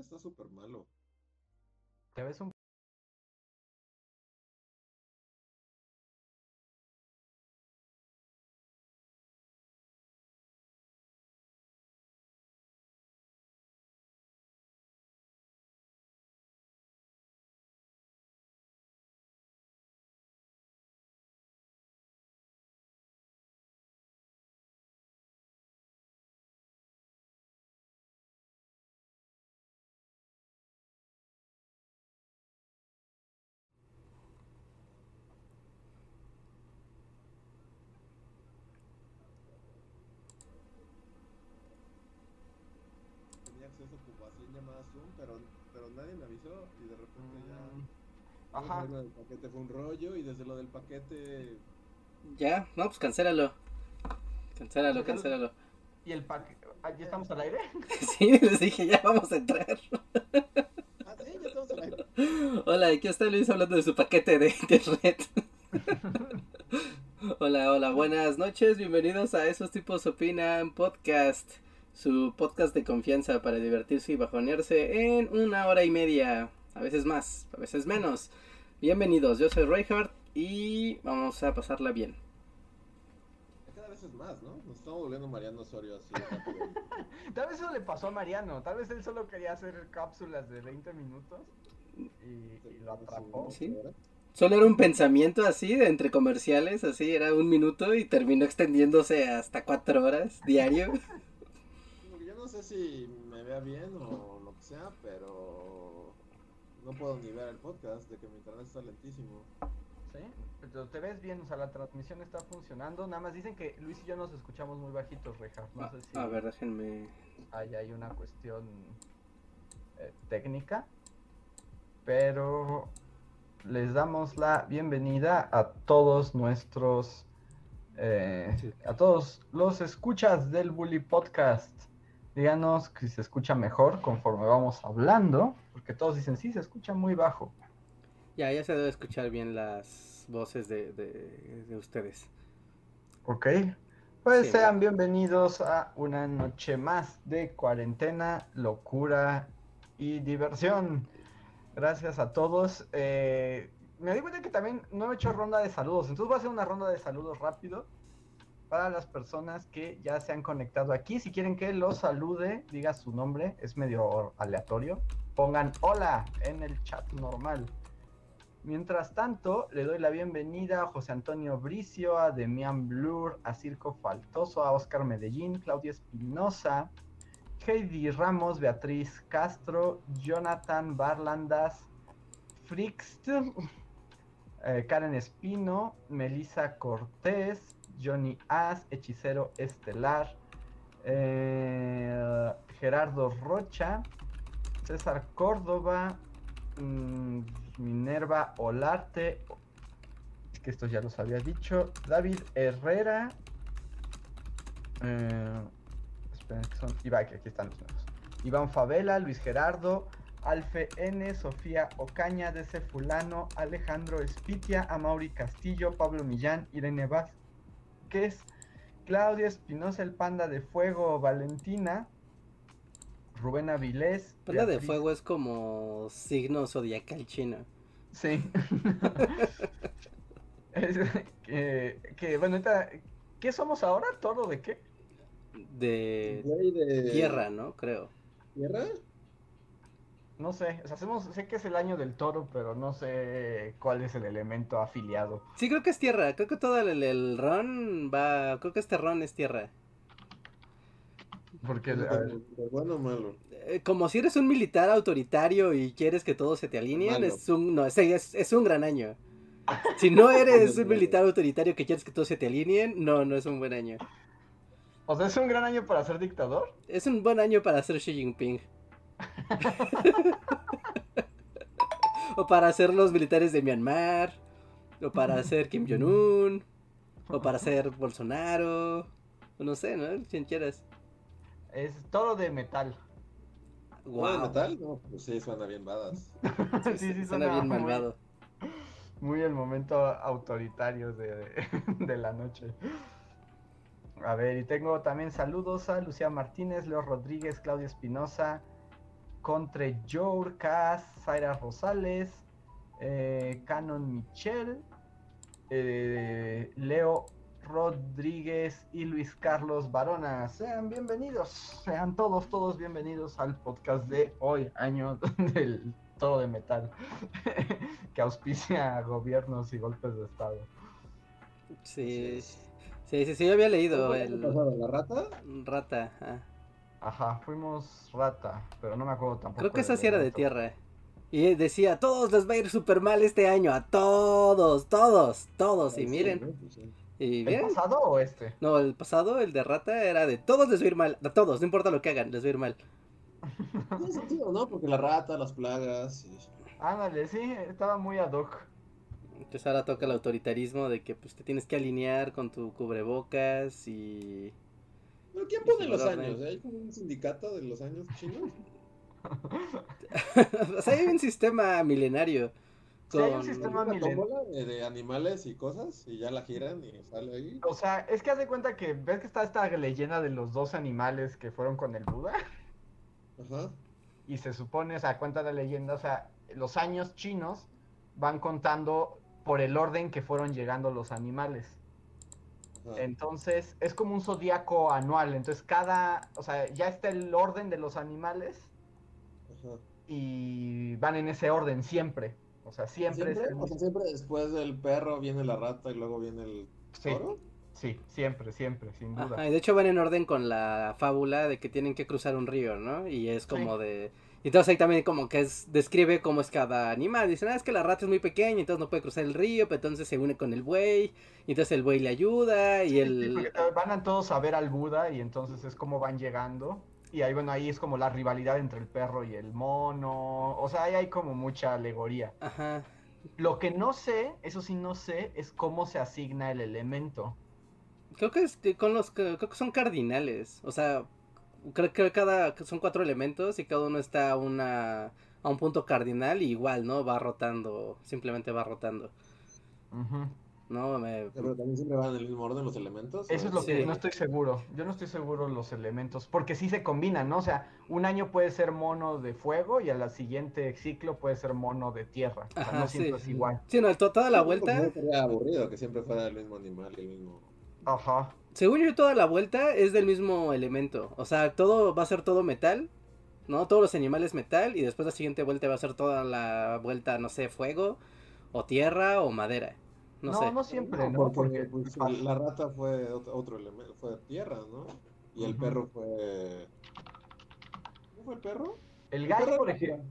está súper malo. Ya ves un acceso como así en llamada Zoom, pero, pero nadie me avisó y de repente ya... Mm, Ajá. Ajá. Lo del paquete fue un rollo y desde lo del paquete... Ya, no, pues cancélalo. Cancélalo, cancélalo. ¿Y el pack? ah, ¿Ya estamos al aire? Sí, les dije, ya vamos a entrar. Ah, sí, ya estamos al aire. Hola, aquí está Luis hablando de su paquete de internet. Hola, hola, buenas noches, bienvenidos a Esos Tipos Opinan Podcast, su podcast de confianza para divertirse y bajonearse en una hora y media, a veces más, a veces menos. Bienvenidos, yo soy Reinhardt y vamos a pasarla bien. Cada vez es más, ¿no? Nos estamos volviendo Mariano Osorio así. Tal vez eso le pasó a Mariano. Tal vez él solo quería hacer cápsulas de 20 minutos y, y lo atrapó. Sí. Solo era un pensamiento así, de entre comerciales, así, era un minuto y terminó extendiéndose hasta cuatro horas diario. Porque Yo no sé si me vea bien o lo que sea, pero no puedo ni ver el podcast de que mi internet está lentísimo. ¿Sí? Pero te ves bien, o sea, la transmisión está funcionando. Nada más dicen que Luis y yo nos escuchamos muy bajitos, Reja. No sé si A ver, déjenme... ahí hay una cuestión eh, técnica. Pero les damos la bienvenida a todos nuestros. eh, Sí. a todos los escuchas del Bully Podcast. Díganos si se escucha mejor conforme vamos hablando. Porque todos dicen, sí, se escucha muy bajo. Ya, ya se debe escuchar bien las voces de, de, de ustedes. Ok. Pues Sí. sean bienvenidos a una noche más de cuarentena, locura y diversión. Gracias a todos. Eh, me di cuenta que también no he hecho ronda de saludos, entonces voy a hacer una ronda de saludos rápido para las personas que ya se han conectado aquí. Si quieren que los salude, diga su nombre, es medio aleatorio. Pongan hola en el chat normal. Mientras tanto, le doy la bienvenida a José Antonio Bricio, a Demian Blur, a Circo Faltoso, a Oscar Medellín, Claudia Espinosa, Heidi Ramos, Beatriz Castro, Jonathan Barlandas, Frixt, eh, Karen Espino, Melissa Cortés, Johnny As, Hechicero Estelar, eh, Gerardo Rocha, César Córdoba, mm, Minerva Olarte, que estos ya los había dicho, David Herrera, eh, Iván, que aquí están los Iván Favela, Luis Gerardo, Alfe N, Sofía Ocaña, DC Fulano, Alejandro Espitia, Amauri Castillo, Pablo Millán, Irene Vázquez, Claudia Espinosa, el Panda de Fuego, Valentina, Rubén Avilés. Panda de fuego es como signo zodiacal chino. Sí. Es que, que, bueno, ¿qué somos ahora? ¿Toro de qué? De de... tierra, ¿no? Creo. ¿Tierra? No sé, o sea, hacemos, sé que es el año del toro, pero no sé cuál es el elemento afiliado. Sí, creo que es tierra. Creo que todo el, el ron va... Creo que este ron es tierra. Porque, a ¿De ver, bueno o malo? Eh, como si eres un militar autoritario y quieres que todos se te alineen, Malo. es un, no, es, es, es un gran año. Si no eres un militar autoritario que quieres que todos se te alineen, no, no es un buen año. o sea, es un gran año para ser dictador. Es un buen año para ser Xi Jinping. O para ser los militares de Myanmar. O para ser Kim Jong-un. O para ser Bolsonaro. O no sé, ¿no? Quien quieras. Es toro de metal. ¿Wow. de metal? No, pues sí, suena bien badas. Sí, sí, suena bien muy- malvado. Muy el momento autoritario de, de la noche. A ver, y tengo también saludos a Lucía Martínez, Leo Rodríguez, Claudia Espinosa, Contre Cas, Zaira Rosales, eh, Canon Michel, eh, Leo Rodríguez y Luis Carlos Barona. Sean bienvenidos, sean todos, todos bienvenidos al podcast de hoy, año del todo de metal, que auspicia gobiernos y golpes de Estado. Sí, sí, sí, sí, yo había leído el... ¿La rata? Rata, ah. Ajá, fuimos rata, pero no me acuerdo tampoco. Creo que esa sí era de tierra. Y decía, a todos les va a ir súper mal este año, a todos, todos, todos. Y miren. Y ¿El pasado o este? No, el pasado, el de rata, era de todos les va a ir mal, a todos, no importa lo que hagan, les va a ir mal. Tiene sentido, ¿no? Porque la rata, las plagas. Y... Ándale, sí, estaba muy ad hoc. Entonces ahora toca el autoritarismo de que pues te tienes que alinear con tu cubrebocas y... ¿Pero quién pone los años? ¿Hay como un sindicato de los años chinos? o sea, hay un sistema milenario. Con... hay un sistema milenario. De, animales y cosas y ya la giran y sale ahí. O sea, es que haz de cuenta que ves que está esta leyenda de los dos animales que fueron con el Buda. Ajá. Y se supone, o sea, cuenta la leyenda, o sea, los años chinos van contando por el orden que fueron llegando los animales. Entonces, es como un zodiaco anual. Entonces, cada, o sea, ya está el orden de los animales y van en ese orden siempre. O sea, siempre. ¿Siempre? después del perro viene la rata y luego viene el toro. Sí, siempre, siempre, sin duda. y de hecho van en orden con la fábula de que tienen que cruzar un río, ¿no? Y es como de... Entonces ahí también como que es, describe cómo es cada animal. Dicen, ah, es que la rata es muy pequeña, entonces no puede cruzar el río, pero entonces se une con el buey, y entonces el buey le ayuda, y el... van a todos a ver al Buda, y entonces es como van llegando. Y ahí, bueno, ahí es como la rivalidad entre el perro y el mono. O sea, ahí hay como mucha alegoría. Ajá. Lo que no sé, eso sí no sé, es cómo se asigna el elemento. Creo que es con los creo que son cardinales. O sea, creo que cada son cuatro elementos y cada uno está a una a un punto cardinal y igual, ¿no? Va rotando, simplemente va rotando. No, me... Pero también siempre van en el mismo orden los elementos. Eso es lo que no estoy seguro. Yo no estoy seguro los elementos, porque sí se combinan, ¿no? O sea, un año puede ser mono de fuego y al siguiente ciclo puede ser mono de tierra. O sea, no siempre es igual. Sí, no, toda la vuelta... Sería aburrido que siempre fuera el mismo animal y el mismo... Ajá. Según yo, toda la vuelta es del mismo elemento. O sea, todo va a ser todo metal, ¿no? Todos los animales metal y después la siguiente vuelta va a ser toda la vuelta, no sé, fuego o tierra o madera. No, no, siempre, ¿no? Porque, pues, la rata fue otro, elemento, fue tierra, ¿no? Y el perro fue... ¿Cómo fue el perro? El gallo, por ejemplo.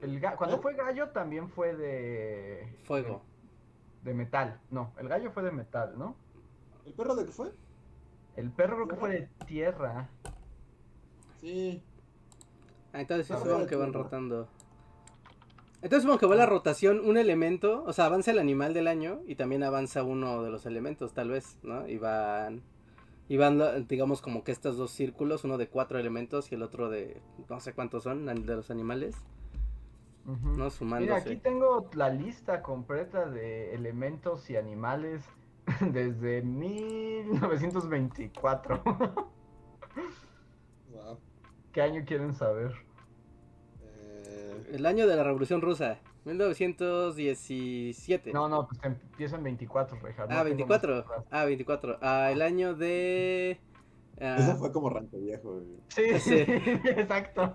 El Cuando ¿Eh? fue gallo también fue de... Fuego. De, metal, no, el gallo fue de metal, ¿no? ¿El perro de qué fue? El perro creo que fue de tierra. Sí. Ah, entonces sí son que van rotando. Entonces como que va la rotación un elemento, o sea, avanza el animal del año y también avanza uno de los elementos, tal vez, ¿no? Y van, y van, digamos, como que estos dos círculos, uno de cuatro elementos y el otro de, no sé cuántos son, de los animales, ¿no? Sumándose. Mira, aquí tengo la lista completa de elementos y animales desde 1924. wow. ¿Qué año quieren saber? El año de la Revolución Rusa, 1917. No, no, pues empieza en 24, Reja. ah, 24. Ah, 24. Ah, el año de... Uh... Eso fue como rancho viejo. Sí, sí, exacto.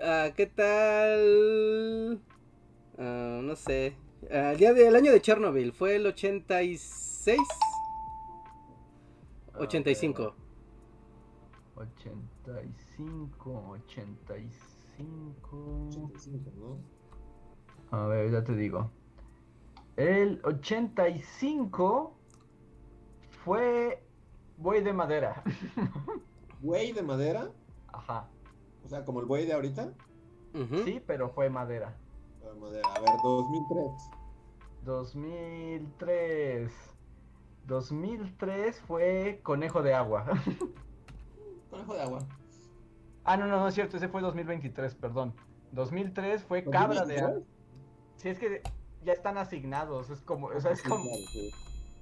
Ah, ¿Qué tal? Uh, no sé. El día del año de Chernobyl fue el 86. 85. 85, 86. A ver, ya te digo. El 85 fue buey de madera. ¿Buey de madera? Ajá. O sea, como el buey de ahorita. Sí, pero fue madera. Madera. A ver, 2003. 2003. 2003 fue conejo de agua. conejo de agua. Ah, no, no, no es cierto, ese fue 2023, perdón. 2003 fue cabra de... Si es que ya están asignados, es como, o sea, es como...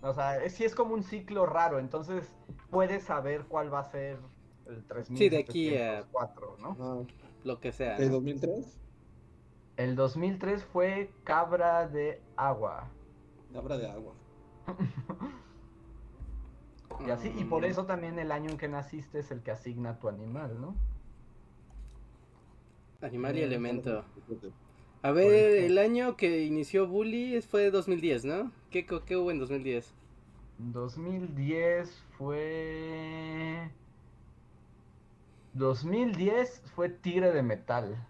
O sea, es, sí es como un ciclo raro, entonces puedes saber cuál va a ser el 3000. Sí, de aquí a... ¿no? lo que sea. ¿De ¿no? 2003? El 2003 fue cabra de agua. Cabra de agua. Y así, y por Mm, eso también el año en que naciste es el que asigna tu animal, ¿no? Animal y elemento. Fíjate. A ver, el año que inició Bully fue 2010, ¿no? ¿Qué, qué hubo en 2010? 2010 fue... 2010 fue Tigre de Metal.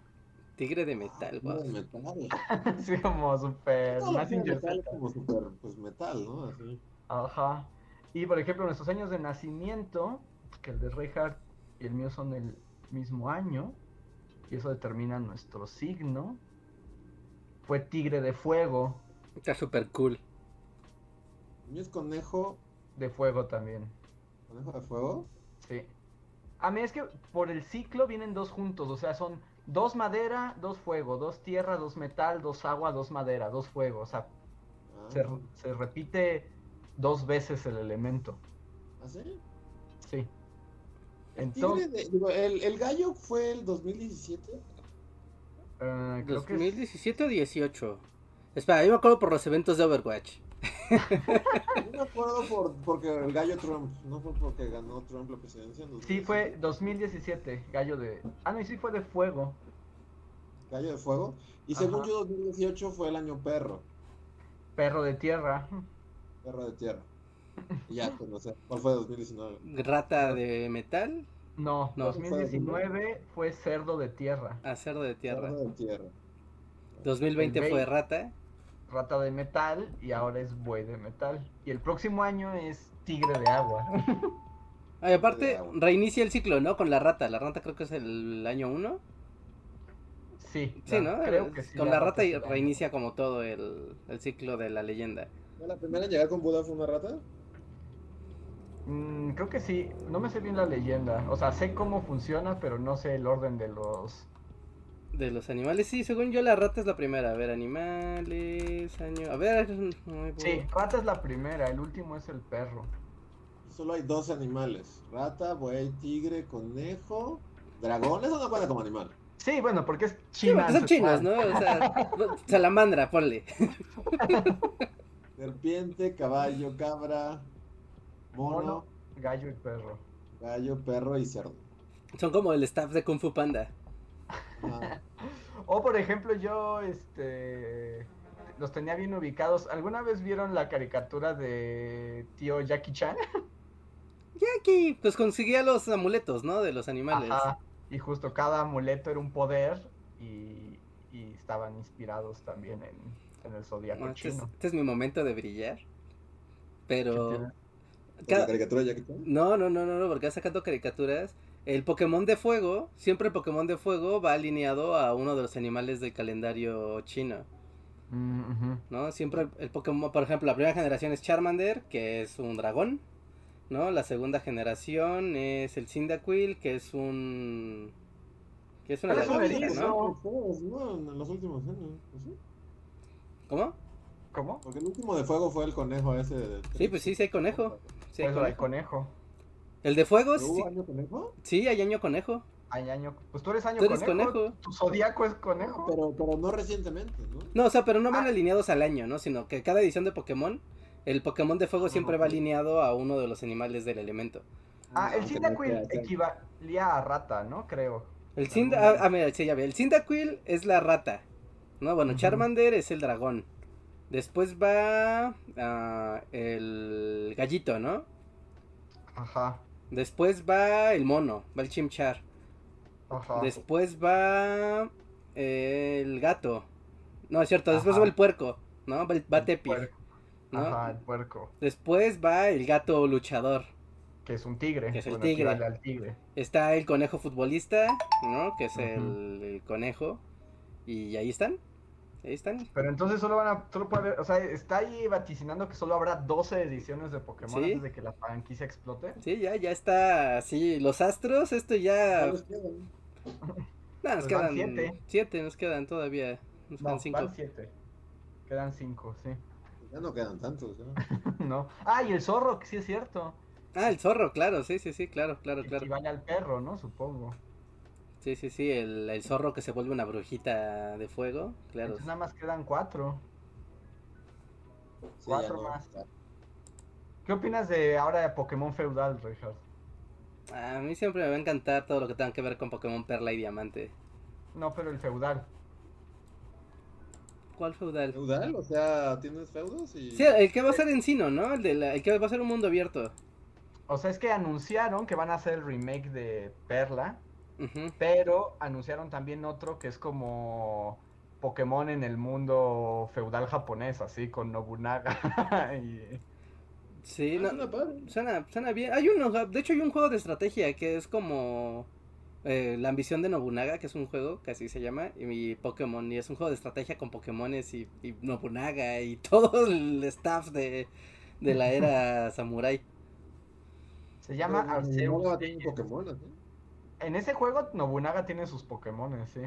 Tigre de metal, No, wow. metal. Así como super... Es Mazinger metal como super, pues metal, ¿no? Así. Ajá. Y por ejemplo, nuestros años de nacimiento, que el de Reinhardt y el mío son el mismo año, y eso determina nuestro signo, fue Tigre de Fuego. Está súper cool. El mío es conejo, De fuego también. conejo de fuego. Sí. A mí es que por el ciclo vienen dos juntos, o sea, son dos madera, dos fuego, dos tierra, dos metal, dos agua, dos madera, dos fuego. O sea, Ah, se, se repite dos veces el elemento. ¿Ah, sí? Sí. El, Entonces, tigre de- digo, el, el gallo fue el 2017. eh, creo que es- 2017 o 18. Espera, yo me acuerdo por los eventos de Overwatch. Yo me acuerdo por, porque el gallo Trump, no fue porque ganó Trump la presidencia. en Sí, 2017. fue 2017, gallo de... Ah, no, y sí fue de fuego. Gallo de fuego. Y según yo, 2018 fue el año perro, Perro de tierra. perro de tierra. Y ya, pues no sé. ¿Cuál fue 2019? Rata de metal, No, No. 2019 fue cerdo de tierra. acero de tierra. Perro de tierra. 2020 El fue rata. Rata de metal y ahora es buey de metal. Y el próximo año es tigre de agua. Ay, aparte, De agua. reinicia el ciclo, ¿no? Con la rata. La rata creo que es el año 1. Sí, Sí, ¿no? creo que sí. Con la rata año. reinicia como todo el, el ciclo de la leyenda. ¿Ya ¿La primera en llegar con Buda fue una rata? Mm, creo que sí. No me sé bien la leyenda. O sea, sé cómo funciona, pero no sé el orden de los. De los animales, sí, según yo la rata es la primera. A ver, animales, año... A ver. Sí, rata es la primera, el último es el perro. Solo hay 12 animales. Rata, buey, tigre, conejo, dragón. Eso no cuenta como animal. Sí, bueno, porque es Sí, china. porque son chinos, ancestral. ¿no? O sea, salamandra, ponle. Serpiente, caballo, cabra, mono, Mono, gallo y perro. gallo, perro y cerdo. Son como el staff de Kung Fu Panda. O por ejemplo, yo este los tenía bien ubicados. ¿Alguna vez vieron la caricatura de tío Jackie Chan? Jackie, pues conseguía los amuletos, ¿no? De los animales. Ajá. Y justo cada amuleto era un poder y, y estaban inspirados también en, en el zodiaco No, este, es, chino. este es mi momento de brillar. Pero... ¿La caricatura de Jackie Chan? No, no, no, no, no, porque va sacando caricaturas. El Pokémon de fuego, siempre el Pokémon de fuego va alineado a uno de los animales del calendario chino, Mm. ¿no? Siempre el, el Pokémon, por ejemplo, la primera generación es Charmander, que es un dragón, ¿no? La segunda generación es el Cyndaquil, que es un... que es una lagartija. ¿no? ¿no? En los últimos años. ¿Sí? ¿Cómo? ¿Cómo? Porque el último de fuego fue el conejo ese. De... Sí, pues sí, sí hay conejo. Sí, hay Pues el conejo. El de fuego, ¿Pero sí, año conejo? sí, hay año conejo. Ay, año. Pues tú eres año Tú eres conejo. conejo. Tu zodiaco es conejo. Pero, pero no recientemente, ¿no? No, o sea, pero no van Ah. alineados al año, ¿no? Sino que cada edición de Pokémon, el Pokémon de fuego siempre va alineado a uno de los animales del elemento. Ah, el Cyndaquil equivalía a rata, ¿no? Creo. El Cinda... bueno. Ah, ah, mira, sí, ya ve. El Cyndaquil es la rata. ¿No? Bueno. Charmander es el dragón. Después va ah, el gallito, ¿no? Ajá. Después va el mono, va el Chimchar. Ajá. Después va el gato. No, es cierto, después va el puerco, ¿no? Va, el- va El Tepi, puerco. ¿no? Ajá, el puerco. Después va el gato luchador. Que es un tigre. Que es el tigre. al tigre. Está el conejo futbolista, ¿no? Que es el, el conejo. Y ahí están. Están. Pero entonces solo van a, solo puede haber, o sea, está ahí vaticinando que solo habrá 12 ediciones de Pokémon Sí. antes de que la franquicia explote. Sí, ya, ya está así. Los astros, esto ya. ¿Cuántos quedan? No, nos Pues quedan siete. siete, nos quedan todavía. Nos No, quedan cinco. van 7. Quedan 5, sí. Ya no quedan tantos, ¿no? no. Ah, y el zorro, que sí es cierto. Ah, el zorro, claro, sí, sí, sí, claro, claro, claro. Equivale al perro, ¿no? Supongo. Sí, sí, sí, el, el zorro que se vuelve una brujita de fuego, claro. Entonces nada más quedan cuatro. Sí, Cuatro no, más. ¿Qué opinas de ahora de Pokémon feudal, Richard? A mí siempre me va a encantar todo lo que tenga que ver con Pokémon Perla y Diamante. No, pero el feudal. ¿Cuál feudal? ¿Feudal? O sea, ¿tienes feudos? Y... Sí, el que va a ser Encino, ¿no? El, de la- el que va a ser un mundo abierto. O sea, es que anunciaron que van a hacer el remake de Perla, Pero anunciaron también otro que es como Pokémon en el mundo feudal japonés, así con Nobunaga. y... Sí, Ah, no, suena bien. Hay uno, de hecho hay un juego de estrategia que es como eh, La ambición de Nobunaga, que es un juego que así se llama, y mi Pokémon, y es un juego de estrategia con Pokémones y, y Nobunaga y todo el staff de, de la era samurai. Se llama Arceus. Pokémon, ¿sí? En ese juego Nobunaga tiene sus Pokémones, sí.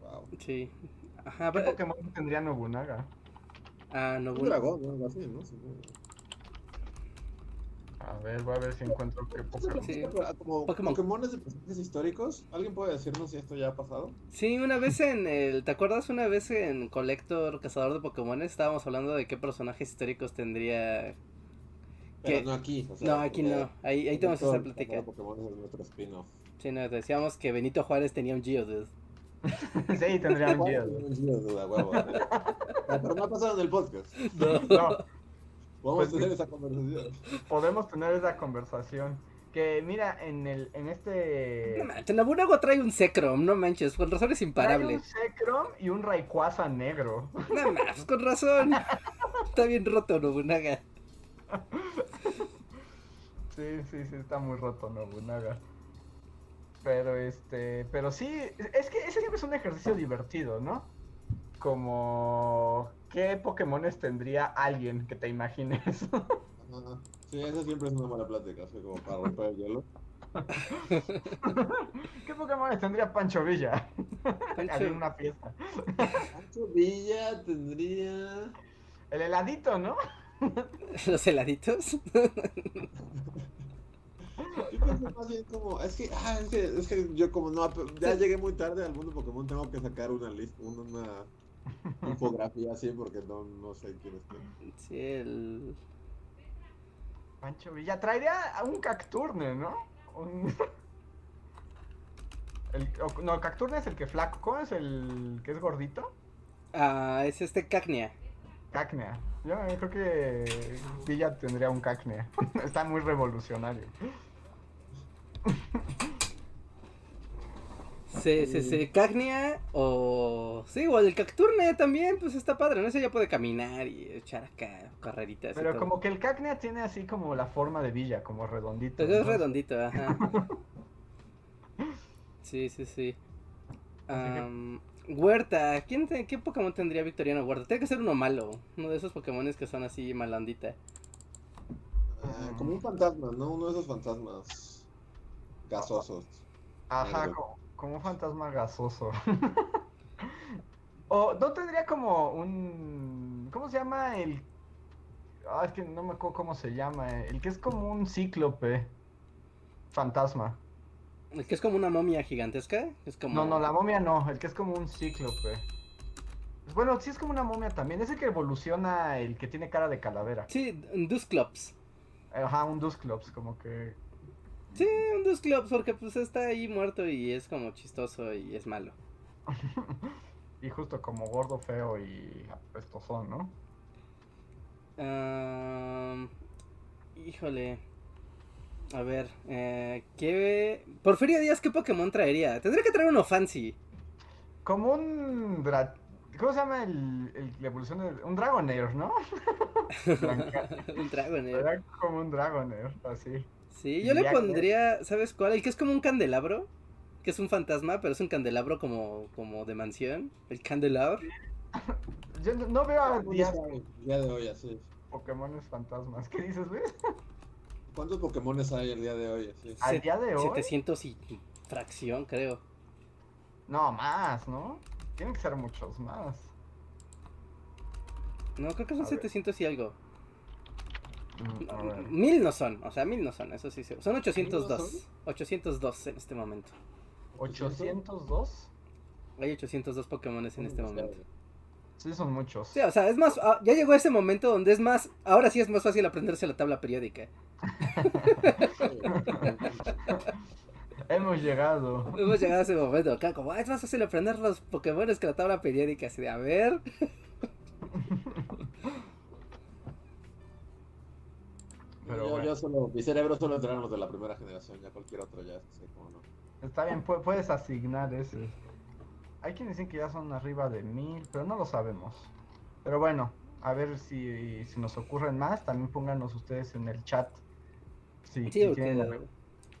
Wow. Sí. Ajá, ¿Qué pero- Pokémon tendría Nobunaga? ah, Un Nobunaga. dragón, ¿no? Algo así, ¿no? Supongo. A ver, voy a ver si encuentro qué Pokémon. Sí. Como Pokémon. Pokémones de personajes históricos, ¿alguien puede decirnos si esto ya ha pasado? Sí, una vez en el, ¿te acuerdas una vez en Collector Cazador de Pokémones estábamos hablando de qué personajes históricos tendría? Pero no aquí. o sea, No, aquí no, ahí, ahí tenemos todo esa el plática. Pokémon es nuestro spin-off. Sí, no, decíamos que Benito Juárez tenía un Geodude. sí, tendría un ¿Cuál Geodude. es un Geodude, a huevo? Pero no ha pasado en el podcast. No, Vamos Pues a tener esa conversación. podemos tener esa conversación. Que mira, en el, en No este. Nobunaga trae un Zekrom, no manches, con razón es Trae imparable. un Zekrom y un Rayquaza negro. No manches, con razón. Está bien roto Nobunaga. Sí, sí, sí, está muy roto Nobunaga. Pero este, pero sí, es que ese siempre es un ejercicio divertido, ¿no? Como qué Pokémones tendría alguien que te imagines. Ajá. Sí, esa siempre es una mala plática, así como para romper el hielo. ¿Qué Pokémones tendría Pancho Villa? Pancho- Había una fiesta. Pancho Villa tendría. El heladito, ¿no? Los heladitos. Yo pensé más bien como. Es que, ah, es que, es que yo, como no. Ya llegué muy tarde al mundo Pokémon, tengo que sacar una lista, una, una infografía así, porque no, no sé quién es quién. Sí, el... Pancho Villa traería a un Cacturne, ¿no? Un- El, o- no, Cacturne es el que flaco. ¿Cómo es el que es gordito? Ah, es este Cacnea. Cacnea. Yo eh, creo que Villa tendría un Cacnea. Está muy revolucionario. Sí, sí, sí, Cacnea o... Sí, o el Cacturne también, pues está padre, ¿no? Ese ya puede caminar y echar acá carreritas y Pero todo. como que el Cacnea tiene así como la forma de Villa, como redondito. Pues es redondito, ajá. Sí, sí, sí. Huerta, ¿quién te- ¿qué Pokémon tendría Victoriano Huerta? Tiene que ser uno malo, uno de esos Pokémones que son así malandita. Ah, como un fantasma, ¿no? Uno de esos fantasmas gasosos. Ajá, como, como un fantasma gasoso. o no tendría como un... ¿Cómo se llama el... Ah, es que no me acuerdo cómo se llama. eh, El que es como un cíclope. Fantasma. El que es como una momia gigantesca, es como... No, no, la momia no. El que es como un cíclope. Bueno, sí es como una momia también. Es el que evoluciona el que tiene cara de calavera. Sí, un Dusclops. Ajá, un Dusclops, como que... Sí, un Dusclops, porque pues está ahí muerto y es como chistoso y es malo. y justo como gordo, feo y apestosón, ¿no? Híjole. A ver, eh, ¿qué... Porfirio Díaz, ¿qué Pokémon traería? Tendría que traer uno fancy. Como un... dra- ¿Cómo se llama el, el- la evolución de... Un Dragonair, ¿no? Un Dragonair. Era como un Dragonair, así. Sí, yo le Ya que- pondría, ¿sabes cuál? El que es como un candelabro, que es un fantasma, pero es un candelabro como, como de mansión, el candelabro. Yo no, no veo a ¿Cuántos días hay el día de hoy así? Pokémones fantasmas. ¿Qué dices, Luis? ¿Cuántos Pokémones hay el día de hoy así? ¿Al Set- día de hoy? 700 y fracción, creo. No, más, ¿no? Tienen que ser muchos más. No, creo que son A ver. 700 y algo. Mil no son, o sea, mil no son, eso sí. Son ¿Mil no 802. son? 802 en este momento. 802. Hay 802 Pokémon en este momento. Sí, son muchos. Sí, o sea, es más, ah, ya llegó ese momento donde es más, ahora sí es más fácil aprenderse la tabla periódica. Hemos llegado. Hemos llegado a ese momento, acá como, "Ah, es más fácil aprender los Pokémon que la tabla periódica, así de, a ver. Pero yo, bueno. yo solo, mi cerebro solo entrena los de la primera generación, ya cualquier otro ya sé cómo no. Está bien, pu- puedes asignar ese. Hay quienes dicen que ya son arriba de mil, pero no lo sabemos. Pero bueno, a ver si, si nos ocurren más. También pónganos ustedes en el chat. Sí, Sí, si porque tienen-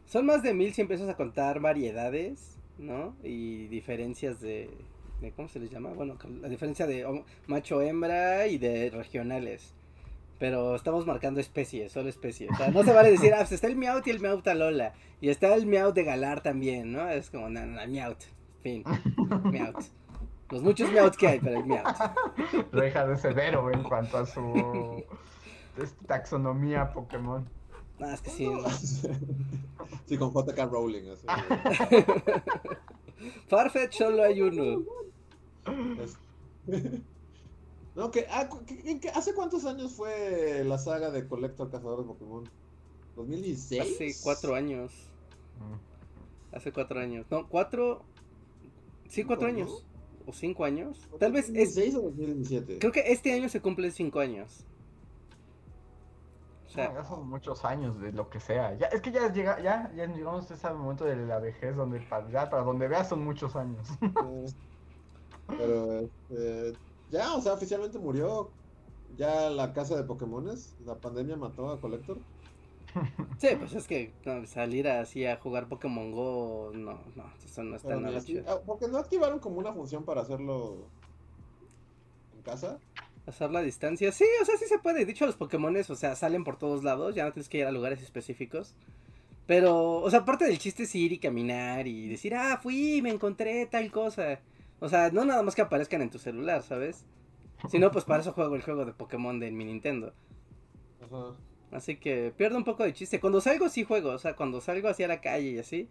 son más de mil si empiezas a contar variedades, ¿no? Y diferencias de, de ¿cómo se les llama? Bueno, la diferencia de hom- macho-hembra y de regionales. Pero estamos marcando especies, solo especies. O sea, no se vale decir, ah, pues está el Meowth y el Meowth Alola. Y está el Meowth de Galar también, ¿no? Es como, no, no, Meowth. Fin. Meowth. Los muchos Meowth que hay, pero el Meowth. deja de severo en cuanto a su taxonomía Pokémon. No, es que sí. sí, con JK Rowling. Así, Farfetch solo hay uno. es- No, que, ah, que- ¿hace cuántos años fue la saga de Collector Cazador de Pokémon? ¿2016? Hace cuatro años. Mm. Hace cuatro años. No, cuatro. Sí, cuatro años. O cinco años. Tal vez es. ¿2016 o 2017? Creo que este año se cumplen cinco años. O sea, son muchos años de lo que sea. Ya, es que ya, llega, ya, ya llegamos a ese momento de la vejez donde para, ya para donde veas son muchos años. Eh, Pero, este, ya, o sea, oficialmente murió. Ya la casa de Pokémones, la pandemia mató a Collector. sí, pues es que no, salir así a jugar Pokémon Go, no, no, eso no está nada chido. ah, porque no activaron como una función para hacerlo en casa. Hacer la distancia, sí, o sea, sí se puede. De hecho, los Pokémones, o sea, salen por todos lados, ya no tienes que ir a lugares específicos. Pero, o sea, parte del chiste es ir y caminar y decir, ah, fui, me encontré tal cosa. O sea, no nada más que aparezcan en tu celular, ¿sabes? Si no, pues para eso juego el juego de Pokémon de mi Nintendo. Ajá. Así que pierdo un poco de chiste. Cuando salgo sí juego, o sea, cuando salgo así a la calle y así.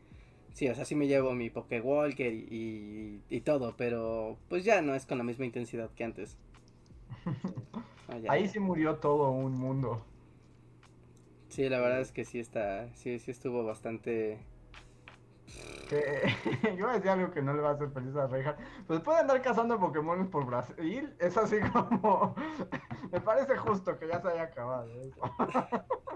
Sí, o sea, sí me llevo mi Pokéwalker y, y, y todo, pero pues ya no es con la misma intensidad que antes. Ah, ya. Ahí sí murió todo un mundo. Sí, la verdad es que sí está, sí, sí estuvo bastante... Que yo iba a decir algo que no le va a hacer feliz a Reinhardt. Pues puede andar cazando Pokémon por Brasil. Es así como. Me parece justo que ya se haya acabado eso.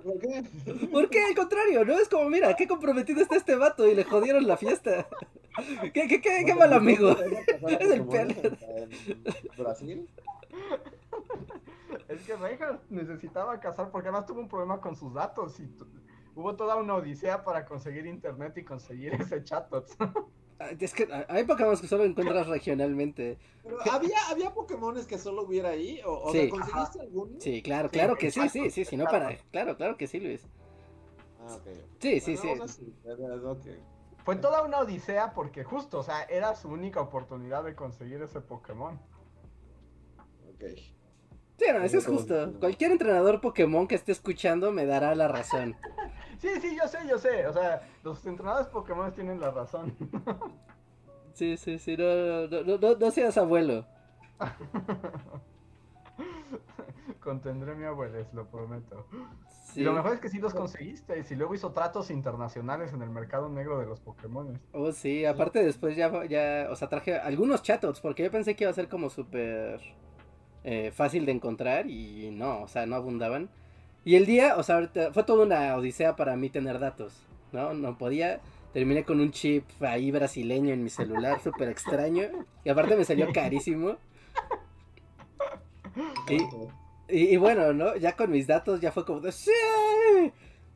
¿Por qué? ¿Por qué? Al contrario, ¿no? Es como, mira, qué comprometido está este vato y le jodieron la fiesta. ¿Qué, qué, qué, qué mal amigo? Es el en Brasil. Es que Reinhardt necesitaba cazar porque además tuvo un problema con sus datos y hubo toda una odisea para conseguir internet y conseguir ese chatot. Ah, Es que hay Pokémon que solo encuentras regionalmente. Pero ¿había, ¿había Pokémones que solo hubiera ahí? ¿O, o Sí. sea, conseguiste alguno? Sí, claro, Sí, claro que sí, exacto, sí, sí, si no para... Claro, claro que sí, Luis. Ah, ok. Sí, sí, sí. Bueno. Fue toda una odisea porque justo, o sea, era su única oportunidad de conseguir ese Pokémon. Ok. Sí, no, eso es justo. Cualquier entrenador Pokémon que esté escuchando me dará la razón. Sí, sí, yo sé, yo sé. O sea, los entrenadores Pokémon tienen la razón. Sí, sí, sí, no, no, no, no, no seas abuelo. Contendré a mi abueles, lo prometo. Sí. Y lo mejor es que sí los conseguiste. Y si luego hizo tratos internacionales en el mercado negro de los Pokémon. Oh, sí, aparte después ya, ya, o sea, traje algunos chatots, porque yo pensé que iba a ser como súper eh, fácil de encontrar y no, o sea, no abundaban. Y el día, o sea, ahorita fue toda una odisea para mí tener datos, ¿no? No podía, terminé con un chip ahí brasileño en mi celular, súper extraño, y aparte me salió carísimo. Y, y, bueno, ¿no? Ya con mis datos ya fue como de.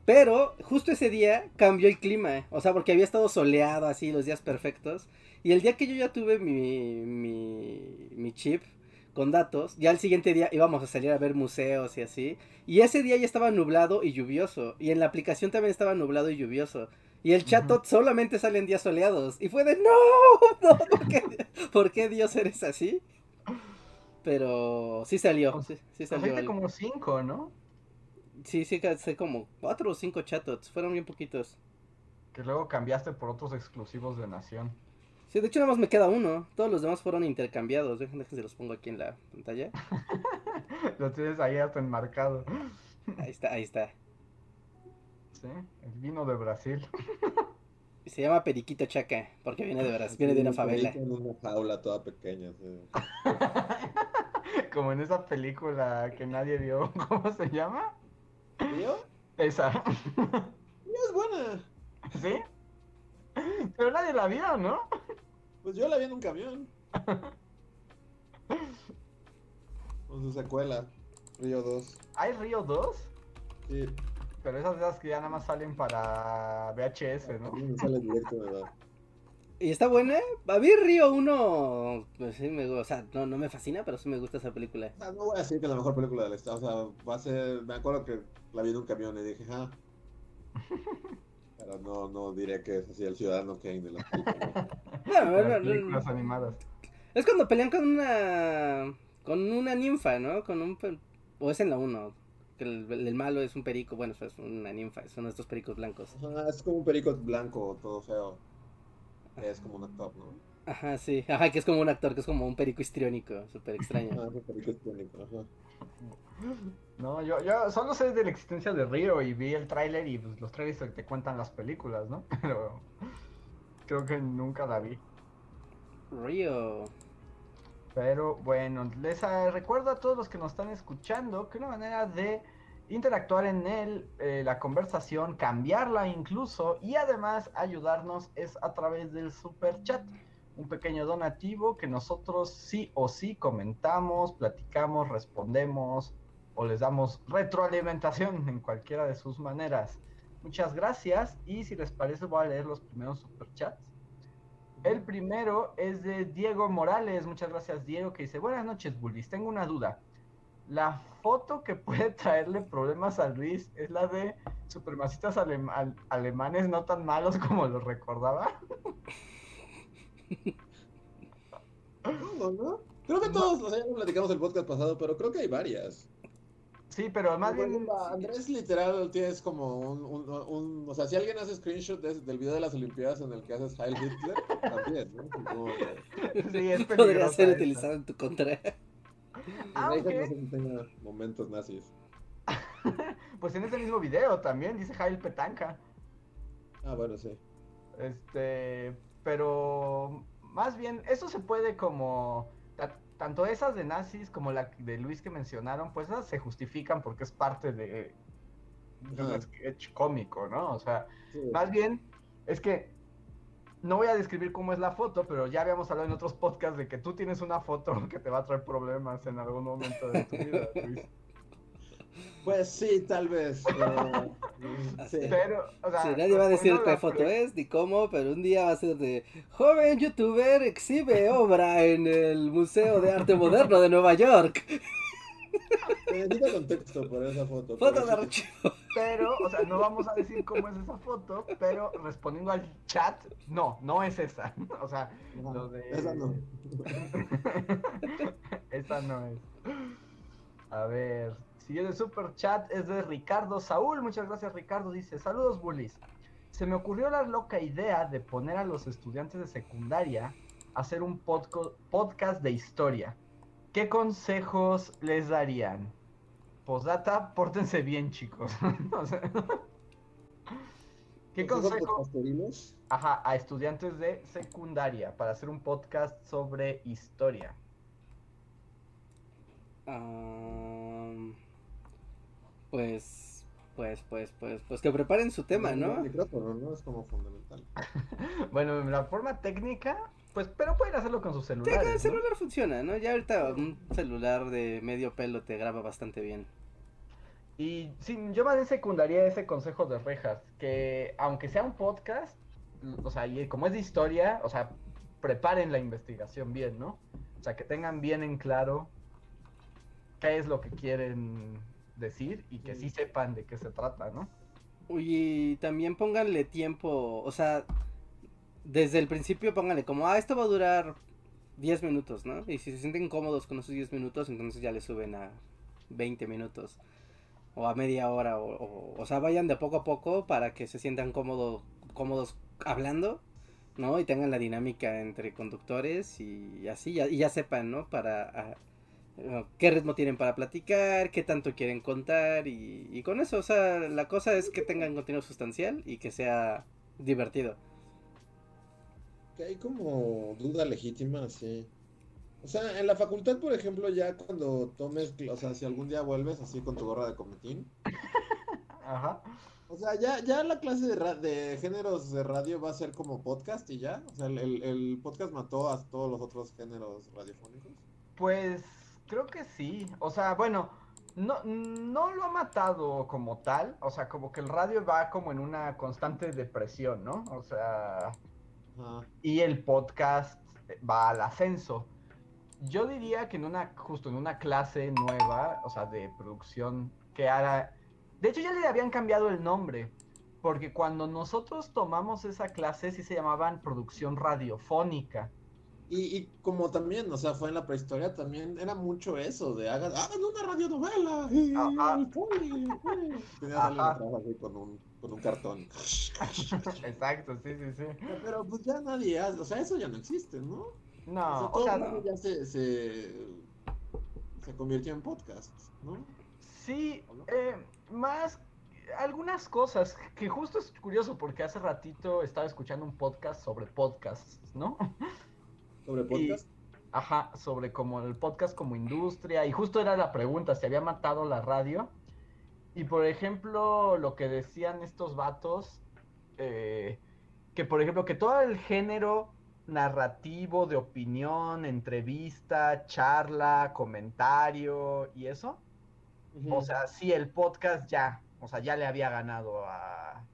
Pero justo ese día cambió el clima. O sea, porque había estado soleado así los días perfectos. Y el día que yo ya tuve mi, mi, mi chip con datos, ya el siguiente día íbamos a salir a ver museos y así. Y ese día ya estaba nublado y lluvioso. Y en la aplicación también estaba nublado y lluvioso. Y el chatot solamente sale en días soleados. Y fue de no, no, ¿por qué, ¿por qué Dios eres así? Pero sí salió, sí, sí salió. Conseguiste algo. como cinco, ¿no? Sí, sí, gasté como cuatro o cinco chatots, fueron bien poquitos. Que luego cambiaste por otros exclusivos de Nación. Sí, de hecho nada más me queda uno. Todos los demás fueron intercambiados. Dejen, dejen, se los pongo aquí en la pantalla. Lo tienes ahí hasta enmarcado. Ahí está, ahí está. Sí, el vino de Brasil. Se llama Periquito Chaca, porque viene de Brasil, viene de una favela. En una jaula toda pequeña. Sí. Como en esa película que nadie vio, ¿cómo se llama? ¿Yo? Esa. es buena. ¿Sí? Pero nadie la vio, ¿no? Pues yo la vi en un camión. Con su secuela, Río 2. ¿Hay Río 2? Sí, Pero esas de esas que ya nada más salen para VHS, a ¿no? mí me sale directo de verdad. Y está buena. A mí Río 1, pues sí me o sea, no, no me fascina, pero sí me gusta esa película. Sea, no voy a decir que es la mejor película del estado. O sea, va a ser. Me acuerdo que la vi en un camión y dije, ah. Pero no, no diré que es así el ciudadano Kane de la película. No, no, Las no, no, películas animadas. Es cuando pelean con una con una ninfa, ¿no? Con un o es en la 1, que el, el malo es un perico, bueno, es una ninfa, son estos pericos blancos. Ajá, es como un perico blanco, todo feo. Es como un actor, ¿no? Ajá, sí. Ajá, que es como un actor, que es como un perico histriónico, súper extraño. Ah, un perico hispánico, ajá. No, yo, yo solo sé de la existencia de Río y vi el tráiler y pues, los trailers te- cuentan las películas, ¿no? Pero creo que nunca la vi. Río. Pero bueno, les eh, recuerdo a todos los que nos están escuchando que una manera de interactuar en el, eh, la conversación, cambiarla incluso y además ayudarnos es a través del super chat. Un pequeño donativo que nosotros sí o sí comentamos, platicamos, respondemos o les damos retroalimentación en cualquiera de sus maneras. Muchas gracias y si les parece voy a leer los primeros superchats. El primero es de Diego Morales. Muchas gracias, Diego, que dice: Buenas noches, Bulbis. Tengo una duda. La foto que puede traerle problemas a Luis es la de supremacistas alem- al- alemanes no tan malos como los recordaba. No, ¿no? Creo que todos, o sea, platicamos el podcast pasado, pero creo que hay varias. Sí, pero más bien. Andrés literal tienes como un, un, un- o sea, si alguien hace screenshot de- del video de las Olimpiadas en el que haces Heil Hitler, también, ¿no? Como Sí, es Podría ser esa. utilizado en tu contra. Ah, no momentos nazis. Pues en ese mismo video también dice Jail Petanca. Ah, bueno, sí. Este, pero más bien, eso se puede como, tanto esas de nazis como la de Luis que mencionaron, pues esas se justifican porque es parte de, de un Ajá. sketch cómico, ¿no? O sea, Sí. más bien, es que no voy a describir cómo es la foto, pero ya habíamos hablado en otros podcasts de que tú tienes una foto que te va a traer problemas en algún momento de tu vida, Luis. Pues sí, tal vez. pero, sí. Pero, o sea, Sí, nadie va a decir qué foto pre- es ni cómo, pero un día va a ser de joven youtuber exhibe obra en el Museo de Arte Moderno de Nueva York. Necesita contexto por esa foto. Foto de archivo. Pero, o sea, no vamos a decir cómo es esa foto, pero respondiendo al chat, no, no es esa. O sea, No, lo de... Esa no. esa no es. A ver, siguiente super chat es de Ricardo Saúl. Muchas gracias, Ricardo. Dice: Saludos, bullies. Se me ocurrió la loca idea de poner a los estudiantes de secundaria a hacer un podcast de historia. ¿Qué consejos les darían? Postdata, pórtense bien, chicos. O sea, ¿Qué ¿Consejos? Ajá, a estudiantes de secundaria para hacer un podcast sobre historia. Am, pues, pues, pues, pues, pues que preparen su tema, El ¿no? micrófono, ¿no? Es como fundamental. Bueno, la forma técnica, pues, pero pueden hacerlo con Sí, que celulares. el ¿no? celular funciona, ¿no? Ya ahorita un celular de medio pelo te graba bastante bien. Y sí, yo más bien secundaria ese consejo de Rejas, que aunque sea un podcast, o sea, y como es de historia, o sea, preparen la investigación bien, ¿no? O sea, que tengan bien en claro qué es lo que quieren decir y que sí sepan de qué se trata, ¿no? Y también pónganle tiempo, o sea, desde el principio pónganle como, ah, esto va a durar 10 minutos, ¿no? Y si se sienten cómodos con esos 10 minutos, entonces ya le suben a 20 minutos. O a media hora, o, o, o sea, vayan de poco a poco para que se sientan cómodo, cómodos hablando, ¿no? Y tengan la dinámica entre conductores y así, ya, y ya sepan, ¿no? Para qué ritmo tienen para platicar, qué tanto quieren contar y, y con eso, o sea, la cosa es que tengan contenido sustancial y que sea divertido. Que hay como duda legítima, sí. O sea, en la facultad, por ejemplo, ya cuando tomes, o sea, si algún día vuelves así con tu gorra de cometín. Ajá. O sea, ya, ya la clase de, ra- de géneros de radio va a ser como podcast y ya. O sea, el, el- el podcast mató a todos los otros géneros radiofónicos. Pues creo que sí. O sea, bueno, no, no lo ha matado como tal. O sea, como que el radio va como en una constante depresión, ¿no? O sea, y el podcast va al ascenso. Yo diría que en una, justo en una clase nueva, o sea, de producción que haga... De hecho, ya le habían cambiado el nombre, porque cuando nosotros tomamos esa clase sí se llamaban producción radiofónica. Y, y como también, o sea, fue en la prehistoria, también era mucho eso, de hagan, hagan una radionovela. Y Ajá. el poli, el poli. Tenías a alguien Ajá. atrás así con un, con un cartón. Exacto, sí, sí, sí. Pero pues ya nadie hace, o sea, eso ya no existe, ¿no? o sea, No, o todo sea, el mundo ya se, se, se convirtió en podcast, ¿no? Sí, ¿O no? eh, más algunas cosas que justo es curioso porque hace ratito estaba escuchando un podcast sobre podcasts, ¿no? Sobre podcast. Ajá, sobre como el podcast como industria y justo era la pregunta, ¿se había matado la radio? Y por ejemplo, lo que decían estos vatos, eh, que por ejemplo, que todo el género narrativo de opinión, entrevista, charla, comentario y eso, o sea, sí, el podcast ya, o sea, ya le había ganado a,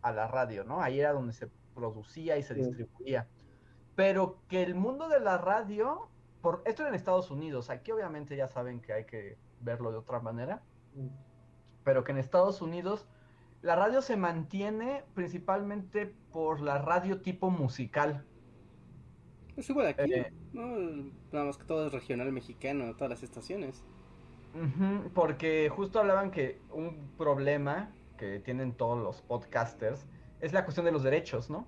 a la radio, ¿no? Ahí era donde se producía y se Sí. distribuía. Pero que el mundo de la radio, por esto en Estados Unidos, aquí obviamente ya saben que hay que verlo de otra manera, pero que en Estados Unidos la radio se mantiene principalmente por la radio tipo musical. Es igual aquí, Eh. ¿no? Nada más que todo es regional mexicano, todas las estaciones. Porque justo hablaban que un problema que tienen todos los podcasters es la cuestión de los derechos, ¿no?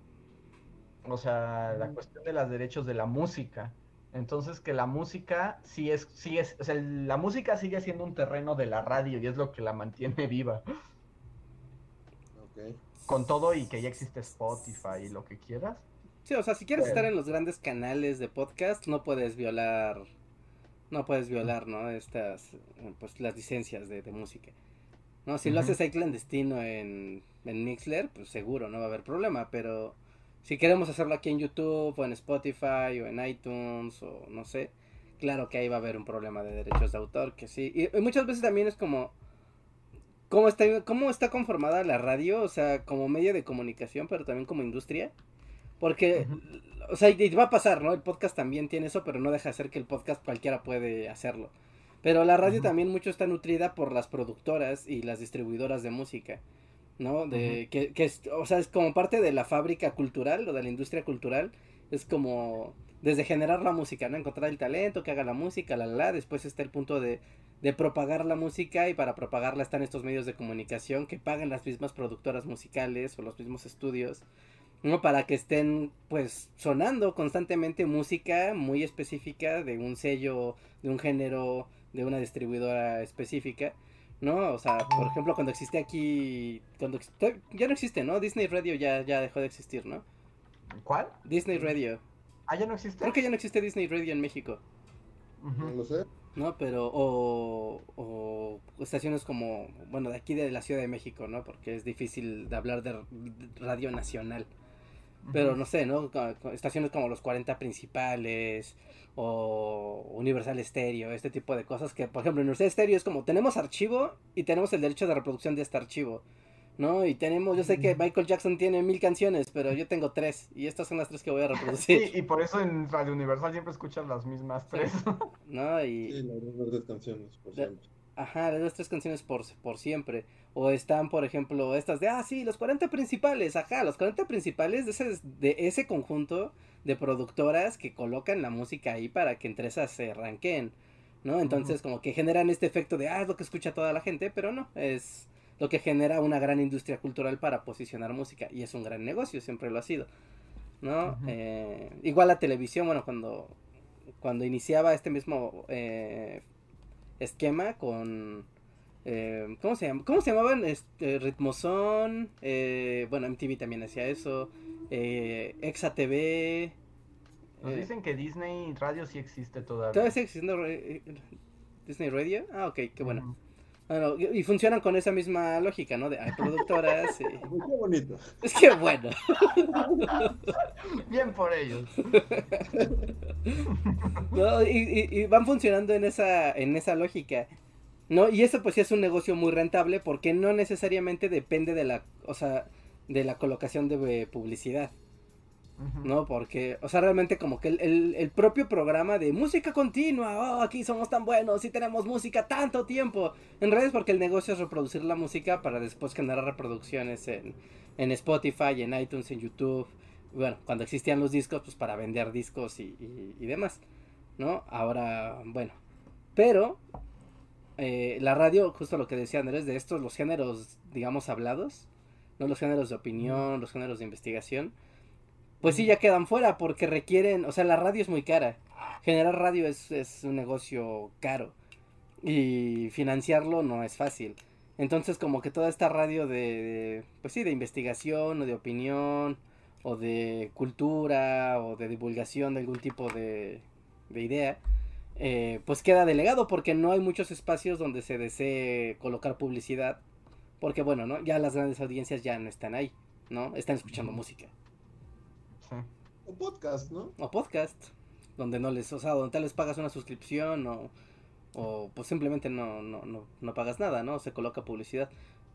O sea, la cuestión de los derechos de la música. Entonces que la música sí es, sí es, o sea, la música sigue siendo un terreno de la radio y es lo que la mantiene viva. Ok. Con todo y que ya existe Spotify y lo que quieras. Sí, o sea, si quieres Bueno. estar en los grandes canales de podcast, no puedes violar, no puedes violar, ¿no? Estas, pues las licencias de, de música. No, si lo haces ahí clandestino en, en Mixler, pues seguro no va a haber problema, pero si queremos hacerlo aquí en YouTube o en Spotify o en iTunes o no sé, claro que ahí va a haber un problema de derechos de autor, que sí. Y, y muchas veces también es como, ¿cómo está, ¿cómo está conformada la radio? O sea, como medio de comunicación, pero también como industria. Porque, o sea, y va a pasar, ¿no? El podcast también tiene eso, pero no deja de ser que el podcast cualquiera puede hacerlo. Pero la radio también mucho está nutrida por las productoras y las distribuidoras de música, ¿no? De, que, que es, o sea, es como parte de la fábrica cultural o de la industria cultural. Es como desde generar la música, ¿no? Encontrar el talento, que haga la música, la, la, la. Después está el punto de, de propagar la música y para propagarla están estos medios de comunicación que pagan las mismas productoras musicales o los mismos estudios. ¿no? Para que estén, pues, sonando constantemente música muy específica de un sello, de un género, de una distribuidora específica, ¿no? O sea, por ejemplo, cuando existe aquí, cuando ya no existe, ¿no? Disney Radio ya, ya dejó de existir, ¿no? ¿Cuál? Disney Radio. Ah, ya no existe. Creo que ya no existe Disney Radio en México, No lo sé. ¿no? Pero, o, o estaciones como, bueno, de aquí de la Ciudad de México, ¿no? Porque es difícil de hablar de radio nacional. Pero no sé, ¿no? Estaciones como los 40 principales o Universal Stereo, este tipo de cosas que, por ejemplo, en Universal Stereo es como tenemos archivo y tenemos el derecho de reproducción de este archivo, ¿no? Y tenemos, yo sé que. Michael Jackson tiene mil canciones, pero yo tengo tres y estas son las tres que voy a Sí, reproducir, y por eso en Radio Universal siempre escuchas las mismas tres. ¿no? Sí, Y, las mismas tres canciones, por Ya. Ajá, las tres canciones por, por siempre. O están, por ejemplo, estas de, ah, sí, los 40 principales, ajá, los 40 principales de ese, de ese conjunto de productoras que colocan la música ahí para que entre esas se ranqueen, ¿no? Entonces, como que generan este efecto de, ah, es lo que escucha toda la gente, pero no, es lo que genera una gran industria cultural para posicionar música y es un gran negocio, siempre lo ha sido, ¿no? Eh, igual la televisión, bueno, cuando, cuando iniciaba este mismo eh, esquema con... eh, ¿cómo, se llama? ¿Cómo se llamaban? Este, Ritmozón, eh, bueno, MTV también hacía eso, eh, Exa TV... Nos eh, dicen que Disney Radio sí existe todavía. ¿Todavía sigue existiendo eh, Disney Radio? Ah, ok, qué bueno. Bueno, y y funcionan con esa misma lógica, ¿no? De hay productoras. Pues qué bonito. Es que bueno. Bien por ellos. ¿no? Y, y- y van funcionando en esa, en esa lógica. ¿No? Y eso pues sí es un negocio muy rentable porque no necesariamente depende de la, o sea, de la colocación de eh, ¿no? Porque, o sea, realmente como que el, el- el propio programa de música continua, oh, aquí somos tan buenos y tenemos música tanto tiempo. En realidad es porque el negocio es reproducir la música para después generar reproducciones en, en Spotify, en iTunes, en YouTube. Bueno, cuando existían los discos, pues para vender discos y, y- y demás, ¿no? Ahora, bueno. Pero, eh, la radio, justo lo que decía Andrés, de estos, los géneros, digamos, hablados, no los géneros de opinión, los géneros de investigación, pues sí ya quedan fuera porque requieren, o sea, la radio es muy cara. Generar radio es, es un negocio caro y financiarlo no es fácil. Entonces como que toda esta radio de, de, pues sí, de investigación o de opinión o de cultura o de divulgación de algún tipo de, de idea, eh, pues queda delegado porque no hay muchos espacios donde se desee colocar publicidad. Porque bueno, ¿no? Ya las grandes audiencias ya no están ahí, ¿no? Están escuchando música. Sí. O podcast, ¿no? o podcast, donde no les, o sea, donde tal vez pagas una suscripción o, o pues simplemente no, no, no, no pagas nada, ¿no? Se coloca publicidad.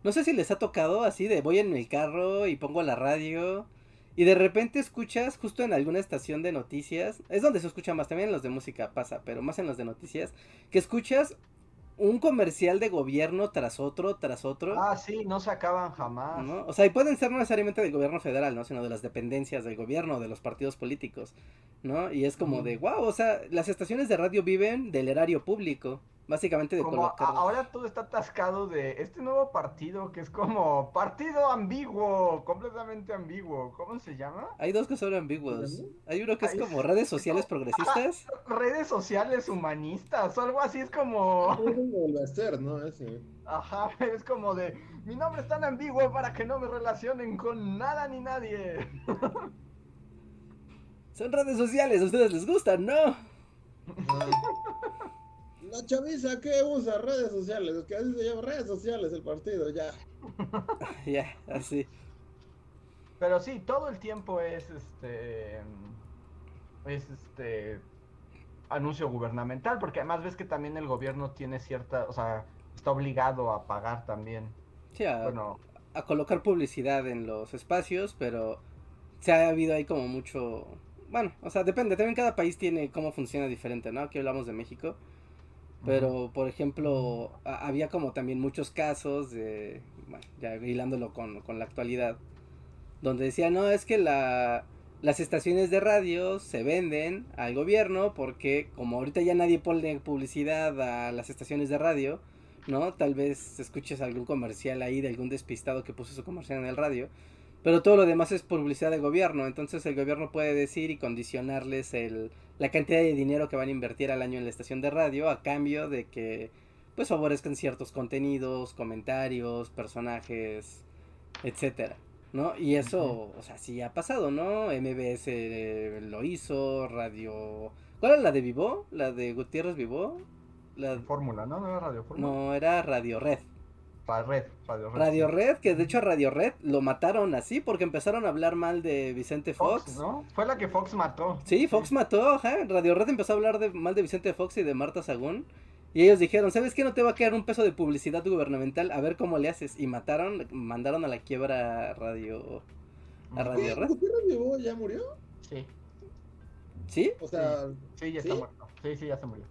No sé si les ha tocado así de voy en el carro y pongo la radio y de repente escuchas justo en alguna estación de noticias, es donde se escucha más, también en los de música pasa, pero más en los de noticias, que escuchas un comercial de gobierno tras otro, tras otro. Ah, sí, no se acaban jamás. ¿no? O sea, y pueden ser no necesariamente del gobierno federal, ¿no? Sino de las dependencias del gobierno, de los partidos políticos, ¿no? Y es como de, wow, o sea, las estaciones de radio viven del erario público, básicamente de Como colocar... ahora todo está atascado de este nuevo partido que es como partido ambiguo, completamente ambiguo. ¿Cómo se llama? Hay dos que son ambiguos. Hay uno que es como redes sociales progresistas. Redes sociales humanistas o algo así es como... A ser, ¿no? Ese. Ajá, es como de mi nombre es tan ambiguo para que no me relacionen con nada ni nadie. Son redes sociales, a ustedes les gustan, ¿no? La chaviza que usa redes sociales, es que así se llama redes sociales el partido, ya. ya, así. Pero sí, todo el tiempo es este es este anuncio gubernamental, porque además ves que también el gobierno tiene cierta, o sea, está obligado a pagar también. Sí, a, Bueno, a colocar publicidad en los espacios, pero se ha habido ahí como mucho... Bueno, o sea, depende, también cada país tiene cómo funciona diferente, ¿no? Aquí hablamos de México, pero por ejemplo, había como también muchos casos de, bueno, ya hilándolo con, con la actualidad, donde decían, no, es que la, las estaciones de radio se venden al gobierno porque como ahorita ya nadie pone publicidad a las estaciones de radio, ¿no? Tal vez escuches algún comercial ahí de algún despistado que puso su comercial en el radio, pero todo lo demás es publicidad del gobierno, entonces el gobierno puede decir y condicionarles el, la cantidad de dinero que van a invertir al año en la estación de radio a cambio de que pues favorezcan ciertos contenidos, comentarios, personajes, etcétera, ¿no? Y eso, o sea, sí ha pasado, ¿no? MBS eh, lo hizo, Radio ¿Cuál era la de Vivo? ¿La de Gutiérrez Vivo? La... fórmula, ¿no? No era radio fórmula. No, era Radio Red. Red, radio red. Radio sí. Red, que de hecho a Radio Red lo mataron así porque empezaron a hablar mal de Vicente Fox. Fox, ¿no? Fue la que Fox mató. Sí, Fox mató, ajá. Radio Red empezó a hablar de, mal de Vicente Fox y de Marta Sagún. Y ellos dijeron, ¿sabes qué? No te va a quedar un peso de publicidad gubernamental, a ver cómo le haces. Y mataron, mandaron a la quiebra a Radio... a Radio ¿Qué? Red. ¿Gutiérrez Vivo ya murió? Sí, ¿Sí? O sea, sí, ya está muerto. Sí, sí, ya se murió.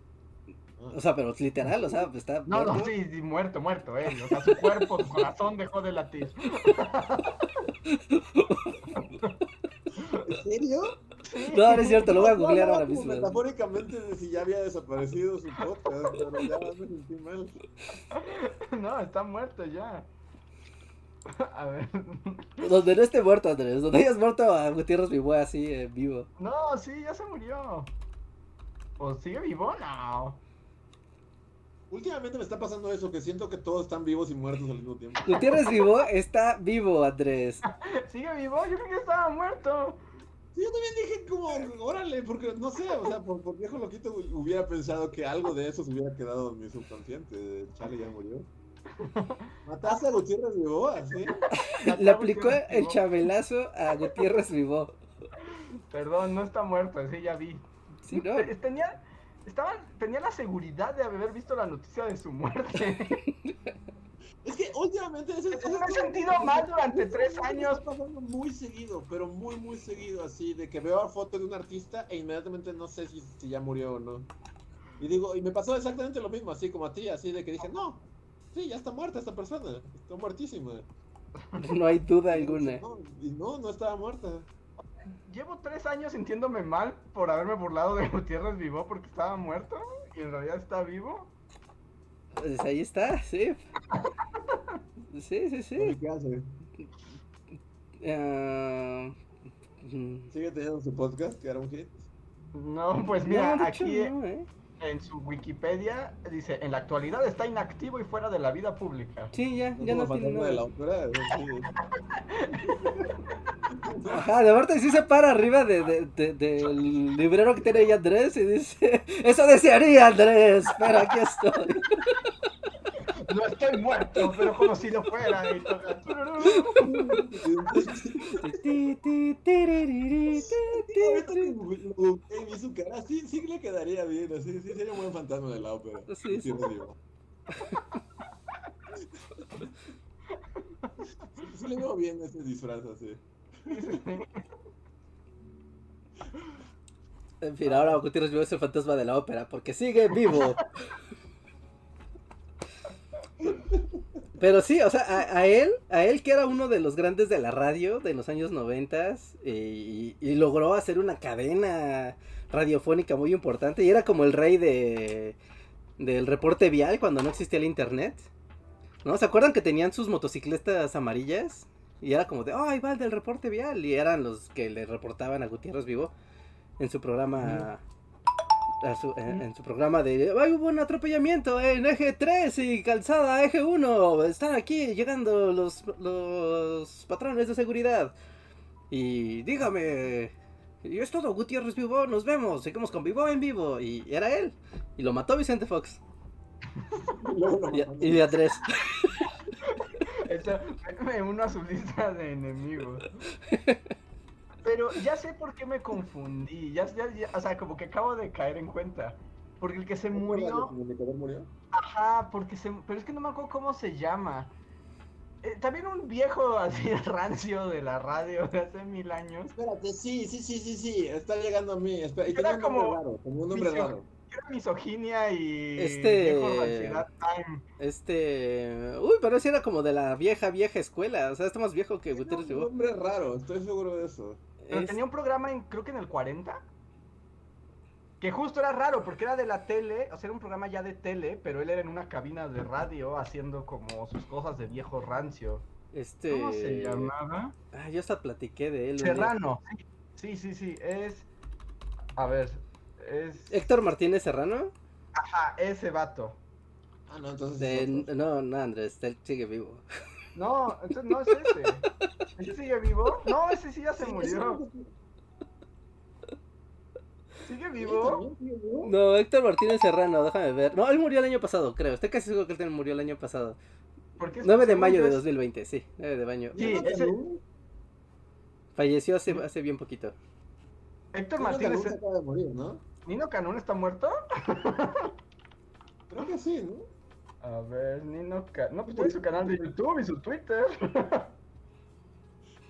O sea, pero literal, o sea, pues está... No, no, muerto. sí, sí, muerto, muerto, eh. O sea, su cuerpo, su corazón dejó de latir. ¿en serio? No, no es cierto, lo voy a No, googlear no, ahora mismo. Metafóricamente de si ya había desaparecido su podcast, pero ya me sentí mal. No, está muerto ya. A ver. Donde no esté muerto, Andrés. Donde hayas muerto a Gutiérrez vivo así en vivo. No, sí, ya se murió. ¿O sigue vivo? No. Últimamente me está pasando eso, que siento que todos están vivos y muertos al mismo tiempo. Gutiérrez vivo está vivo, Andrés. ¿Sigue vivo? Yo creo que estaba muerto. Sí, yo también dije como, órale, porque no sé, o sea, por, por viejo loquito hubiera pensado que algo de eso se hubiera quedado en mi subconsciente. Charlie ya murió. ¿Mataste a Gutiérrez vivo así? Le aplicó el chabelazo a Gutiérrez vivo. Perdón, no está muerto, sí, ya vi. Sí, no. Te- Tenía, estaba, tenía la seguridad de haber visto la noticia de su muerte. Es que últimamente ese, Eso me he sentido mal durante tres años. Pasando muy seguido, pero muy, muy seguido, así, de que veo la foto de un artista e inmediatamente no sé si, si ya murió o no. Y digo, y me pasó exactamente lo mismo, así como a ti, así de que dije, no, sí, ya está muerta esta persona, está muertísima. No hay duda Y alguna. no, y no, no estaba muerta. Llevo tres años sintiéndome mal por haberme burlado de Gutiérrez vivo porque estaba muerto y en realidad está vivo. Pues ahí está, sí. Sí, sí, ¿Y sí. ¿Qué hace? Mm, ¿Sigue teniendo su podcast, que era un hit? No, pues mira, aquí no, ¿eh? En su Wikipedia dice, en la actualidad está inactivo y fuera de la vida pública. Sí, ya, ¿No ya no tiene fantasma de la nada. Sí. Ajá, de aparte sí se para arriba de, de- de- del librero que tiene ahí Andrés y dice, eso desearía Andrés, pero aquí estoy. No estoy muerto, pero como si lo fuera. y su cara, sí, sí le quedaría bien, así, sí sería un buen fantasma de la ópera. Sí. Sí, sí le veo bien ese disfraz así. En fin, ahora Gutiérrez Vivo es el fantasma de la ópera, porque sigue vivo. Pero sí, o sea, a, él, a él que era uno de los grandes de la radio de los años noventas y, y logró hacer una cadena radiofónica muy importante y era como el rey de del reporte vial cuando no existía el internet. ¿No? ¿Se acuerdan que tenían sus motocicletas amarillas? Y era como de, oh, ahí va el del reporte vial. Y eran los que le reportaban a Gutiérrez Vivo en su programa. A su- en, en su programa de "Ay, hubo un atropellamiento en eje 3 y calzada eje 1 están aquí llegando los, los patrones de seguridad y dígame y es todo Gutiérrez Vivo nos vemos seguimos con Vivo en vivo y era él y lo mató Vicente Fox. Y y, Eso, me uno a su lista de enemigos. Pero ya sé por qué me confundí. Ya, ya, ya- o sea, como que acabo de caer en cuenta. Porque el que se ¿No te acuerdas murió. comunicador murió? Ajá, porque se. Pero es que no me acuerdo cómo se llama. Eh, también un viejo así rancio de la radio de hace mil años. Espérate, sí, sí, sí, sí, sí, está llegando a mí. Espera, y Era tenía un nombre como raro, como un nombre raro. Era misoginia y. Este- Viejo este uy pero ese era como de la vieja vieja escuela o sea está más viejo que Gutiérrez un nombre raro, estoy seguro de eso. Pero Es- tenía un programa, en, creo que en el 40. Que justo era raro, porque era de la tele, o sea, era un programa ya de tele, pero él era en una cabina de radio haciendo como sus cosas de viejo rancio. este ¿Cómo se llamaba? ah yo hasta platiqué de él día. Serrano. Sí, sí, sí, es... A ver, es... Héctor Martínez Serrano Ajá, ese vato. Ah, no, entonces. De- no, no, Andrés, él sigue vivo. No, entonces no es ese. ¿Ese sigue vivo? No, ese sí ya se Sí, murió. ¿Sigue vivo? No, Héctor Martínez Serrano, déjame ver. No, él murió el año pasado, creo. Estoy casi seguro que él también murió el año pasado. Porque 9 de mayo yo de es- 2020, sí, 9 de mayo. Sí, ¿Nino ese-? Falleció hace, hace bien poquito. Héctor Martínez... Canún acaba de morir, ¿no? ¿Nino Canún está muerto? Creo que sí, ¿no? A ver, Nino Canún... No, pues tiene su canal de YouTube y su Twitter.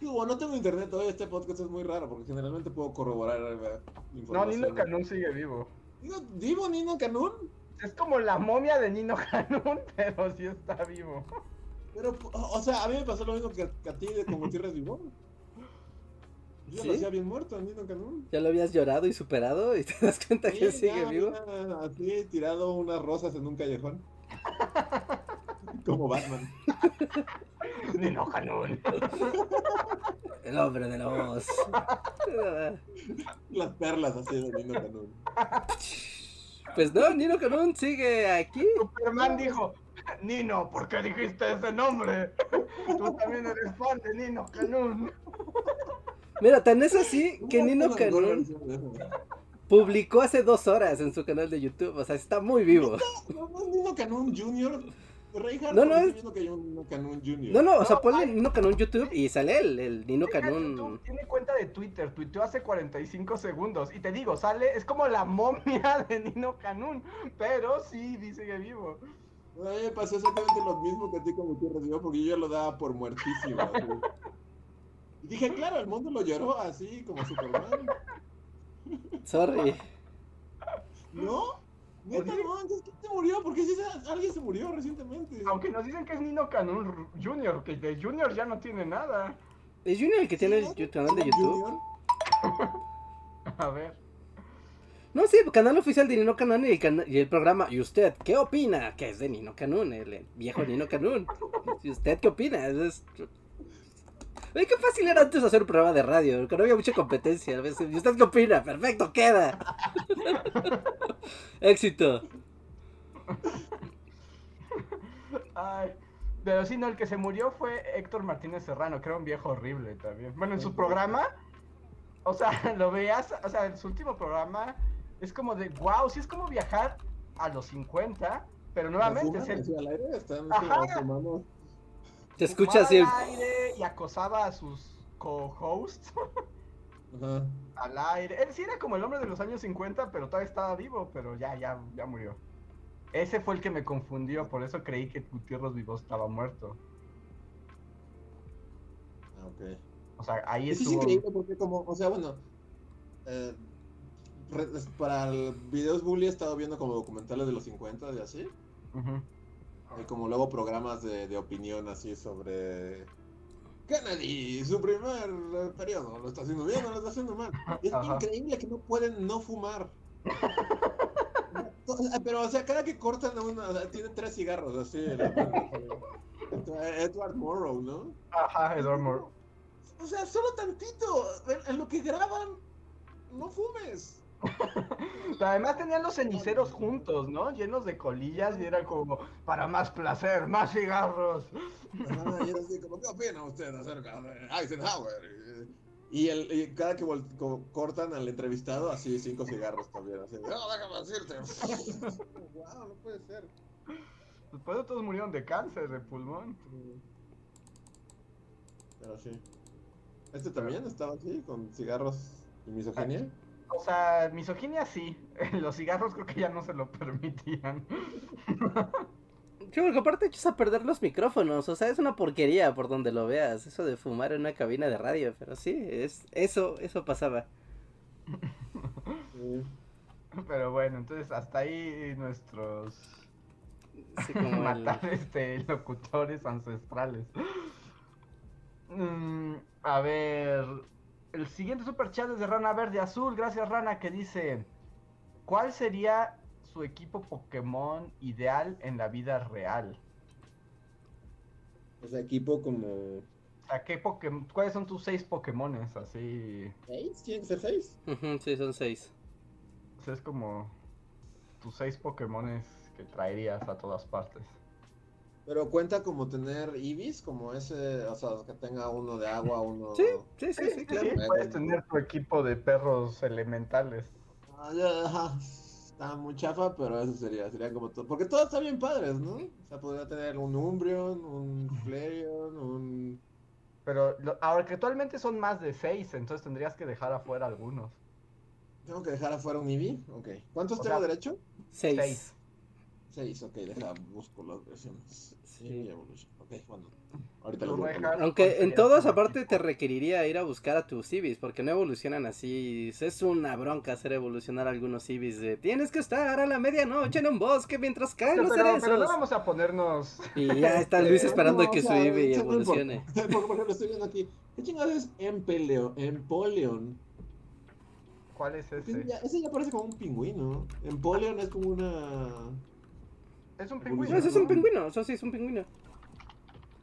Digo, no tengo internet hoy, este podcast es muy raro porque generalmente puedo corroborar eh, No, información. Nino Canún sigue vivo. Digo, ¿Vivo Nino Canún? Es como la momia de Nino Canún, pero sí está vivo. Pero, o o sea, a mí me pasó lo mismo que a, que ti de con Gutiérrez Vivón. Yo ¿Sí? lo hacía bien muerto, Nino Canún. Ya lo habías llorado y superado y te das cuenta que Sí, sigue ya vivo. Así tirado unas rosas en un callejón. Como Batman. Nino Canún. El hombre de la voz. Las perlas así de Nino Canún. Pues no, Nino Canún sigue aquí. Superman dijo, Nino, ¿por qué dijiste ese nombre? Tú también eres fan de Nino Canún. Mira, tan es así que ¿Cómo Nino Canún? Publicó hace dos horas en su canal de YouTube. O sea, está muy vivo. No, no es Nino Canún Jr. Reinhardt No, no, es- Nino Canún Jr. No, no, o sea, No, ponle ay. Nino Canún YouTube y sale él, el Nino. YouTube, Tiene cuenta de Twitter, tuiteó hace 45 segundos. Y te digo, sale, es como la momia de Nino Canún. Pero sí, dice que vivo. A mí me pasó exactamente lo mismo que a ti con Gutiérrez, ¿no? porque yo ya lo daba por muertísimo. Y dije, claro, el mundo lo lloró así, como Superman. Sorry. ¿No? Neta, no, entonces ¿quién se murió? Porque se- alguien se murió recientemente. Aunque nos dicen que es Nino Canún Jr., que de Junior ya no tiene nada. ¿Es Junior el que tiene el canal de YouTube? Junior. A ver. No, sí, canal oficial de Nino Canún y el, cana- y el programa. ¿Y usted qué opina? Que es de Nino Canún, el, el viejo Nino Canún. ¿Y usted qué opina? Es- Oye, qué fácil era antes hacer un programa de radio, porque no había mucha competencia. A veces, ¿y usted qué opina? Perfecto, queda. Éxito. Ay. Pero sí, no, el que se murió fue Héctor Martínez Serrano, que era un viejo horrible también. Bueno, en su programa, o sea, lo veas, o sea, en su último programa es como de, wow, sí es como viajar a los 50, pero nuevamente ¿Fuman es el así al aire? ¿Están Ajá. Te escucha así. fumaba al aire y acosaba a sus co-hosts Ajá. al aire. Él sí era como el hombre de los años 50, pero todavía estaba vivo, pero ya, ya, ya murió. Ese fue el que me confundió, por eso creí que Gutiérrez Vivo estaba muerto. Ah, ok. O sea, ahí es estuvo. increíble porque como, o sea, bueno, eh, para el videos bully he estado viendo como documentales de los 50 y así, Ujú. Y como luego programas de, de opinión así sobre Kennedy, su primer eh, periodo, lo está haciendo bien o lo está haciendo mal. Es Ajá. increíble que no pueden no fumar. Pero, o sea, cada que cortan a uno, o sea, tiene tres cigarros así. la- Edward Morrow, ¿no? Ajá, Edward Moore. O sea, solo tantito. En, en lo que graban, no fumes. Además tenían los ceniceros juntos, ¿no? Llenos de colillas y era como, para más placer, más cigarros. Ajá, y era así como, ¿qué opina usted acerca de Eisenhower? Y, el, y cada que cortan al entrevistado, así cinco cigarros también. Así, no, déjame decirte. wow, no puede ser. Después de todos murieron de cáncer de pulmón. Pero sí. Este también estaba así, con cigarros y misoginia. O sea, misoginia sí. Los cigarros creo que ya no se lo permitían. Sí, porque aparte echas a perder los micrófonos, o sea, es una porquería por donde lo veas, eso de fumar en una cabina de radio, pero sí, es eso, eso pasaba. Sí. Pero bueno, entonces hasta ahí nuestros Así como el- matar este locutores ancestrales. Mm, a ver, el siguiente super chat es de Rana Verde Azul, gracias Rana, que dice, ¿cuál sería su equipo Pokémon ideal en la vida real? O sea, equipo como. Sea, ¿qué Pokémon, ¿cuáles son tus seis Pokémones así? ¿Seis? ¿Tienen que ser seis? Sí, son seis. O sea, es como tus seis Pokémones que traerías a todas partes. Pero cuenta como tener Ibis, como ese, o sea, que tenga uno de agua, uno. Sí, sí, sí, sí, claro. Sí, puedes tener tu equipo de perros elementales. Ah. Está muy chafa, pero eso sería, sería como todo. Porque todos están bien padres, ¿no? O sea, podría tener un Umbreon, un Flareon, un. Pero lo- ahora que actualmente son más de seis, entonces tendrías que dejar afuera algunos. Tengo que dejar afuera un Eevee. Ok. ¿Cuántos O tengo sea- derecho? Seis. Seis. Seis, ok, deja, busco las versiones. Sí. Evolution. Ok, bueno. Ahorita lo voy a. Aunque en todas aparte te requeriría ir a buscar a tus Ibis, porque no evolucionan así. Es una bronca hacer evolucionar algunos Ibis de tienes que estar a la medianoche en un bosque mientras caen Pero, los pero- pero no vamos a ponernos. Y ya está Luis Eh, esperando No, que o su sea, Eevee importa. evolucione. Por por ejemplo, estoy viendo aquí. ¿Qué chingados es Empeleo? Empoleon. ¿Cuál es Ese ese? ya, ese ya parece como un pingüino. Empoleon es como una. Es un pingüino. No, ese es un ¿no? pingüino, eso sí es un pingüino.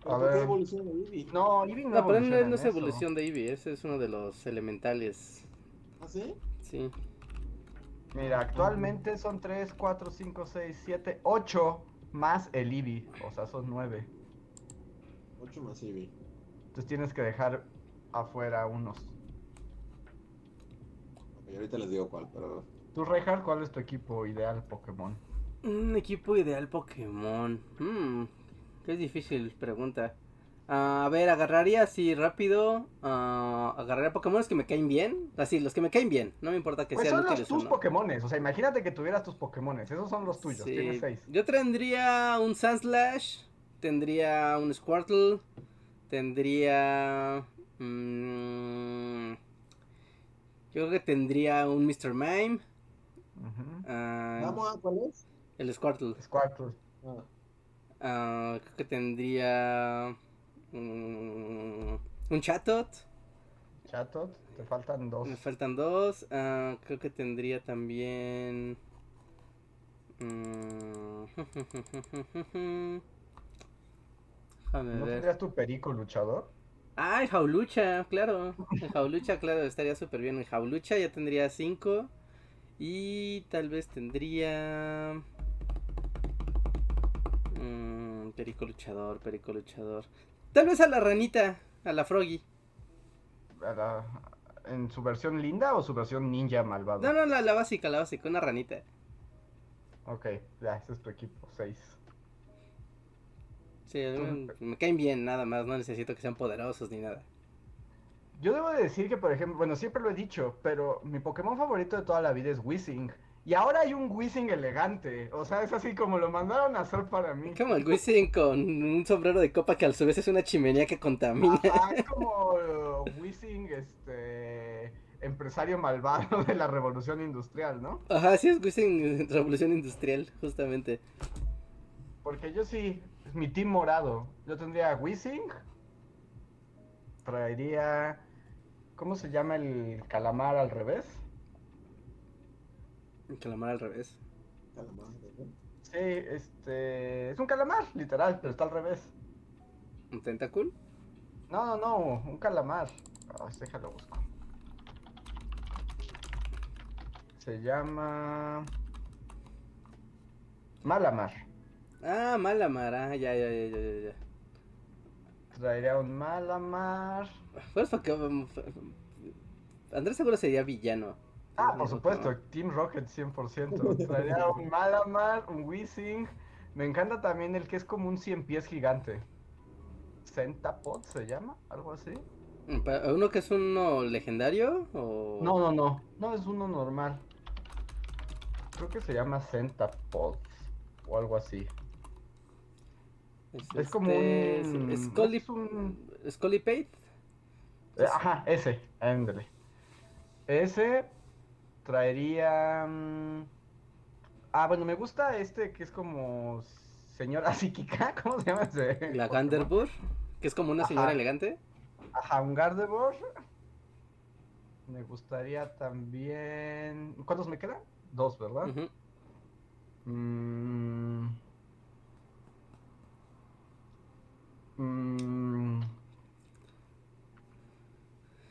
¿Pero A ¿Por qué ver. evolución de Eevee? No, Eevee no, No, pero no, es eso. evolución de Eevee, ese es uno de los elementales. ¿Ah, sí? Sí. Mira, actualmente son 3, 4, 5, 6, 7, 8 más el Eevee. O sea, son 9. 8 más Eevee. Entonces tienes que dejar afuera unos. Ok, ahorita les digo cuál, pero... Tú, Reinhardt, ¿cuál es tu equipo ideal Pokémon? Un equipo ideal Pokémon. Hmm, qué difícil pregunta. Ah, a ver, agarraría así rápido. ah, agarraría Pokémon que me caen bien. Así, los que me caen bien. No me importa que Pues sean son los útiles o tus no. Pokémones. O sea, imagínate que tuvieras tus Pokémones. Esos son los tuyos. Sí, Tienes 6. Yo tendría un Sandslash. Tendría un Squirtle. Tendría. mm, yo creo que tendría un Mr. Mime. ah, ¿Vamos a cuál es? El Squirtle. Squirtle. Ah, creo que tendría mm, un Chatot. Chatot. Te faltan dos. Me faltan dos. Ah, creo que tendría también. mm, Déjame ¿No ver. tendrías tu perico luchador? Ah, el Jaulucha, claro. El Jaulucha, claro, estaría súper bien. El Jaulucha ya tendría cinco. Y tal vez tendría. Mm, perico luchador, perico luchador. Tal vez a la ranita, a la Froggy. A la- ¿En su versión linda o su versión ninja malvado? No, no, la, la básica, la básica, una ranita. Ok, ya, ese es tu equipo. 6. Sí, me, me caen bien, nada más. No necesito que sean poderosos ni nada. Yo debo de decir que, por ejemplo, bueno, siempre lo he dicho, pero mi Pokémon favorito de toda la vida es Whizzing. Y ahora hay un Whizzing elegante. O sea, es así como lo mandaron a hacer para mí. Como el Wizzing con un sombrero de copa que a su vez es una chimenea que contamina. Ajá, es como Whizzing, este, empresario malvado de la revolución industrial, ¿no? Ajá, sí es Wizzing Revolución Industrial, justamente. Porque yo sí, es mi team morado. Yo tendría Whizzing. Traería. ¿Cómo se llama el calamar al revés? Calamar al revés. calamar, ¿no? Sí, este. Es un calamar, literal, pero está al revés. ¿Un Tentacool? No, no, no, un calamar. Ay, déjalo busco. Se llama. Malamar. Ah, Malamar, ah, ya, ya, ya, ya, ya, ya. Traería un Malamar. Pues Andrés seguro sería villano. Ah, por supuesto. Team Rocket 100%. Traería un Malamar, un Whizzing. Me encanta también el que es como un 100 pies gigante. Centapod se llama, algo así. Mm, ¿Uno que es uno legendario? O... No, no, no, no es uno normal. Creo que se llama Centapod o algo así. Es como este, un- es- Scully... es un- Scullypate. Eh, Ajá, ese, ándale. Ese traería. mm, Ah, bueno, me gusta este que es como señora psíquica. ¿Cómo se llama ese? La? Ganderbur, que es como una señora Ajá. elegante. Ajá, un Gardevoir. Me gustaría también. ¿Cuántos me quedan? Dos, ¿verdad? Ujú. Mm. Mm.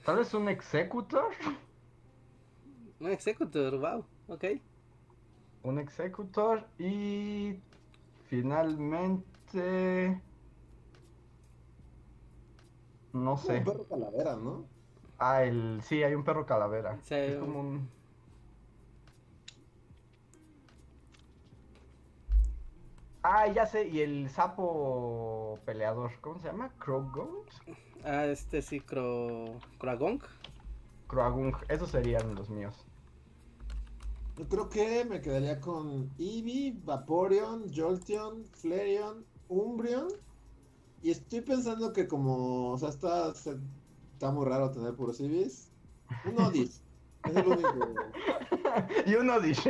Tal vez un Executor. Un Executor, wow, ok. Un Executor y finalmente... No Un sé. perro calavera, ¿no? Ah, el... Sí, hay un perro calavera. Sí, es un- como un... Ah, ya sé, y el sapo peleador, ¿cómo se llama? Crogoat? Ah, este sí, Cro... Croagunk. Croagunk, esos serían los míos. Yo creo que me quedaría con Eevee, Vaporeon, Jolteon, Flareon, Umbreon. Y estoy pensando que como, o sea, está, está muy raro tener puros Eevees. Un Odis. es el único. y un Odish.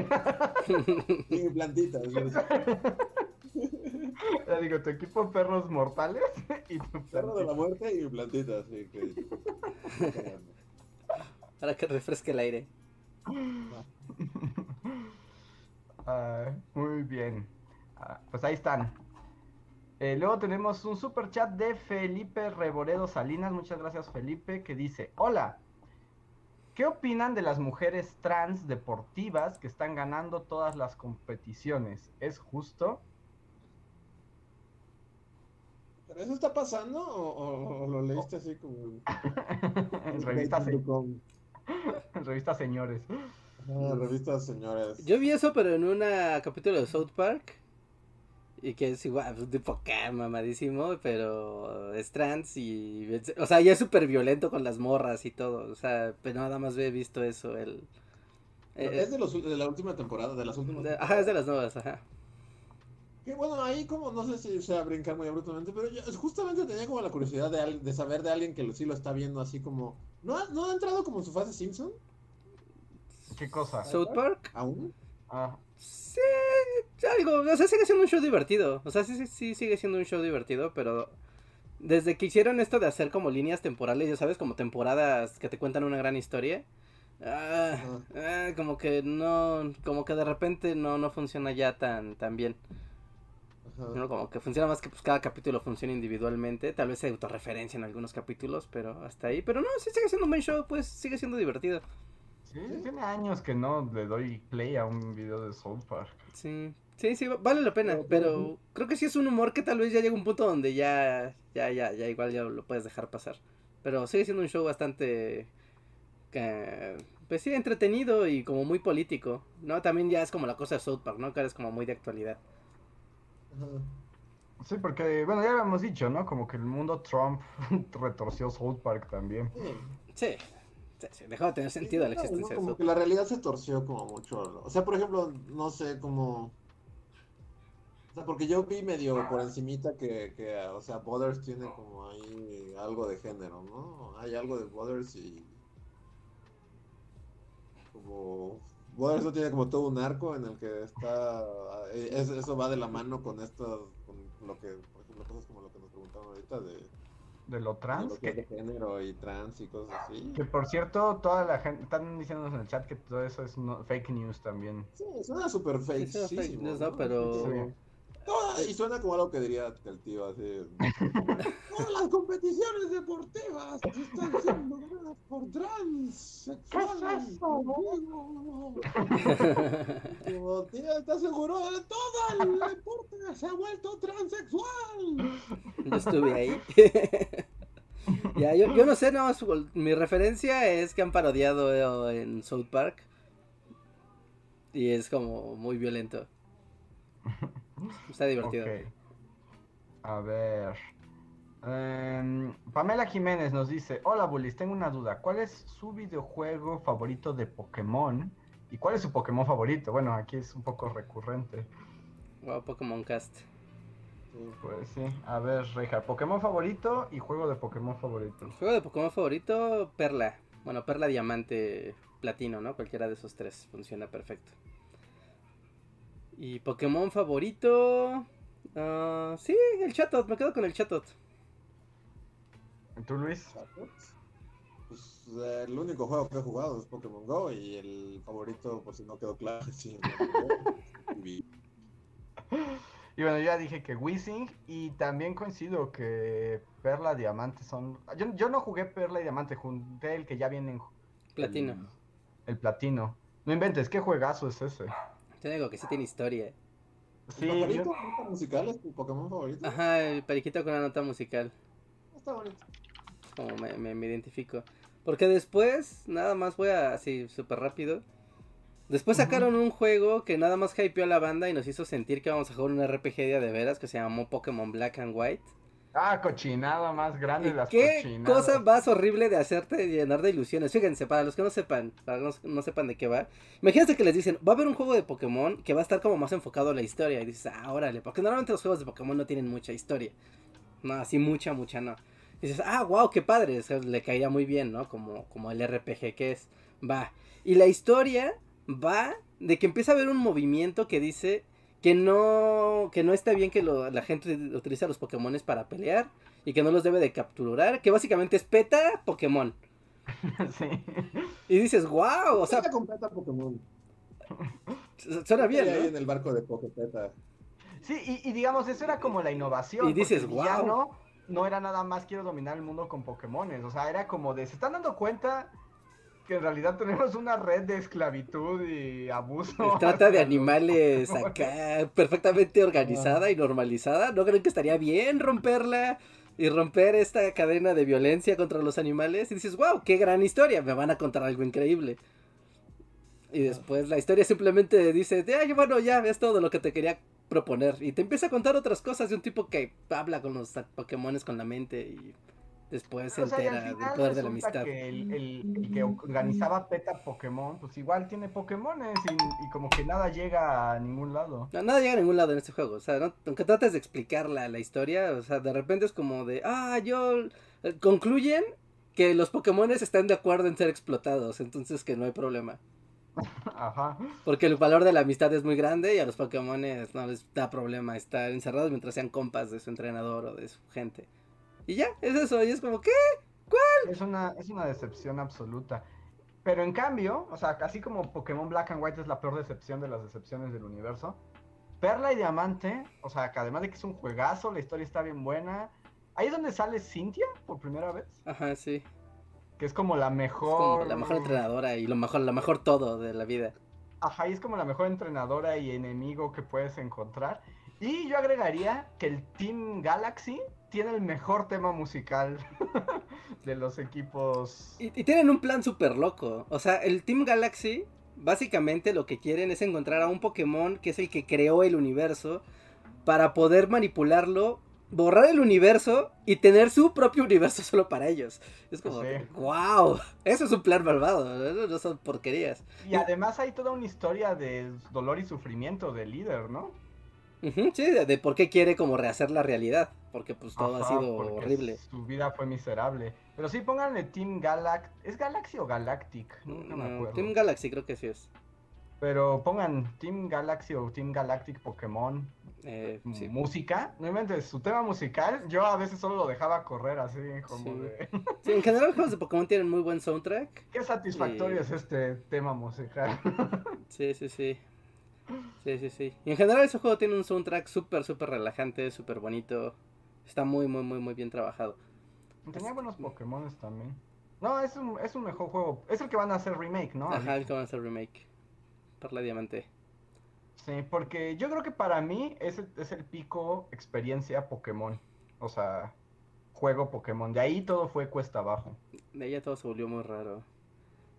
Sin plantitas. Ya digo, tu equipo perros mortales y tu Perro de la muerte y plantitas. Sí, que... Para que refresque el aire. Ah, muy bien. Ah, pues ahí están. Eh, luego tenemos un super chat de Felipe Reboredo Salinas. Muchas gracias, Felipe, que dice: Hola, ¿qué opinan de las mujeres trans deportivas que están ganando todas las competiciones? ¿Es justo? ¿Pero eso está pasando o, o- o lo leíste así como en revista, se- con en revista Señores. revistas señores? Yo vi eso, pero en un capítulo de South Park. Y que es igual, pues, tipo acá, mamadísimo, pero es trans y... O sea, ya es súper violento con las morras y todo. O sea, pero nada más he visto eso, el... eh, es de, los, de la última temporada, de las últimas. de- ajá, es de las nuevas, ajá. Que bueno, ahí como, no sé si sea brincar muy abruptamente, pero yo justamente tenía como la curiosidad de, al- de saber de alguien que lo, sí lo está viendo así como... ¿No ha, ¿No ha entrado como en su fase Simpson? ¿Qué cosa? South Park, ¿Aún? Ah, sí, algo, o sea, sigue siendo un show divertido. O sea, sí, sí, sí, sigue siendo un show divertido, pero... Desde que hicieron esto de hacer como líneas temporales, ya sabes, como temporadas que te cuentan una gran historia. ah, ah, como que no, como que de repente no, no funciona ya tan, tan bien. Ajá. ¿no? Como que funciona más que pues cada capítulo funciona individualmente. Tal vez se autorreferencia en algunos capítulos, pero hasta ahí. Pero no, sí sigue siendo un buen show, pues sigue siendo divertido. sí, tiene años que no le doy play a un video de South Park. Sí, sí, sí, va- vale la pena. Pero, Pero creo que sí es un humor que tal vez ya llega un punto donde ya, ya, ya, ya igual ya lo puedes dejar pasar. Pero sigue siendo un show bastante, que, pues sí, entretenido y como muy político, ¿no? También ya es como la cosa de South Park, ¿no? Que ahora es como muy de actualidad. Sí, porque, bueno, ya habíamos dicho, ¿no? Como que el mundo Trump retorció South Park también. Sí. Sí, sí, sí, dejó de tener sentido la Sí, claro, existencia ¿no? de Como South que la realidad se torció como mucho. O sea, por ejemplo, no sé, como... O sea, porque yo vi medio por encimita que, que, o sea, Butters tiene como ahí algo de género, ¿no? Hay algo de Butters y... Como... No tiene como todo un arco en el que está... eh, es- eso va de la mano con esto, con lo que, por ejemplo, cosas como lo que nos preguntaban ahorita de... De lo trans, lo que es que, de género y trans y cosas así. que por cierto, toda la gente, están diciéndonos en el chat que todo eso es no- fake news también. Sí, suena súper fake. suena fake news, ¿no? Pero- Sí. Toda- y suena como algo que diría el tío así. Todas las competiciones deportivas están siendo ganadas por transexuales. Como, tío, ¿estás seguro de todo el deporte se ha vuelto transexual? Yo estuve ahí. ya, yo, yo no sé, no, su- mi referencia es que han parodiado en South Park. Y es como muy violento. Está divertido. A ver. Em, Pamela Jiménez nos dice: Hola Bullies, tengo una duda. ¿Cuál es su videojuego favorito de Pokémon? ¿Y cuál es su Pokémon favorito? Bueno, aquí es un poco recurrente. Wow, Pokémon Cast. Pues sí. A ver, Reja, Pokémon favorito y juego de Pokémon favorito. Juego de Pokémon favorito, Perla. Bueno, Perla, Diamante, Platino, ¿no? Cualquiera de esos tres funciona perfecto. Y Pokémon favorito... ah, sí, el Chatot, me quedo con el Chatot. ¿Tú, Luis? Pues eh, el único juego que he jugado es Pokémon Go y el favorito, por si no quedó claro, sí. Y- Y bueno, yo ya dije que Wizzing y también coincido que Perla, Diamante son... Yo, yo no jugué Perla y Diamante, junté el que ya viene en... Platino. El, el platino. No inventes, ¿qué juegazo es ese? Te digo que sí tiene historia. Sí, ¿Tu favorito? yo- ¿Nota musical es tu Pokémon favorito? Ajá, el periquito con una nota musical. Está bonito. Como me, me- me identifico. Porque después, nada más voy a así súper rápido. Después sacaron un juego que nada más hypeó a la banda y nos hizo sentir que vamos a jugar un RPG día de veras que se llamó Pokémon Black and White. Ah, cochinada más grande ¿Y las ¿Qué cochinadas. cosa más horrible de hacerte llenar de ilusiones? Fíjense, para los que no sepan, para los que no sepan de qué va. Imagínate que les dicen, va a haber un juego de Pokémon que va a estar como más enfocado a la historia. Y dices, ah, órale, porque normalmente los juegos de Pokémon no tienen mucha historia. No, así mucha, mucha no. Y dices, ah, wow, qué padre, o sea, le caería muy bien, ¿no? Como, como el RPG que es. Va. Y la historia va de que empieza a haber un movimiento que dice que no, que no está bien que lo- la gente utiliza los Pokémones para pelear y que no los debe de capturar, que básicamente es peta Pokémon. sí. Y dices, wow, o sea, Peta completa Pokémon. suena bien, Ahí ¿no? en el barco de Poképeta. Sí, y, y digamos, eso era como la innovación. Y dices, "Guau". villano No era nada más quiero dominar el mundo con Pokémones. O sea, era como de. Se están dando cuenta que en realidad tenemos una red de esclavitud y abuso. Trata de animales acá perfectamente organizada y normalizada. ¿No creen que estaría bien romperla y romper esta cadena de violencia contra los animales? Y dices, wow, qué gran historia, me van a contar algo increíble. Y después la historia simplemente dice, "Ay, bueno, ya es todo lo que te quería proponer. Y te empieza a contar otras cosas de un tipo que habla con los Pokémones con la mente y después se O sea, entera del poder de la amistad. Que el, el- el que organizaba PETA Pokémon, pues igual tiene Pokémones y, y como que nada llega a ningún lado. No, nada llega a ningún lado en este juego. O sea, no- aunque trates de explicar la, la historia, o sea, de repente es como de, ah, yo. eh, Concluyen que los Pokémones están de acuerdo en ser explotados, entonces que no hay problema. Ajá. Porque el valor de la amistad es muy grande y a los Pokémones no les da problema estar encerrados mientras sean compas de su entrenador o de su gente. Y ya, es eso, y es como, ¿qué? Es una, es una decepción absoluta. Pero en cambio, o sea, así como Pokémon Black and White es la peor decepción de las decepciones del universo, Perla y Diamante, o sea, que además de que es un juegazo, la historia está bien buena. Ahí es donde sale Cynthia por primera vez, Ajá, sí. que es como la Es mejor. como la mejor entrenadora y lo mejor, lo mejor todo de la vida. Ajá, y es como la mejor entrenadora y enemigo que puedes encontrar. Y yo agregaría que el Team Galaxy tiene el mejor tema musical de los equipos. Y, y tienen un plan súper loco. O sea, el Team Galaxy, básicamente lo que quieren es encontrar a un Pokémon que es el que creó el universo para poder manipularlo, borrar el universo y tener su propio universo solo para ellos. Es como, Sí. wow, eso es un plan malvado, eso no son porquerías. Y además hay toda una historia de dolor y sufrimiento del líder, ¿no? Sí, de, de por qué quiere como rehacer la realidad, porque pues todo ha sido horrible. Su vida fue miserable. Pero sí, pónganle Team Galact. ¿Es Galaxy o Galactic? Nunca me No, acuerdo. Team Galaxy creo que sí es. Pero pongan Team Galaxy o Team Galactic Pokémon. Eh, sí. Música. No inventes, su tema musical. Yo a veces solo lo dejaba correr así, como Sí. de. Sí, en general los juegos de Pokémon tienen muy buen soundtrack. Qué satisfactorio es este tema musical. Sí, sí, sí. Sí, sí, sí. Y en general ese juego tiene un soundtrack súper, súper relajante, súper bonito. Está muy, muy, muy, muy bien trabajado. Tenía buenos Pokémon también. No, es un, es un mejor juego. Es el que van a hacer remake, ¿no? Ajá, el que van a hacer remake. Perla Diamante. Sí, porque yo creo que para mí es el, es el pico experiencia Pokémon. O sea, juego Pokémon. De ahí todo fue cuesta abajo. De ahí ya todo se volvió muy raro.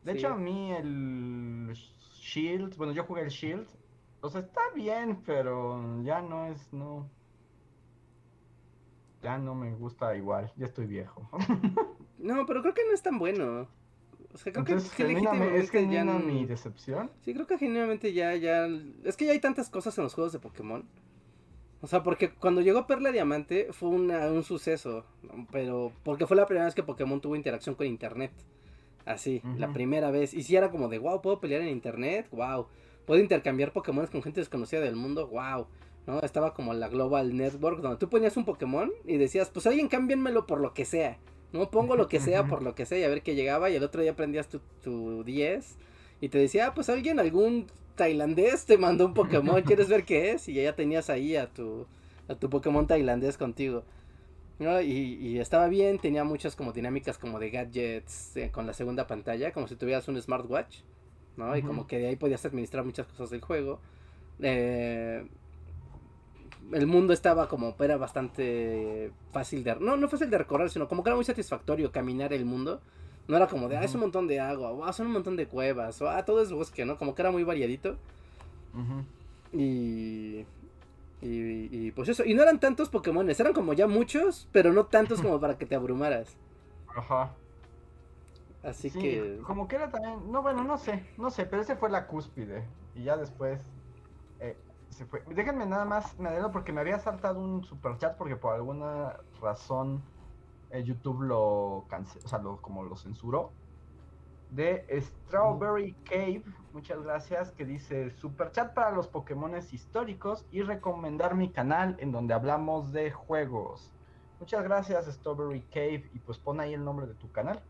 De Sí. hecho, a mí el Shield, bueno, yo jugué el Shield. O sea, está bien, pero ya no es, no. Ya no me gusta igual, ya estoy viejo. No, pero creo que no es tan bueno. O sea, creo que- Entonces, que, genuinamente- es legítimamente ya genuina n- mi decepción. Sí, creo que genuinamente ya, ya... Es que ya hay tantas cosas en los juegos de Pokémon. O sea, porque cuando llegó Perla Diamante fue una- un suceso. ¿no? Pero porque fue la primera vez que Pokémon tuvo interacción con Internet. Así, la primera vez. Y si era como de, wow, puedo pelear en Internet, wow. Puedo intercambiar Pokémon con gente desconocida del mundo, wow. ¿No? Estaba como la Global Network, donde tú ponías un Pokémon y decías, pues alguien cámbienmelo por lo que sea. No pongo lo que sea por lo que sea y a ver qué llegaba. Y el otro día prendías tu, tu 10 y te decía, ah, pues alguien, algún tailandés te mandó un Pokémon, ¿quieres ver qué es? Y ya tenías ahí a tu, a tu Pokémon tailandés contigo. ¿no? Y, y estaba bien, tenía muchas como dinámicas como de gadgets eh, con la segunda pantalla, como si tuvieras un smartwatch, ¿no? Y como que de ahí podías administrar muchas cosas del juego. Eh, el mundo estaba como, era bastante fácil de, no, no fácil de recorrer, sino como que era muy satisfactorio caminar el mundo. No era como de, ah, es un montón de agua, o ah, son un montón de cuevas, o ah, todo es bosque, ¿no? Como que era muy variadito. Ujú. Y, y, y, pues eso, y no eran tantos Pokémones, eran como ya muchos, pero no tantos como para que te abrumaras. Ajá. Así Sí, que, como que era también, no, bueno, no sé, no sé, pero ese fue la cúspide. Y ya después eh, se fue. Déjenme nada más, me adelanto porque me había saltado un super chat porque por alguna razón eh, YouTube lo canceló, o sea, lo, como lo censuró. De Strawberry Cave, muchas gracias, que dice super chat para los Pokémones históricos y recomendar mi canal en donde hablamos de juegos. Muchas gracias Strawberry Cave y pues pon ahí el nombre de tu canal.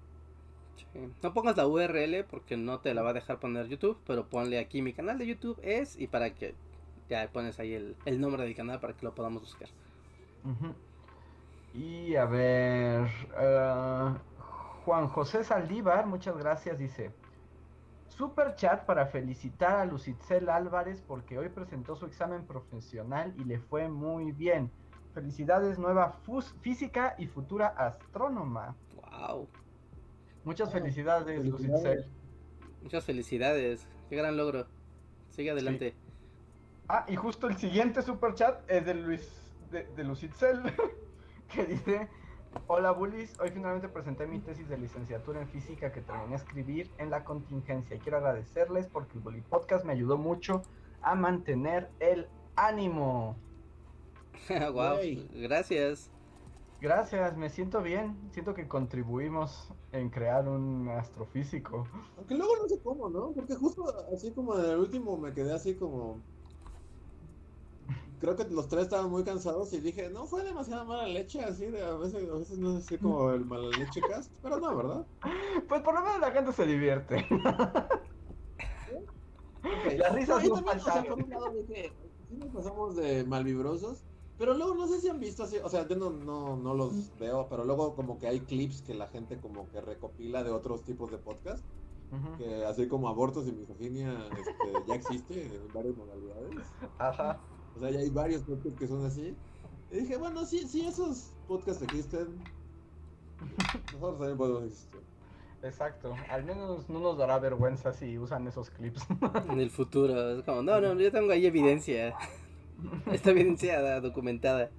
Sí. no pongas la URL porque no te la va a dejar poner YouTube, pero ponle aquí mi canal de YouTube es y para que ya pones ahí el, el nombre del canal para que lo podamos buscar. Y a ver, eh, Juan José Saldívar, muchas gracias, dice. Super chat para felicitar a Lucitzel Álvarez porque hoy presentó su examen profesional y le fue muy bien. Felicidades, nueva física y futura astrónoma. Wow. Muchas Ah, felicidades, felicidades. Lucitzel. Muchas felicidades. Qué gran logro. Sigue adelante. Ah, y justo el siguiente super chat es de Luis, de, de Lucitzel, que dice, hola bullies, hoy finalmente presenté mi tesis de licenciatura en física que terminé de escribir en la contingencia y quiero agradecerles porque el Bully Podcast me ayudó mucho a mantener el ánimo. wow. Gracias. Gracias, me siento bien, siento que contribuimos en crear un astrofísico. Aunque luego no sé cómo, ¿no? Porque justo así como en el último me quedé así como... Creo que los tres estaban muy cansados y dije, no fue demasiada mala leche, así de a veces, a veces no es así como el mala leche cast, pero no, ¿verdad? Pues por lo menos la gente se divierte. Ok. Las risas no o sea, por un lado dije, sí nos pasamos de malvibrosos, pero luego no sé si han visto así, o sea, yo no, no, no los veo, pero luego como que hay clips que la gente como que recopila de otros tipos de podcast, Ujú. que así como abortos y misoginia este, ya existe en varias modalidades. Ajá. O sea, ya hay varios podcasts que son así. Y dije, bueno, sí, sí, esos podcasts existen. Nosotros también podemos existir. Exacto, al menos no nos dará vergüenza si usan esos clips. En el futuro. Es como, no, no, yo tengo ahí evidencia. Está evidenciada, documentada.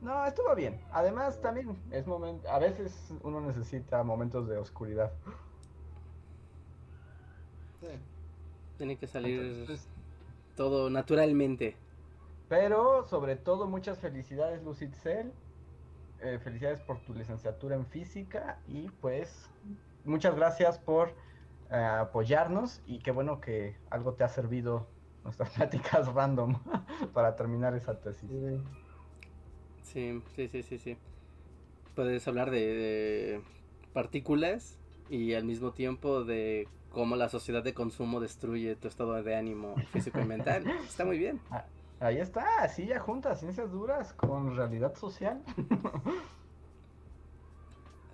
No, estuvo bien. Además, también es momento. A veces uno necesita momentos de oscuridad. Sí. Tiene que salir Entonces, todo naturalmente. pero sobre todo, muchas felicidades, Lucitzel. Eh, felicidades por tu licenciatura en física. Y pues, muchas gracias por eh, apoyarnos. Y qué bueno que algo te ha servido nuestras pláticas random para terminar esa tesis. Sí, sí, sí, sí, sí. Puedes hablar de, de partículas y al mismo tiempo de cómo la sociedad de consumo destruye tu estado de ánimo físico y mental. Está muy bien. Ahí está, así ya juntas ciencias duras con realidad social.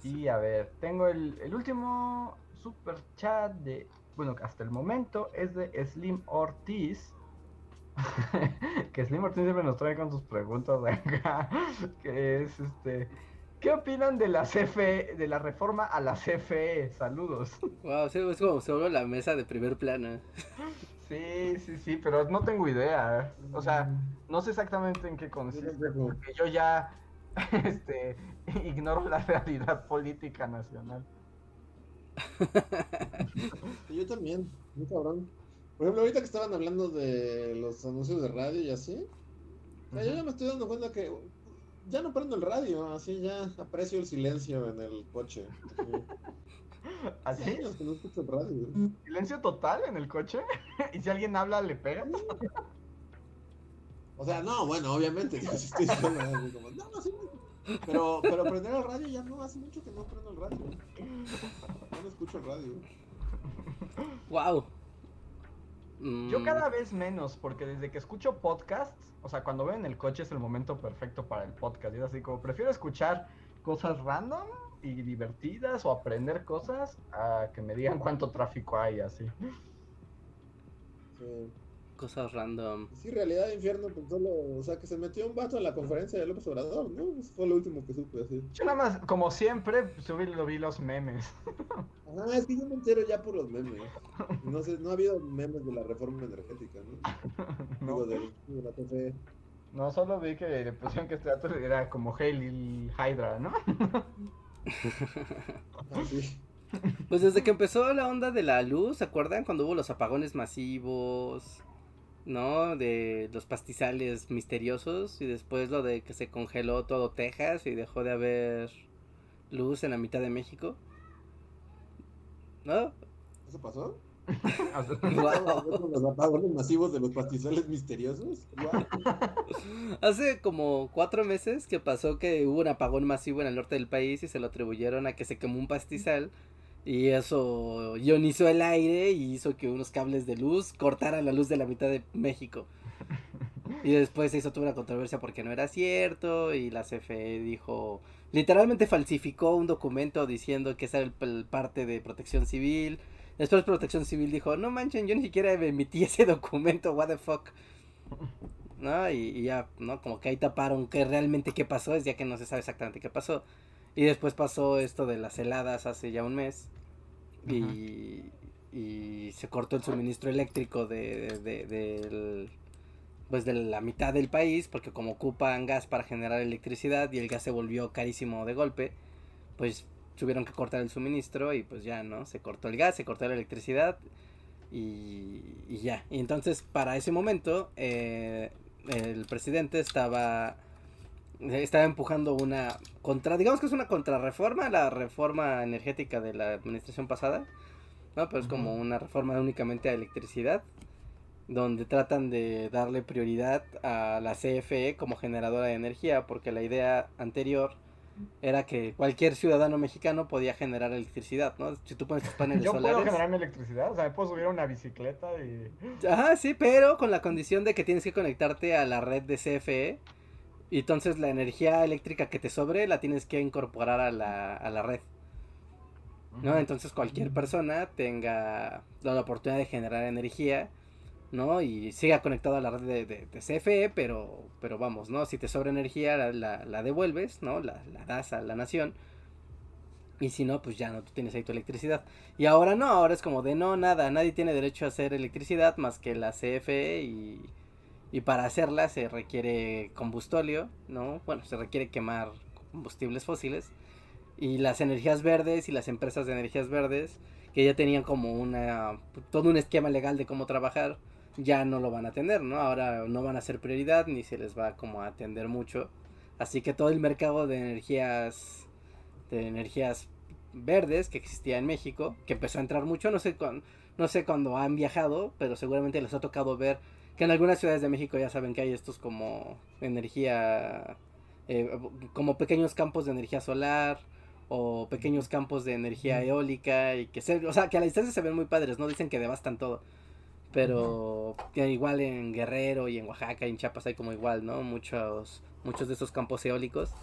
y a ver, tengo el, el último super chat de, bueno, hasta el momento es de Slim Ortiz. que Slim Ortiz siempre nos trae con sus preguntas acá. que es este. ¿Qué opinan de la CFE, de la reforma a la CFE? Saludos. Wow, sí, es como solo la mesa de primer plano. Sí, sí, sí, pero no tengo idea. O sea, no sé exactamente en qué consiste, porque yo ya este, ignoro la realidad política nacional. Yo también, muy cabrón. Por ejemplo, ahorita que estaban hablando de los anuncios de radio y así, yo ya me estoy dando cuenta que ya no prendo el radio, así ya aprecio el silencio en el coche. Así. Que no escucho el radio. ¿Silencio total en el coche? ¿Y si alguien habla, le pega? O sea, no, bueno, obviamente, yo sí estoy solo, así como, no, no, sí, pero, pero prender el radio ya no, hace mucho que no prendo el radio. No escucho el radio. Wow. Yo cada vez menos, porque desde que escucho podcasts, o sea, cuando voy en el coche es el momento perfecto para el podcast. Y es así como, prefiero escuchar cosas random y divertidas o aprender cosas a que me digan cuánto tráfico hay, así. Sí. Cosas random. Sí, realidad de infierno, pues solo, o sea, que se metió un vato en la conferencia de López Obrador, ¿no? Eso fue lo último que supe, así. Yo nada más, como siempre, subí lo vi los memes. Ah, es que yo me entero ya por los memes. No sé, no ha habido memes de la reforma energética, ¿no? No, Digo, de la TFE. no solo vi que le pusieron que este dato era como Hail Hydra, ¿no? Ah. Pues desde que empezó la onda de la luz, ¿se acuerdan? Cuando hubo los apagones masivos, ¿no? De los pastizales misteriosos y después lo de que se congeló todo Texas y dejó de haber luz en la mitad de México. ¿No? ¿Eso pasó? Wow. Los apagones masivos de los pastizales misteriosos. Hace como cuatro meses que pasó que hubo un apagón masivo en el norte del país y se lo atribuyeron a que se quemó un pastizal Y eso ionizó el aire y hizo que unos cables de luz cortaran la luz de la mitad de México. Y después se hizo toda una controversia porque no era cierto y la CFE dijo, literalmente falsificó un documento diciendo que esa era el, parte de protección civil. Después protección civil dijo, no manchen, yo ni siquiera emití ese documento, what the fuck. ¿No? Y, ya, ¿no? Como que ahí taparon que realmente qué pasó, es ya que no se sabe exactamente qué pasó. Y después pasó esto de las heladas hace ya un mes. Y, y se cortó el suministro eléctrico de, pues de la mitad del país, porque como ocupan gas para generar electricidad y el gas se volvió carísimo de golpe, pues tuvieron que cortar el suministro y pues ya, ¿no? Se cortó el gas, se cortó la electricidad y, y ya. Y entonces para ese momento eh, el presidente estaba estaba empujando una contra, digamos que es una contrarreforma, la reforma energética de la administración pasada, ¿no? Pero es como una reforma únicamente a electricidad donde tratan de darle prioridad a la CFE como generadora de energía, porque la idea anterior era que cualquier ciudadano mexicano podía generar electricidad, ¿no? Si tú pones tus paneles Yo solares. puedo generar mi electricidad, o sea, me puedo subir a una bicicleta y... Ajá, sí, pero con la condición de que tienes que conectarte a la red de CFE. Y entonces la energía eléctrica que te sobre la tienes que incorporar a la, a la red. ¿No? Entonces cualquier persona tenga la oportunidad de generar energía ¿no? Y siga conectado a la red de, de, CFE, pero, pero vamos, ¿no? Si te sobra energía, la, la, devuelves, ¿no? La, la, das a la nación. Y si no, pues ya no, tú tienes ahí tu electricidad. Y ahora no, ahora es como de no, nada, nadie tiene derecho a hacer electricidad más que la CFE y, y para hacerla se requiere combustóleo, ¿no? Bueno, se requiere quemar combustibles fósiles. Y las energías verdes y las empresas de energías verdes, que ya tenían como una, todo un esquema legal de cómo trabajar, ya no lo van a tener, ¿no? Ahora no van a ser prioridad ni se les va como a atender mucho. Así que todo el mercado de energías de energías verdes que existía en México, que empezó a entrar mucho, no sé cuándo, no sé cuándo han viajado, pero seguramente les ha tocado ver que en algunas ciudades de México ya saben que hay estos como energía eh, como pequeños campos de energía solar o pequeños campos de energía eólica y que se, o sea, que a la distancia se ven muy padres, no dicen que devastan todo. Pero igual en Guerrero y en Oaxaca y en Chiapas hay como igual, ¿no? Muchos, muchos de esos campos eólicos.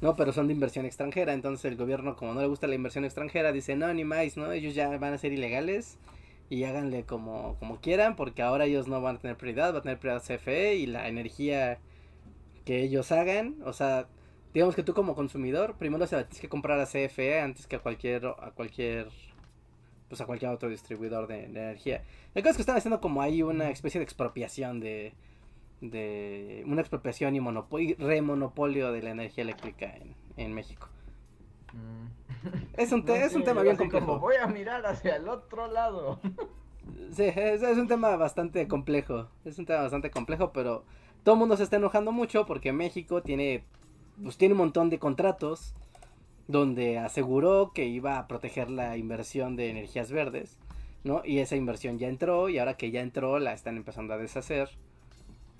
No, pero son de inversión extranjera. Entonces el gobierno, como no le gusta la inversión extranjera, dice, no, ni más, ¿no? Ellos ya van a ser ilegales y háganle como, como quieran, porque ahora ellos no van a tener prioridad, va a tener prioridad CFE y la energía que ellos hagan, o sea, digamos que tú como consumidor, primero se la tienes que comprar a CFE antes que a cualquier, a cualquier pues a cualquier otro distribuidor de, energía. La cosa es que están haciendo como ahí una especie de expropiación de, de una expropiación y, monopolio, remonopolio de la energía eléctrica en, en México. Mm. Es un, es un tema bien complejo. Como voy a mirar hacia el otro lado. Sí, es, es, un tema bastante complejo. Es un tema bastante complejo, pero todo el mundo se está enojando mucho porque México tiene, pues tiene un montón de contratos donde aseguró que iba a proteger la inversión de energías verdes, ¿no? Y esa inversión ya entró y ahora que ya entró la están empezando a deshacer.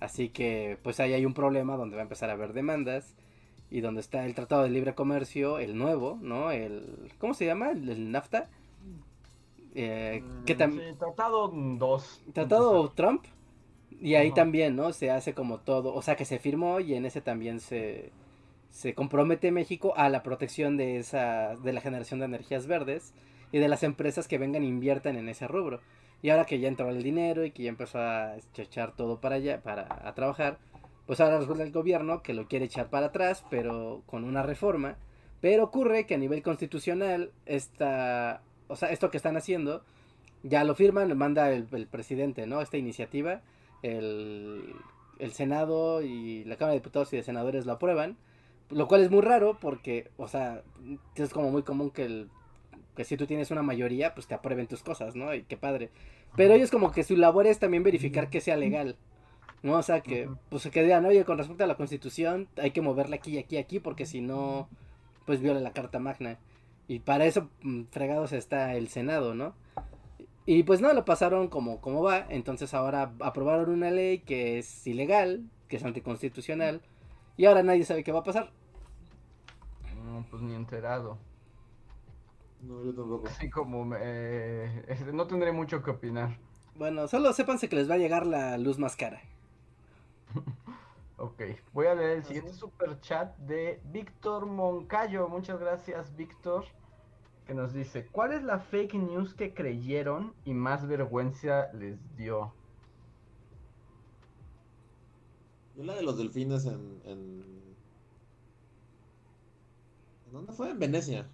Así que pues ahí hay un problema donde va a empezar a haber demandas y donde está el Tratado de Libre Comercio, el nuevo, ¿no? El ¿cómo se llama? El, NAFTA. Eh, que mm, sí, tratado 2. Tratado Trump. Y ahí también, ¿no? Se hace como todo, o sea, que se firmó y en ese también se se compromete México a la protección de esa de la generación de energías verdes y de las empresas que vengan e inviertan en ese rubro. Y ahora que ya entró el dinero y que ya empezó a echar todo para allá para a trabajar, pues ahora resulta el gobierno que lo quiere echar para atrás, pero con una reforma. Pero ocurre que a nivel constitucional esta, o sea, esto que están haciendo ya lo firman, lo manda el, el presidente, ¿no? Esta iniciativa, el, el Senado y la Cámara de Diputados y de Senadores lo aprueban lo cual es muy raro porque, o sea, es como muy común que, el, que si tú tienes una mayoría, pues te aprueben tus cosas, ¿no? Y qué padre. Pero ellos como que su labor es también verificar que sea legal. ¿No? O sea, que, pues que digan, oye, con respecto a la constitución, hay que moverla aquí, aquí, aquí, porque si no, pues viola la Carta Magna. Y para eso, mm, fregados está el Senado, ¿no? Y pues no, lo pasaron como, como va. Entonces ahora aprobaron una ley que es ilegal, que es anticonstitucional. Y ahora nadie sabe qué va a pasar pues ni enterado. No, yo tampoco. Así como me- eh, no tendré mucho que opinar. Bueno, solo sépanse que les va a llegar la luz más cara. Ok, voy a leer el siguiente super chat de Víctor Moncayo. Muchas gracias, Víctor. Que nos dice: ¿Cuál es la fake news que creyeron y más vergüenza les dio? Yo la de los delfines en. en... ¿en ¿Dónde fue? En Venecia.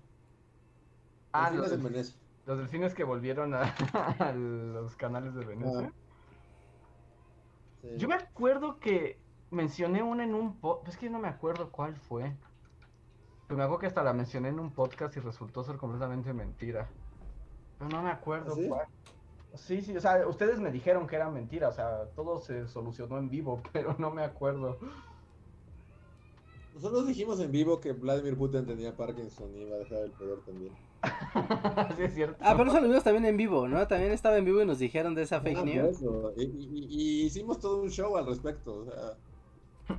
Ah, delfines los, en Venecia. los delfines que volvieron a, a los canales de Venecia. Sí. Yo me acuerdo que mencioné una en un podcast. Es que no me acuerdo cuál fue. Pero me acuerdo que hasta la mencioné en un podcast y resultó ser completamente mentira. Pero no me acuerdo ¿Ah, sí? cuál. Sí, sí, o sea, ustedes me dijeron que era mentira, o sea, todo se solucionó en vivo, pero no me acuerdo. Nosotros dijimos en vivo que Vladimir Putin tenía Parkinson y iba a dejar el poder también. sí, es cierto. Ah, pero eso lo vimos también en vivo, ¿no? También estaba en vivo y nos dijeron de esa fake Ah, por news. eso. Y, y- y hicimos todo un show al respecto. O sea,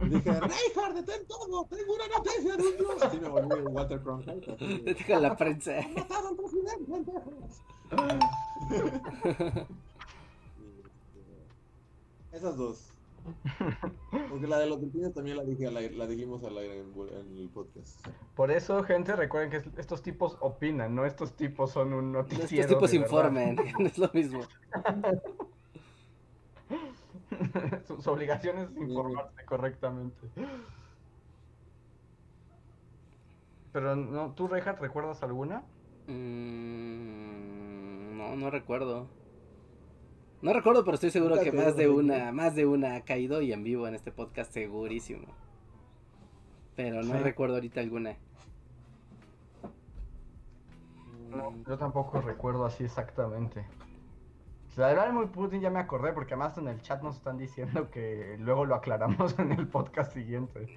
dije, Reinhardt, detén todo, tengo una noticia de un dios. Así me volví Walter Cronkite. así de, Te dijo la prensa. "Han matado al presidente, pendejos". Y, este, Esas dos. Porque la de los delfines también la dije al aire- la dijimos al aire en, en el podcast. Por eso, gente, recuerden que es- estos tipos opinan, no estos tipos son un noticiero. Estos tipos informen, no es lo mismo. su, su obligación es informarse correctamente. Pero no, ¿tú, Reinhardt, recuerdas alguna? Mm, no, no recuerdo. No recuerdo, pero estoy seguro que más de una, más de una ha caído y en vivo en este podcast, segurísimo. Pero no Sí. recuerdo ahorita alguna. No, yo tampoco recuerdo así exactamente. La de Vladimir Putin ya me acordé porque además en el chat nos están diciendo que luego lo aclaramos en el podcast siguiente.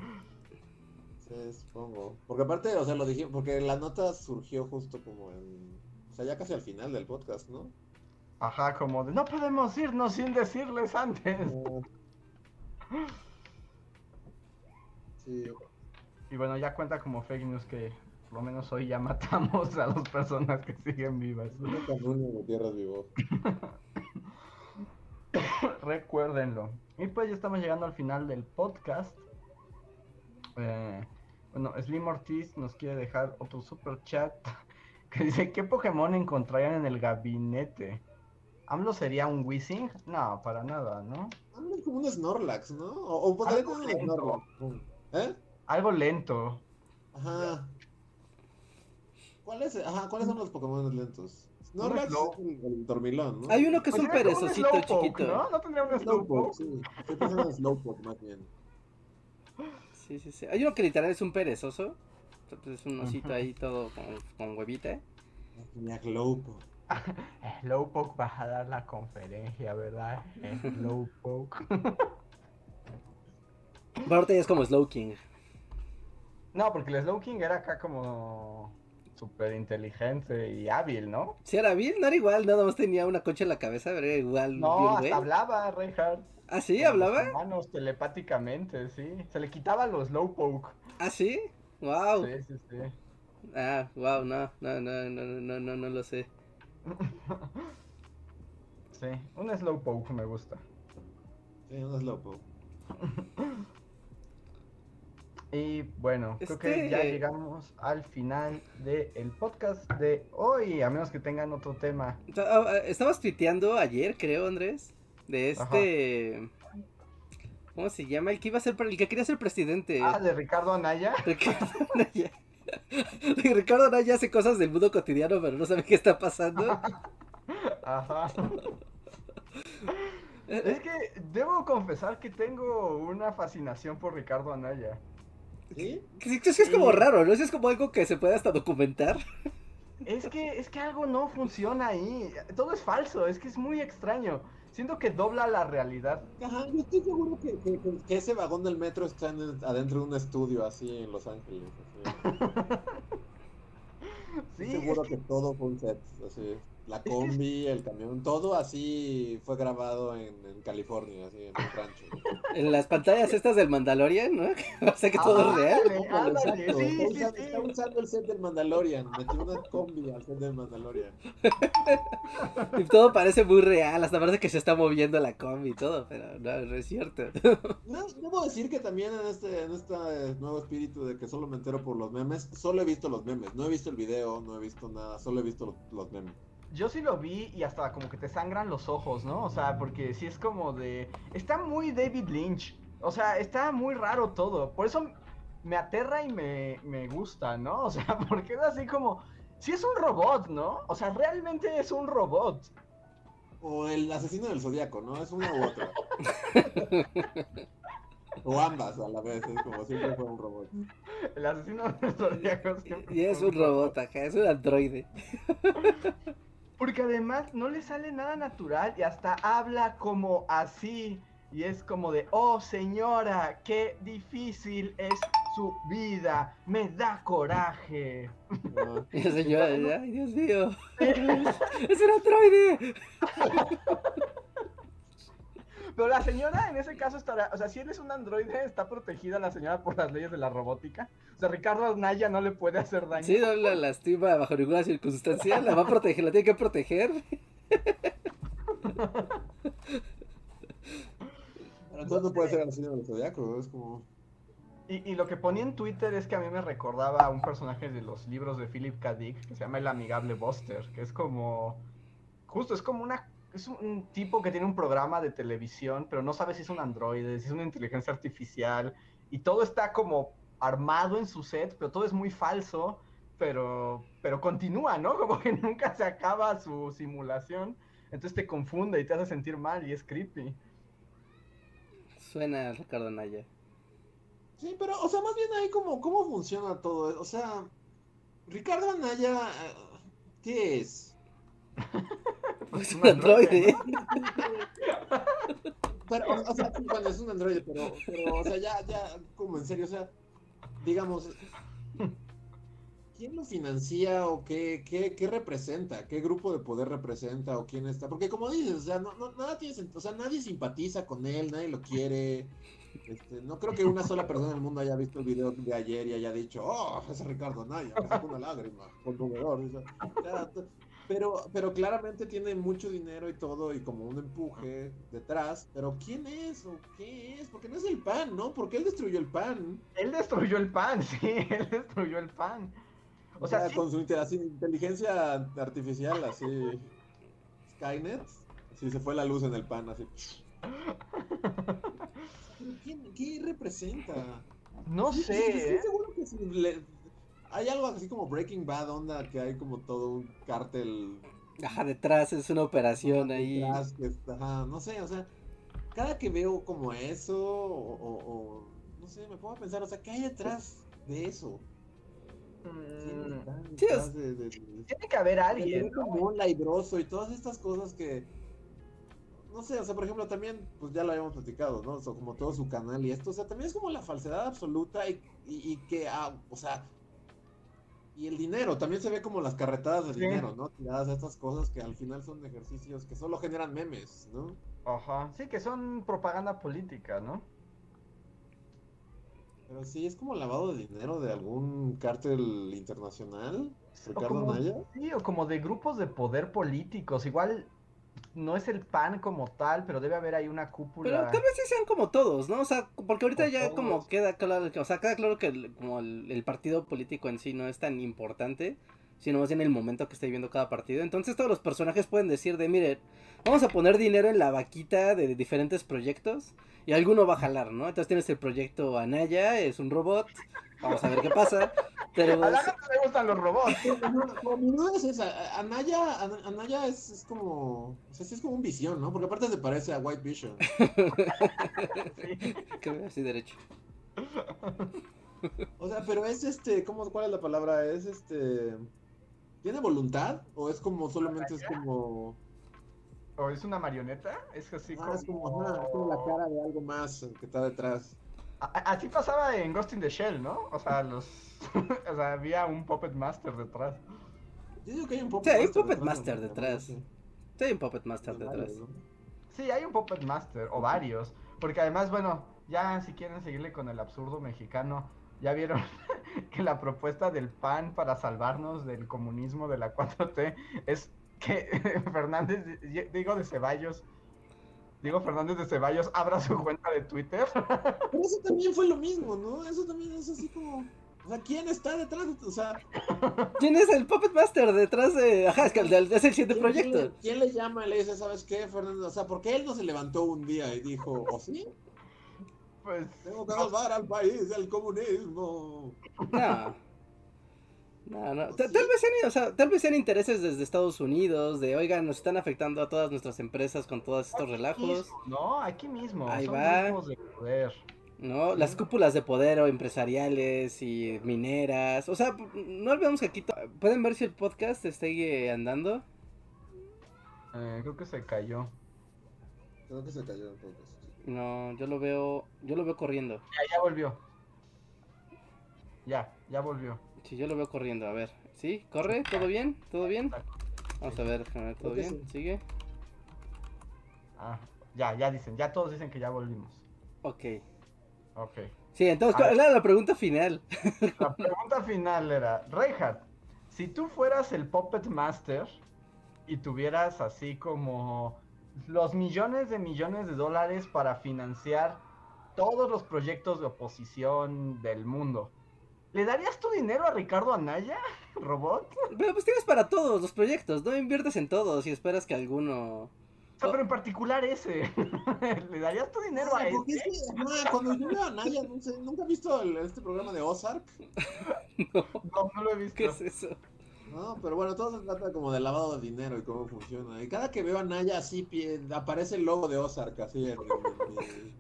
Sí, supongo. Porque aparte, o sea, lo dijimos, porque la nota surgió justo como en. O sea, ya casi al final del podcast, ¿no? Ajá, como de no podemos irnos sin decirles antes. Sí. Y bueno, ya cuenta como fake news que por lo menos hoy ya matamos a las personas que siguen vivas. Nunca Antonio Gutiérrez vivo. Recuérdenlo. Y pues ya estamos llegando al final del podcast. Eh, bueno, Slim Ortiz nos quiere dejar otro super chat que dice: ¿Qué Pokémon encontrarían en el gabinete? ¿AMLO sería un Wizzing? No, para nada, ¿no? Hablan como un Snorlax, ¿no? O, o podría Algo tener un. Snorlax. ¿Eh? Algo lento. Ajá. ¿Cuál es? Ajá, ¿cuáles son los Pokémon lentos? Snorlax Slow- es el, el dormilón, ¿no? Hay uno que es Pues un perezocito chiquito. ¿No? ¿No tendría un Slowpoke, sí. Estoy pensando en Slowpoke más bien. Sí, sí, sí. Hay uno que literal es un perezoso. Pues es un osito ahí todo con, con huevita. Tenía Slowpoke. Slowpoke va a dar la conferencia, ¿verdad? Slowpoke. Pero ahorita ya es como Slowking. No, porque el Slowking era acá como súper inteligente y hábil, ¿no? Sí, era hábil, no era igual, nada más tenía una concha en la cabeza, pero era igual. No, hasta hablaba, Reinhardt. ¿Ah, sí? Con ¿Hablaba? Las manos telepáticamente, sí. Se le quitaba los lowpoke. ¿Ah, sí? ¡Wow! Sí, sí, sí. Ah, wow, no, no, no, no, no, no, no lo sé. sí, un slowpoke me gusta. Sí, un slowpoke. Y bueno, creo que ya Este- llegamos al final del podcast de hoy, a menos que tengan otro tema. Ah, ah, Estabas tuiteando ayer, creo, Andrés, de este... ¿Cómo se llama? El que iba a ser, el que quería ser presidente. Ah, de Ricardo Anaya. Ricardo Anaya. Ricardo Anaya hace cosas del mundo cotidiano, pero no sabe qué está pasando. Ajá. Es que debo confesar que tengo una fascinación por Ricardo Anaya. ¿Sí? Sí, Es que es como raro, ¿no? Es como algo que se puede hasta documentar. Es que, es que algo no funciona ahí. Todo es falso, es que es muy extraño. Siento que dobla la realidad. Ajá, yo estoy seguro que, que- que- que ese vagón del metro está en- adentro de un estudio así en Los Ángeles. Así. Sí, Estoy seguro es que... que todo fue un set. Así. La combi, el camión, todo así fue grabado en, en California, así en un rancho. En las pantallas estas del Mandalorian, ¿no? o sea que todo es real. Ándale, sí, está, sí, usando, sí. está usando el set del Mandalorian, metió una combi al set del Mandalorian. Y todo parece muy real, hasta parece que se está moviendo la combi y todo, pero no, no es cierto. No, debo decir que también en este, en este nuevo espíritu de que solo me entero por los memes, solo he visto los memes, no he visto el video, no he visto nada, solo he visto los, los memes. Yo sí lo vi y hasta como que te sangran los ojos, ¿no? O sea, porque sí es como de... Está muy David Lynch. O sea, está muy raro todo. Por eso me aterra y me, me gusta, ¿no? O sea, porque es así como... Sí es un robot, ¿no? O sea, realmente es un robot. O el asesino del zodiaco, ¿no? Es una u otra. o ambas a la vez, es como siempre fue un robot. El asesino del zodiaco siempre Y es un robot acá, es un androide. Porque además no le sale nada natural y hasta habla como así. Y es como de, oh señora, qué difícil es su vida, me da coraje. ay Dios mío, es un androide. Pero la señora en ese caso estará, o sea, si él es un androide, está protegida la señora por las leyes de la robótica. O sea, Ricardo Naya no le puede hacer daño. Sí, no la lastima bajo ninguna circunstancia, la va a proteger, la tiene que proteger. Entonces no puede ser asesino del zodiaco, es como. Y, y lo que ponía en Twitter es que a mí me recordaba a un personaje de los libros de Philip K. Dick que se llama El Amigable Buster, que es como. Justo, es como una. Es un, tipo que tiene un programa de televisión, pero no sabe si es un androide, si es una inteligencia artificial, y todo está como armado en su set, pero todo es muy falso, pero, pero continúa, ¿no? Como que nunca se acaba su simulación, entonces te confunde y te hace sentir mal y es creepy. Suena Ricardo Naya. Sí, pero, o sea, más bien ahí como, ¿cómo funciona todo? O sea, Ricardo Anaya, eh, ¿qué es? Es un androide. Pero, o, o sea, bueno, es un androide, pero, pero, o sea, ya, ya, como en serio, o sea, digamos, ¿quién lo financia o qué, qué, qué representa? ¿Qué grupo de poder representa o quién está? Porque como dices, o sea, no, no, nada tiene sentido, o sea, nadie simpatiza con él, nadie lo quiere. Este, no creo que una sola persona en el mundo haya visto el video de ayer y haya dicho, oh, ese Ricardo Naya, me sacó una lágrima, conmovedor. o sea, pero, pero claramente tiene mucho dinero y todo, y como un empuje detrás. Pero ¿quién es o qué es? Porque no es el pan, ¿no? Porque él destruyó el pan. Él destruyó el pan, sí, él destruyó el pan. O O sea, sea, sí. con su inte- así, inteligencia artificial, así. Skynet. Sí, se fue la luz en el pan, así. ¿Quién- ¿Qué representa? No sé, estoy ¿eh? seguro que si le- hay algo así como Breaking Bad onda que hay como todo un cártel Ajá, detrás es una operación ahí. detrás que está- ajá, no sé, o sea, cada que veo como eso o, o- o, no sé, me pongo a pensar, o sea, ¿qué hay detrás de eso? ¿Quién Mm, está Sí, detrás es- de- de- de- Tiene que haber alguien, como un laibroso y todas estas cosas que no sé, o sea, por ejemplo, también, pues ya lo habíamos platicado, ¿no? O sea, como todo su canal y esto, o sea, también es como la falsedad absoluta y, y- y que, ah, o sea, y el dinero, también se ve como las carretadas de Sí. dinero, ¿no? Tiradas a estas cosas que al final son ejercicios que solo generan memes, ¿no? Ajá. Sí, que son propaganda política, ¿no? Pero sí, es como lavado de dinero de algún cártel internacional, O Ricardo como, Naya. sí, o como de grupos de poder políticos. Igual no es el PAN como tal, pero debe haber ahí una Pero cúpula. tal vez sí sean como todos, ¿no? O sea, porque ahorita Como ya todos. como queda claro, que- o sea, queda claro que el, como el, el partido político en sí no es tan importante, sino más bien el momento que esté viviendo cada partido. Entonces todos los personajes pueden decir de, miren, vamos a poner dinero en la vaquita de diferentes proyectos y alguno va a jalar, ¿no? Entonces tienes el proyecto Anaya, es un robot, vamos a ver qué pasa, pero... A la gente le gustan los robots. Mi duda es esa, Anaya, Ana- Anaya es, es como, o sea, sí es como un visión, ¿no? Porque aparte se parece a White Vision. Sí. que vea así derecho. O sea, pero es este, ¿cómo, cuál es la palabra? Es este, ¿tiene voluntad? ¿O es como, solamente es como, ¿O es una marioneta? Es así ah, es como, es como la cara de algo más que está detrás? A- Así pasaba en Ghost in the Shell, ¿no? O sea, los... o sea, había un Puppet Master detrás. Yo digo que hay un Puppet Sí, hay un Master Puppet detrás, Master. Sí. Hay un Puppet Master detrás. varios, ¿no? Sí, hay un Puppet Master, o varios. Porque además, bueno, ya si quieren seguirle con el absurdo mexicano, ya vieron que la propuesta del PAN para salvarnos del comunismo de la 4T es que Fernández, de- digo de Ceballos, digo Fernández de Ceballos abra su cuenta de Twitter. Pero eso también fue lo mismo, ¿no? Eso también es así como. O sea, ¿quién está detrás? O sea, ¿Quién es el Puppet Master detrás de.? Ajá, es que el del- es el siguiente ¿quién, quién proyecto. le- quién le llama y le dice, ¿sabes qué, Fernando? O sea, ¿por qué él no se levantó un día y dijo, ¿o sí? Pues Tengo que salvar al país del comunismo. No. No, no. Ta- Tal vez, sean, o sea, tal vez sean intereses desde Estados Unidos, de oigan, nos están afectando a todas nuestras empresas con todos estos relajos, mismo, no, aquí mismo. Ahí son va. grupos de poder. ¿no? Las cúpulas de poder o empresariales y mineras. O sea, no olvidemos que aquí to- pueden ver si el podcast sigue andando. Eh, creo que se cayó. Creo que se cayó un poco. No, yo lo veo, yo lo veo corriendo. Ya, ya volvió. Ya, ya volvió. Sí, yo lo veo corriendo. A ver, ¿sí? ¿Corre? ¿Todo bien? ¿Todo bien? Vamos a ver, ¿todo bien? ¿Sigue? Ah, ya, ya dicen, ya todos dicen que ya volvimos. Ok. Ok. Sí, entonces, ¿cuál ver. era la pregunta final? La pregunta final era, Reinhardt, si tú fueras el Puppet Master y tuvieras así como los millones de millones de dólares para financiar todos los proyectos de oposición del mundo, ¿le darías tu dinero a Ricardo Anaya, robot? Pero pues tienes para todos los proyectos, no inviertes en todos y esperas que alguno... O sea, pero en particular ese. ¿Le darías tu dinero a Ah, porque ese? es que, ajá, cuando yo veo a Naya, no sé, ¿nunca has visto el- este programa de Ozark? No, No, no lo he visto. ¿qué es eso? No, pero bueno, todo se trata como de lavado de dinero y cómo funciona. Y cada que veo a Naya así, pie- aparece el logo de Ozark así en, en- en-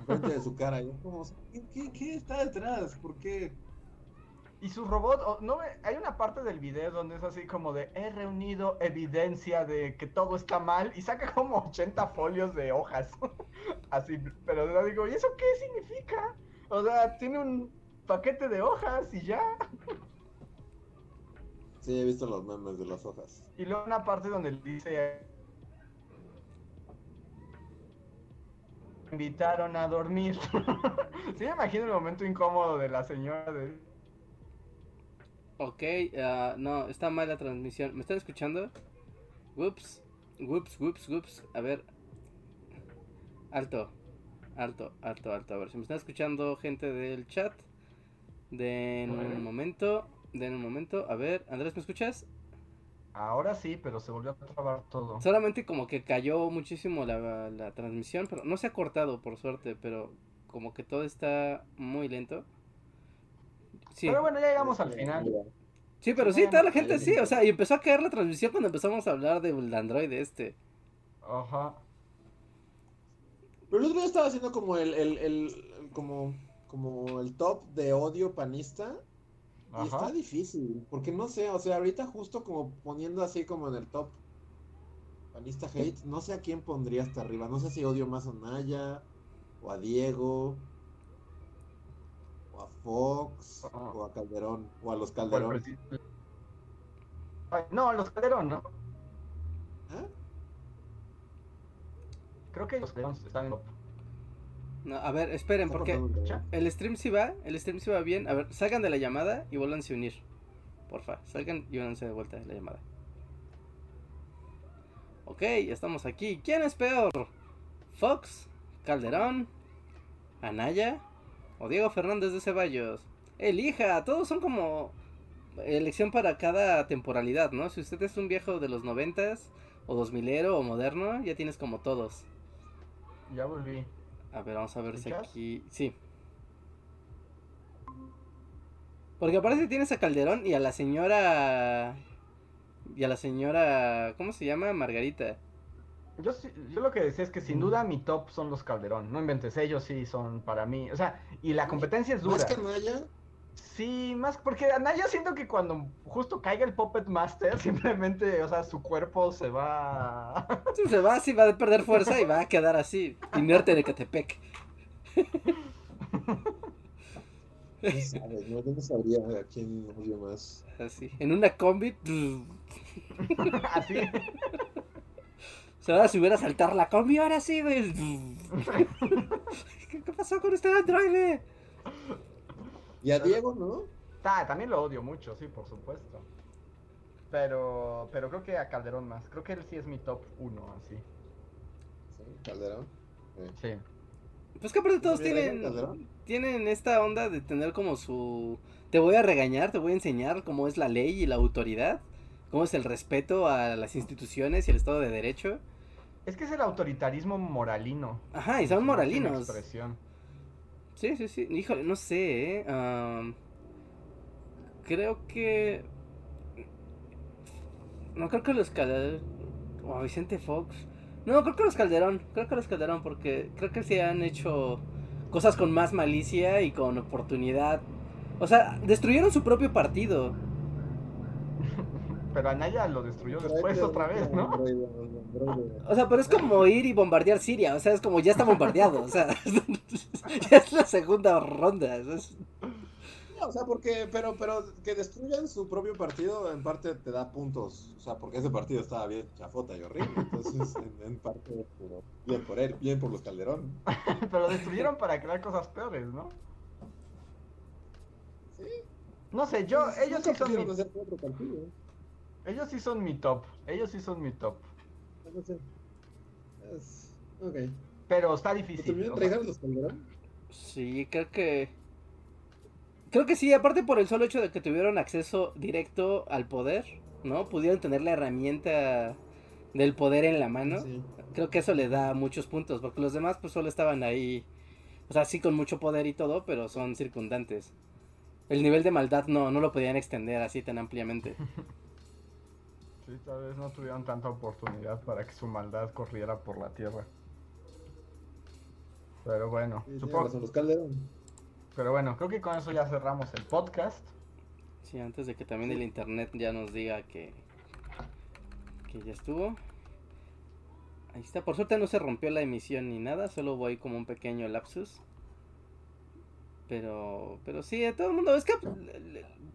enfrente de su cara. Y yo como, ¿qué, qué, qué está detrás? ¿Por qué? Y su robot, no hay una parte del video donde es así como de he reunido evidencia de que todo está mal y saca como 80 folios de hojas. así, pero yo digo, ¿y eso qué significa? O sea, tiene un paquete de hojas y ya. Sí, he visto los memes de las hojas. Y luego una parte donde dice invitaron a dormir. sí me imagino el momento incómodo de la señora de Ok, ah, no, está mal la transmisión. ¿Me están escuchando? Whoops, whoops, whoops, whoops. A ver. Alto, alto, alto, alto. A ver, si me están escuchando gente del chat. Den un momento, den un momento. A ver, Andrés, ¿me escuchas? Ahora sí, pero se volvió a trabar todo. Solamente como que cayó muchísimo la, la transmisión, pero no se ha cortado por suerte, pero como que todo está muy lento. Sí, Pero bueno, ya llegamos al final. sí, pero sí, toda la gente sí, o sea, y empezó a caer la transmisión cuando empezamos a hablar del Android este. Ajá. Pero el otro día estaba haciendo como el, el, el- el- como, como el top de odio panista. Y está difícil, porque no sé, o sea, ahorita justo como poniendo así como en el top panista hate, no sé a quién pondría hasta arriba, no sé si odio más a Naya, o a Diego, o a Fox, Ah. o a Calderón, o a los Calderón. no, los Calderón, ¿no? ¿Eh? Creo que los Calderón están en top. No, a ver, esperen, porque el stream sí va, el stream sí va bien. A ver, salgan de la llamada y vuélvanse a unir. Porfa, salgan y únanse de vuelta de la llamada. Ok, ya estamos aquí. ¿Quién es peor? ¿Fox? ¿Calderón? ¿Anaya? ¿O Diego Fernández de Ceballos? Elija, todos son como elección para cada temporalidad, ¿no? Si usted es un viejo de los noventas, o dos milero, o moderno, ya tienes como todos. Ya volví. A ver, vamos a ver si aquí. Sí. Porque aparte tienes a Calderón y a la señora. Y a la señora. ¿Cómo se llama? Margarita. Yo, sí- yo lo que decía es que sin duda mi top son los Calderón. No inventes, ellos sí son para mí. O sea, y la competencia es dura. Más que Naya, Sí, más porque Anaya siento que cuando justo caiga el Puppet Master, simplemente, o sea, su cuerpo se va. Sí, se va así, va a perder fuerza y va a quedar así. Inerte de Catepec. No sabes, no, yo no sabría a quién odio más. Así. En una combi. Así. Se va a subir a saltar la combi ahora sí, güey. ¿Qué, qué pasó con este androide? Y a Diego, ¿no? Ta- también lo odio mucho, sí, por supuesto. Pero, pero creo que a Calderón más. Creo que él sí es mi top 1, así. Sí, Calderón. Eh. Pues que aparte todos ¿También Reagan, tienen, Calderón? tienen esta onda de tener como su... Te voy a regañar, te voy a enseñar cómo es la ley y la autoridad, cómo es el respeto a las instituciones y el Estado de Derecho. Es que es el autoritarismo moralino. Ajá, y son moralinos. expresión. Sí, sí, sí. Híjole, no sé, ¿eh? Am, creo que... No creo que los Calderón... O a Vicente Fox. No, creo que los Calderón. Creo que los Calderón porque creo que se han hecho cosas con más malicia y con oportunidad. O sea, destruyeron su propio partido. Pero Anaya lo destruyó después otra vez, ¿no? O sea, pero es como ir y bombardear Siria. O sea, es como ya está bombardeado. O sea, ya es la segunda ronda. es- No, o sea, porque, pero, pero que destruyan su propio partido en parte te da puntos. O sea, porque ese partido estaba bien chafota y horrible. Entonces, en, en parte, pero bien por él, bien por los Calderón. Pero lo destruyeron para crear cosas peores, ¿no? Sí. No sé, yo, Pues, ellos sí son mi, ellos sí son mi top. Ellos sí son mi top. No sé. Es... Ok. Pero está ¿Te difícil. los? Sí, creo que. Creo que sí, aparte por el solo hecho de que tuvieron acceso directo al poder, ¿no? Pudieron tener la herramienta del poder en la mano. Sí. Creo que eso le da muchos puntos, porque los demás pues solo estaban ahí, o sea, sí con mucho poder y todo, pero son circundantes. El nivel de maldad no, no lo podían extender así tan ampliamente. Sí, tal vez no tuvieron tanta oportunidad para que su maldad corriera por la tierra. Pero bueno, Sí, supongo, los Calderón. pero bueno, creo que con eso ya cerramos el podcast. Sí, antes de que también el internet ya nos diga que, que ya estuvo. Ahí está, por suerte no se rompió la emisión ni nada, solo voy como un pequeño lapsus. Pero, pero sí, a todo el mundo, es que,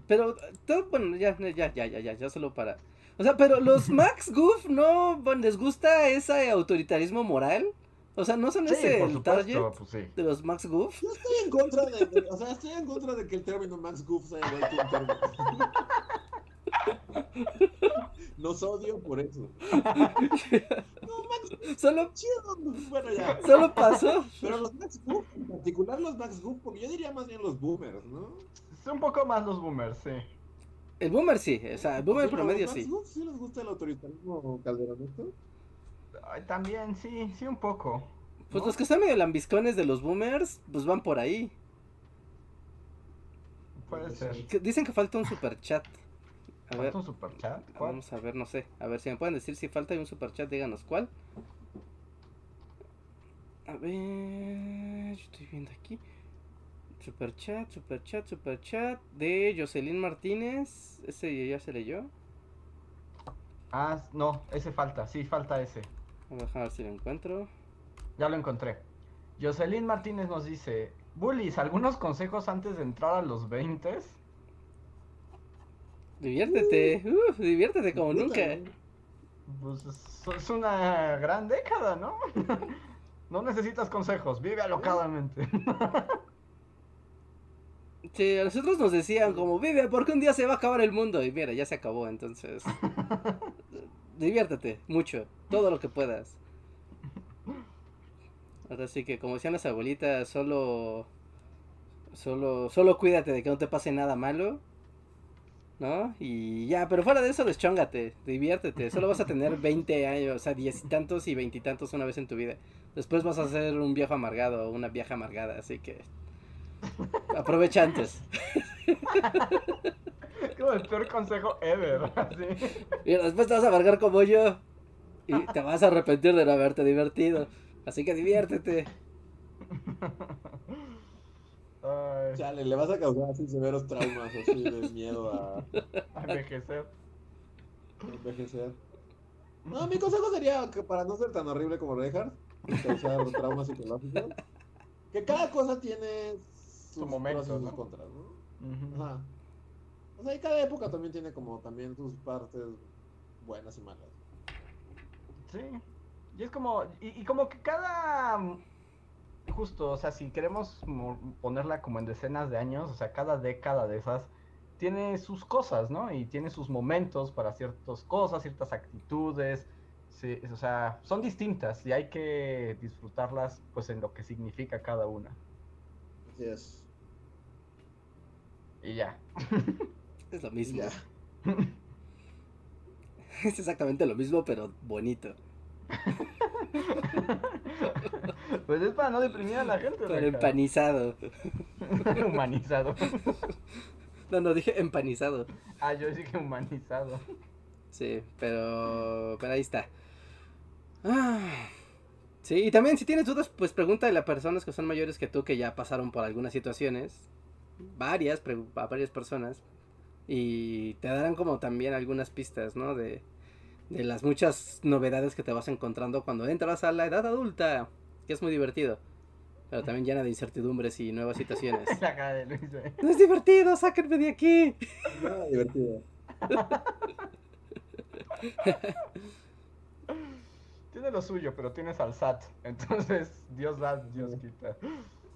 pero, todo, bueno, ya, ya, ya, ya, ya, ya solo para, o sea, pero los Max Goof no bueno, les gusta ese autoritarismo moral, o sea, no son Sí, ese el supuesto, target pues sí. de los Max Goof. Yo estoy en contra de, de- o sea, estoy en contra de que el término Max Goof se haya vuelto un término. Los odio por eso. No, Max, Solo, chido. Bueno, ya. solo pasó. Pero los Max Goof, en particular los Max Goof, porque yo diría más bien los boomers, ¿no? Es un poco más los boomers, sí. El boomer sí, o sea, el boomer Sí, promedio los sí. Sí les gusta el autoritarismo calderonito. Ay, también, sí, sí un poco. Pues ¿no? los que están medio lambiscones de los boomers, pues van por ahí. Puede ser. Que- Dicen que falta un super chat. A ver, ¿Falta un superchat? ¿Cuál? vamos a ver, no sé. A ver si me pueden decir si falta un super chat, díganos cuál. A ver, yo estoy viendo aquí. Super chat, super chat, super chat de Jocelyn Martínez. Ese ya se leyó. Ah, no, ese falta, sí, falta ese. Voy a ver si lo encuentro. Ya lo encontré. Jocelyn Martínez nos dice, Bullies, ¿algunos consejos antes de entrar a los 20? Diviértete, uf, diviértete como nunca. Pues es, es una gran década, ¿no? no necesitas consejos, vive alocadamente. Sí, a nosotros nos decían como, vive, porque un día se va a acabar el mundo. Y mira, ya se acabó, entonces. diviértete mucho, todo lo que puedas. Ahora sí que, como decían las abuelitas, solo. Solo, solo cuídate de que no te pase nada malo. ¿No? Y ya, pero fuera de eso, deschóngate, diviértete. Solo vas a tener 20 años, o sea, diez y tantos y veintitantos una vez en tu vida. Después vas a ser un viejo amargado o una vieja amargada, así que. Aprovecha antes. Como el peor consejo ever. así. Y después te vas a amargar como yo. Y te vas a arrepentir de no haberte divertido. Así que diviértete. Ay, Chale, le vas a causar así severos traumas, así de miedo a a envejecer. envejecer. No, mi consejo sería que para no ser tan horrible como Reinhardt, causar traumas psicológicos, que cada cosa tiene sus momento, pros y sus ¿no? contras, ¿no? Ajá. O sea, y cada época también tiene como también sus partes buenas y malas. Sí. Y es como, y, y como que cada, justo, o sea, si queremos mo- ponerla como en decenas de años, o sea, cada década de esas tiene sus cosas, ¿no? Y tiene sus momentos para ciertas cosas, ciertas actitudes, sí, o sea, son distintas y hay que disfrutarlas pues en lo que significa cada una. Así es. Y ya. Es lo mismo. Es exactamente lo mismo, pero bonito. pues es para no deprimir a la gente. Pero empanizado. humanizado. No, no, dije empanizado. Ah, yo dije humanizado. Sí, pero, pero ahí está. Ah, sí, y también si tienes dudas, pues pregúntale a personas que son mayores que tú, que ya pasaron por algunas situaciones. Varias, a varias personas. Y te darán como también algunas pistas, ¿no? De, de las muchas novedades que te vas encontrando cuando entras a la edad adulta. Que es muy divertido. Pero también llena de incertidumbres y nuevas situaciones. La cara de Luis, eh. ¡No es divertido! ¡Sáquenme de aquí! Nada divertido. Tiene lo suyo, pero tienes al SAT. Entonces, Dios da, Dios quita.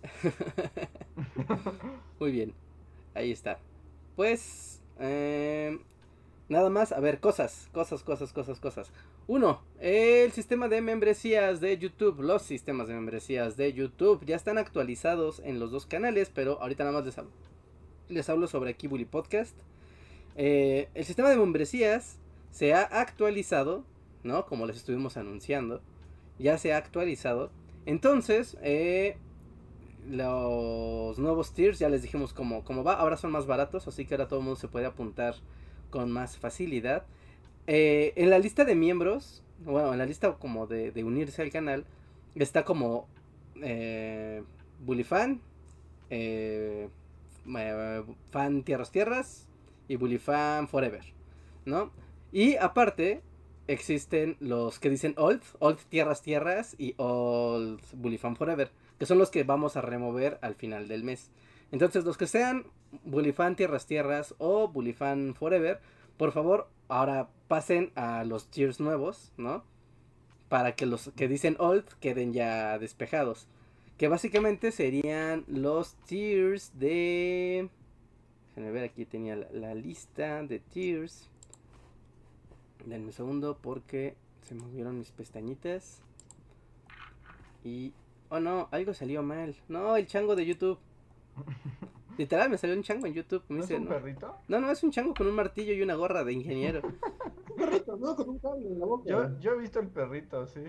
Muy bien, ahí está. Pues, eh, nada más, a ver, cosas, cosas, cosas, cosas, cosas. Uno, el sistema de membresías de YouTube, los sistemas de membresías de YouTube ya están actualizados en los dos canales, pero ahorita nada más les hablo, les hablo sobre Kibuli Podcast. Eh, el sistema de membresías se ha actualizado, ¿no? Como les estuvimos anunciando, ya se ha actualizado. Entonces, eh, los nuevos tiers, ya les dijimos cómo, cómo va, ahora son más baratos, así que ahora todo el mundo se puede apuntar con más facilidad. Eh, en la lista de miembros, bueno, en la lista como de, unirse al canal, está como eh, Bullyfan, eh, eh, Fan Tierras Tierras y Bullyfan Forever, ¿no? Y aparte existen los que dicen Old, Old Tierras Tierras y Old Bullyfan Forever que son los que vamos a remover al final del mes. Entonces, los que sean Bullyfan Tierras Tierras o Bullyfan Forever, por favor, ahora pasen a los tiers nuevos, ¿no? Para que los que dicen old queden ya despejados. Que básicamente serían los tiers de... Déjenme ver, aquí tenía la, la lista de tiers. Denme un segundo porque se movieron mis pestañitas. Y Oh no, algo salió mal. No, el chango de YouTube. Literal, me salió un chango en YouTube. Me ¿No es un no. perrito? no, no, es un chango con un martillo y una gorra de ingeniero. Un perrito, ¿no? Con un cable en la boca. Yo, yo he visto el perrito, sí.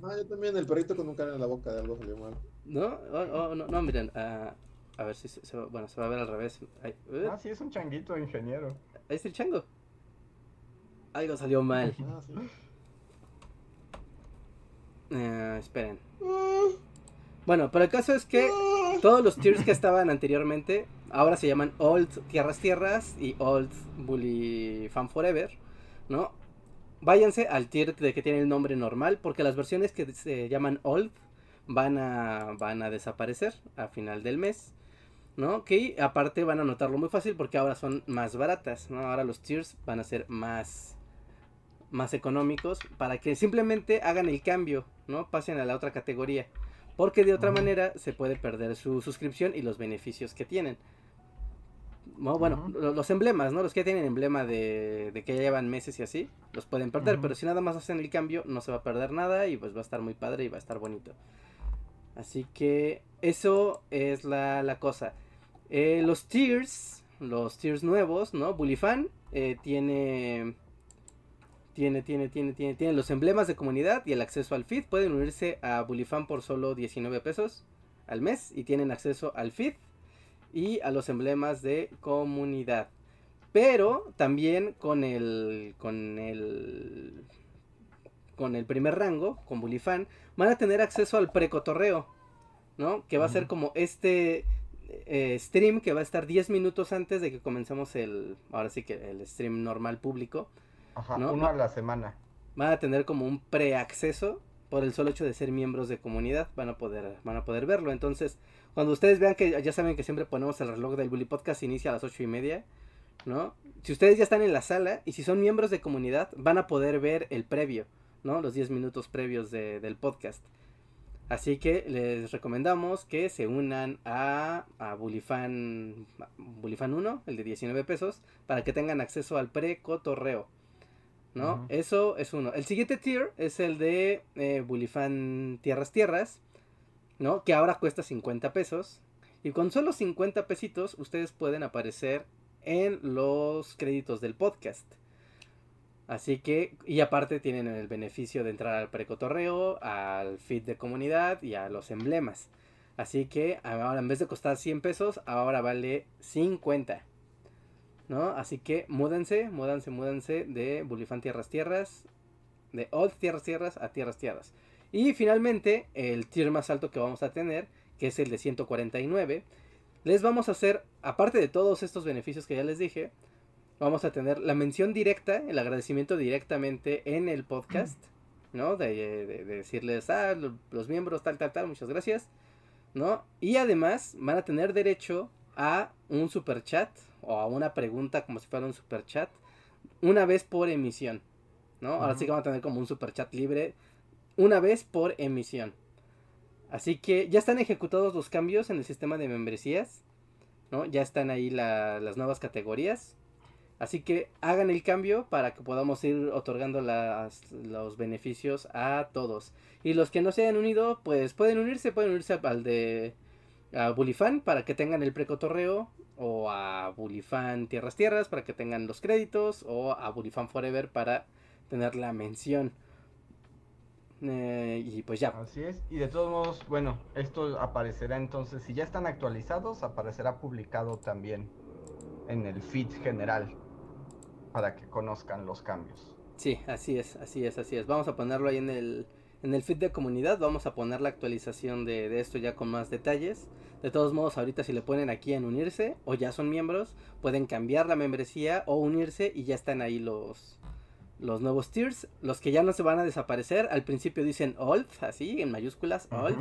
No, yo también, el perrito con un cable en la boca de algo salió mal. ¿No? Oh, oh, no, no, miren. ah, a ver si se, se va- bueno, se va a ver al revés. Uh, Ah, sí, es un changuito ingeniero. ahí está el chango. Algo salió mal. Ah, sí. Eh, esperen. Bueno, pero el caso es que todos los tiers que estaban anteriormente ahora se llaman Old Tierras Tierras y Old Bully Fan Forever, ¿no? Váyanse al tier de que tiene el nombre normal porque las versiones que se llaman Old van a van a desaparecer a final del mes, ¿no? Que aparte van a notarlo muy fácil porque ahora son más baratas, ¿no? Ahora los tiers van a ser más más económicos para que simplemente hagan el cambio, ¿no? Pasen a la otra categoría. Porque de otra manera se puede perder su suscripción y los beneficios que tienen. No, bueno, los emblemas, ¿no? Los que tienen emblema de, de que ya llevan meses y así, los pueden perder. Pero si nada más hacen el cambio, no se va a perder nada y pues va a estar muy padre y va a estar bonito. Así que eso es la, la cosa. Eh, los tiers, los tiers nuevos, ¿no? Bullyfan eh, tiene tiene, tiene, tiene, tiene, tiene los emblemas de comunidad y el acceso al feed. Pueden unirse a Bullyfan por solo 19 pesos al mes y tienen acceso al feed y a los emblemas de comunidad. Pero también con el con el con el primer rango, con Bullyfan, van a tener acceso al precotorreo, ¿no? Que va a ser como este eh, stream que va a estar 10 minutos antes de que comencemos el ahora sí que el stream normal público Ajá, No, uno no. a la semana. van a tener como un preacceso por el solo hecho de ser miembros de comunidad van a poder van a poder verlo entonces Cuando ustedes vean que ya saben que siempre ponemos el reloj del Bully Podcast, inicia a las ocho y media, ¿no? Si ustedes ya están en la sala y si son miembros de comunidad, van a poder ver el previo, ¿no? Los 10 minutos previos de, del podcast. Así que les recomendamos que se unan a, a Bulifan, Bulifan 1, el de 19 pesos, para que tengan acceso al pre-cotorreo. ¿No? Eso es uno. El siguiente tier es el de eh, Bulifan Tierras Tierras, ¿no? Que ahora cuesta 50 pesos. Y con solo 50 pesitos ustedes pueden aparecer en los créditos del podcast. Así que, y aparte tienen el beneficio de entrar al precotorreo, al feed de comunidad y a los emblemas. Así que ahora en vez de costar 100 pesos, ahora vale 50. ¿No? Así que múdense, múdense, múdense de Bulifan Tierras Tierras, de Old Tierras Tierras a Tierras Tierras. Y finalmente, el tier más alto que vamos a tener, que es el de 149, les vamos a hacer, aparte de todos estos beneficios que ya les dije, vamos a tener la mención directa, el agradecimiento directamente en el podcast, ¿no? De, de- de decirles, ah, lo- los miembros, tal, tal, tal, muchas gracias, ¿no? Y además van a tener derecho a un super chat o a una pregunta como si fuera un super chat una vez por emisión, ¿no? Ahora sí que van a tener como un super chat libre una vez por emisión. Así que ya están ejecutados los cambios en el sistema de membresías, ¿no? Ya están ahí la- las nuevas categorías. Así que hagan el cambio para que podamos ir otorgando las- los beneficios a todos. Y los que no se hayan unido, pues pueden unirse, pueden unirse al de a Bulifan para que tengan el precotorreo. O a Bulifan Tierras Tierras para que tengan los créditos. O a Bulifan Forever para tener la mención. Eh, y pues ya. Así es. Y de todos modos, bueno, esto aparecerá entonces, si ya están actualizados, aparecerá publicado también en el feed general para que conozcan los cambios. Sí, así es, así es, así es. Vamos a ponerlo ahí en el, en el feed de comunidad. Vamos a poner la actualización de, de esto ya con más detalles. De todos modos, ahorita si le ponen aquí en unirse o ya son miembros, pueden cambiar la membresía o unirse y ya están ahí los, los nuevos tiers. Los que ya no se van a desaparecer, al principio dicen old, así, en mayúsculas, old.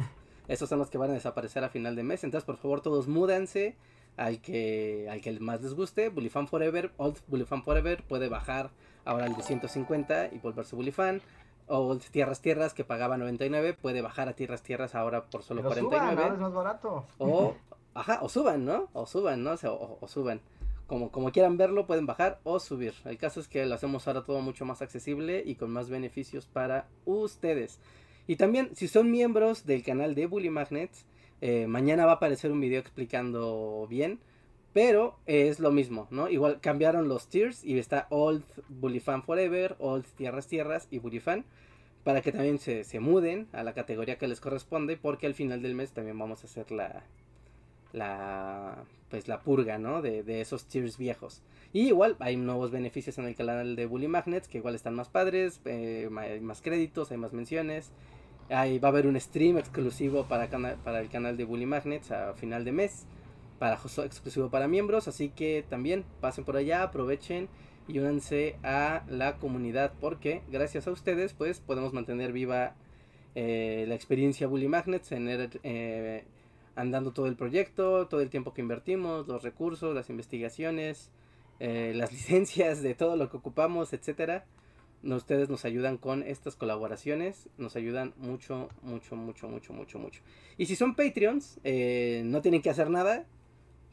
Esos son los que van a desaparecer a final de mes. Entonces, por favor, todos múdanse al que, al que más les guste. Bullyfan Forever, Old Bullyfan Forever puede bajar ahora al de 150 y volverse Bullyfan. Old Tierras Tierras que pagaba 99 puede bajar a Tierras Tierras ahora por solo Pero suban, 49. ahora es más barato. O, ajá, o suban, ¿no? O suban, ¿no? O, sea, o- o suban. Como, como quieran verlo, pueden bajar o subir. El caso es que lo hacemos ahora todo mucho más accesible y con más beneficios para ustedes. Y también, si son miembros del canal de Bully Magnets, eh, mañana va a aparecer un video explicando bien. Pero es lo mismo, ¿no? Igual cambiaron los tiers y está Old Bully Fan Forever, Old Tierras Tierras y Bully Fan. Para que también se, se muden a la categoría que les corresponde. Porque al final del mes también vamos a hacer la, la pues la purga, ¿no? De, de esos tiers viejos. Y igual hay nuevos beneficios en el canal de Bully Magnets que igual están más padres, eh, hay más créditos, hay más menciones. Ahí va a haber un stream exclusivo para, para el canal de Bully Magnets a final de mes, para exclusivo para miembros, así que también pasen por allá, aprovechen y únanse a la comunidad porque gracias a ustedes pues podemos mantener viva eh, la experiencia Bully Magnets, tener eh, andando todo el proyecto, todo el tiempo que invertimos, los recursos, las investigaciones, eh, las licencias de todo lo que ocupamos, etcétera. Ustedes nos ayudan con estas colaboraciones, nos ayudan mucho, mucho, mucho, mucho, mucho, mucho. Y si son Patreons, no tienen que hacer nada.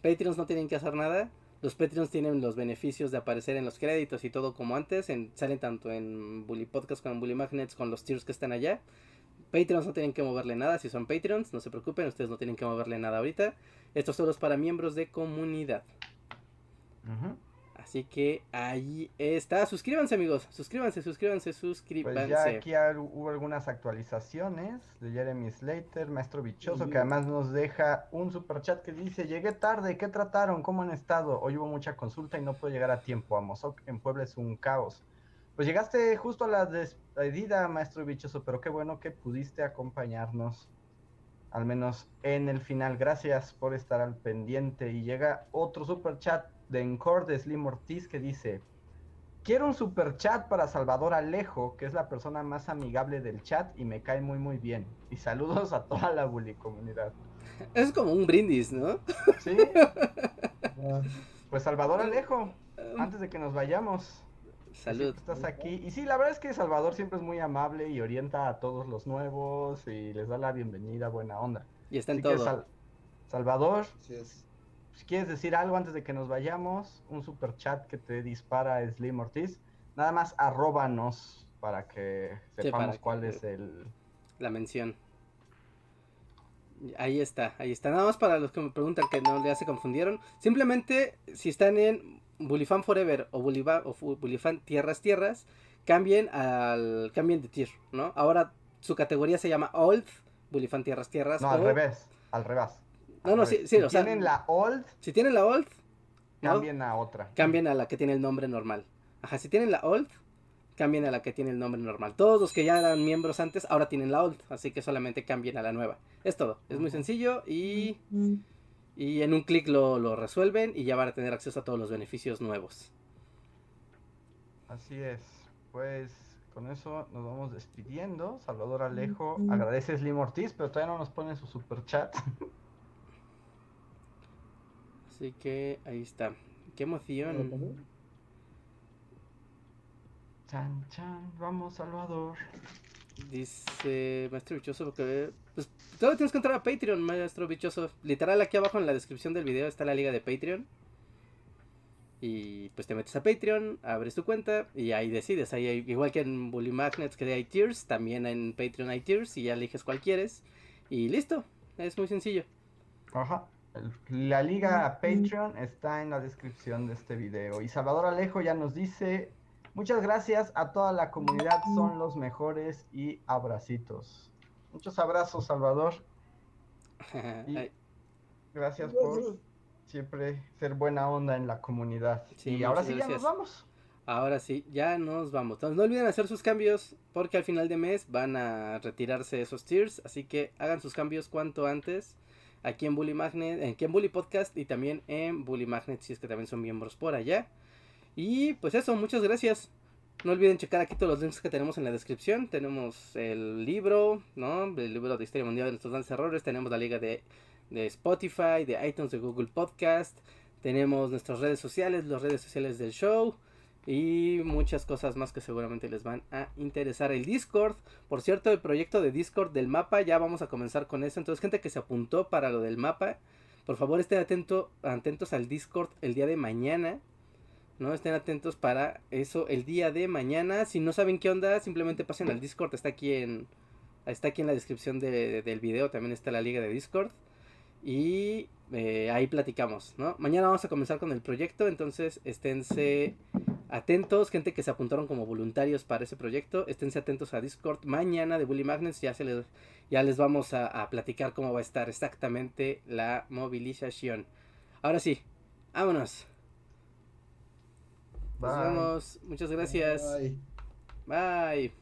Patreons no tienen que hacer nada. Los Patreons tienen los beneficios de aparecer en los créditos y todo como antes. En, salen tanto en Bully Podcast como en Bully Magnets con los tiers que están allá. Patreons no tienen que moverle nada. Si son Patreons, no se preocupen, ustedes no tienen que moverle nada ahorita. Esto solo es para miembros de comunidad. Ujú. Así que ahí está. Suscríbanse, amigos. Suscríbanse, suscríbanse, Pues suscríbanse. ya aquí hubo algunas actualizaciones de Jeremy Slater, Maestro Bichoso, que además nos deja un super chat que dice, llegué tarde, ¿qué trataron? ¿Cómo han estado? Hoy hubo mucha consulta y no puedo llegar a tiempo. Amozoc en Puebla es un caos. Pues llegaste justo a la despedida, Maestro Bichoso, pero qué bueno que pudiste acompañarnos, al menos en el final. Gracias por estar al pendiente. Y llega otro super chat de Encore de Slim Ortiz que dice... Quiero un super chat para Salvador Alejo, que es la persona más amigable del chat y me cae muy muy bien. Y saludos a toda la bully comunidad. Es como un brindis, ¿no? Sí. Pues Salvador Alejo, antes de que nos vayamos. Salud. Estás aquí. Y sí, la verdad es que Salvador siempre es muy amable y orienta a todos los nuevos y les da la bienvenida, buena onda. Y está en Así que, todo. Sal- Salvador, Así es. Si quieres decir algo antes de que nos vayamos, un super chat que te dispara Slim Ortiz, nada más arróbanos para que Sí, sepamos para cuál que- es el... La mención. Ahí está, ahí está. Nada más para los que me preguntan que no ya se confundieron. Simplemente, si están en Bullyfan Forever o Bullyfan Tierras Tierras, cambien al cambien de tier, ¿no? Ahora su categoría se llama Old Bullyfan Tierras Tierras. No, al revés, al revés. No, no, sí, sí, Si o sea- tienen la old, Si tienen la Old, ¿no? cambien a otra. cambien a la que tiene el nombre normal. Ajá, si tienen la Old, cambien a la que tiene el nombre normal. Todos los que ya eran miembros antes, ahora tienen la Old, así que solamente cambien a la nueva. Es todo, es muy sencillo y, y en un clic lo, lo resuelven y ya van a tener acceso a todos los beneficios nuevos. Así es. Pues con eso nos vamos despidiendo. Salvador Alejo agradece a Slim Ortiz, pero todavía no nos pone su super chat. Así que ahí está. Qué emoción. Chan, chan, vamos Salvador. Dice Maestro Bichoso porque pues todavía tienes que entrar a Patreon, Maestro Bichoso. Literal aquí abajo en la descripción del video está la liga de Patreon. Y pues te metes a Patreon, abres tu cuenta y ahí decides. Ahí hay- igual que en Bully Magnets que hay tiers, también en Patreon hay tiers y ya eliges cuál quieres. Y listo, es muy sencillo. Ajá. La liga Patreon está en la descripción de este video. Y Salvador Alejo ya nos dice, muchas gracias a toda la comunidad, son los mejores y abracitos. Muchos abrazos, Salvador. Y- Gracias por siempre ser buena onda en la comunidad. Sí, y ahora sí ya nos vamos. Ahora sí, ya nos vamos. Entonces no olviden hacer sus cambios porque al final de mes van a retirarse esos tiers. Así que hagan sus cambios cuanto antes. Aquí en Bully Magnet, aquí en Bully Podcast y también en Bully Magnet si es que también son miembros por allá. Y pues eso, muchas gracias. No olviden checar aquí todos los links que tenemos en la descripción. Tenemos el libro, ¿no? El libro de Historia Mundial de nuestros grandes errores. Tenemos la liga de, de Spotify, de iTunes, de Google Podcast. Tenemos nuestras redes sociales, las redes sociales del show y muchas cosas más que seguramente les van a interesar. El Discord, por cierto, el proyecto de Discord del mapa, ya vamos a comenzar con eso. Entonces, gente que se apuntó para lo del mapa, por favor estén atento, atentos al Discord el día de mañana. No estén atentos para eso el día de mañana. Si no saben qué onda, simplemente pasen al Discord. Está aquí en, está aquí en la descripción de- del video. También está la liga de Discord. Y eh, ahí platicamos, ¿no? Mañana vamos a comenzar con el proyecto, entonces esténse atentos, gente que se apuntaron como voluntarios para ese proyecto, esténse atentos a Discord mañana de Bully Magnets, ya, se les, ya les vamos a, a platicar cómo va a estar exactamente la movilización. Ahora sí, vámonos. Nos vemos, muchas gracias. Bye. Bye.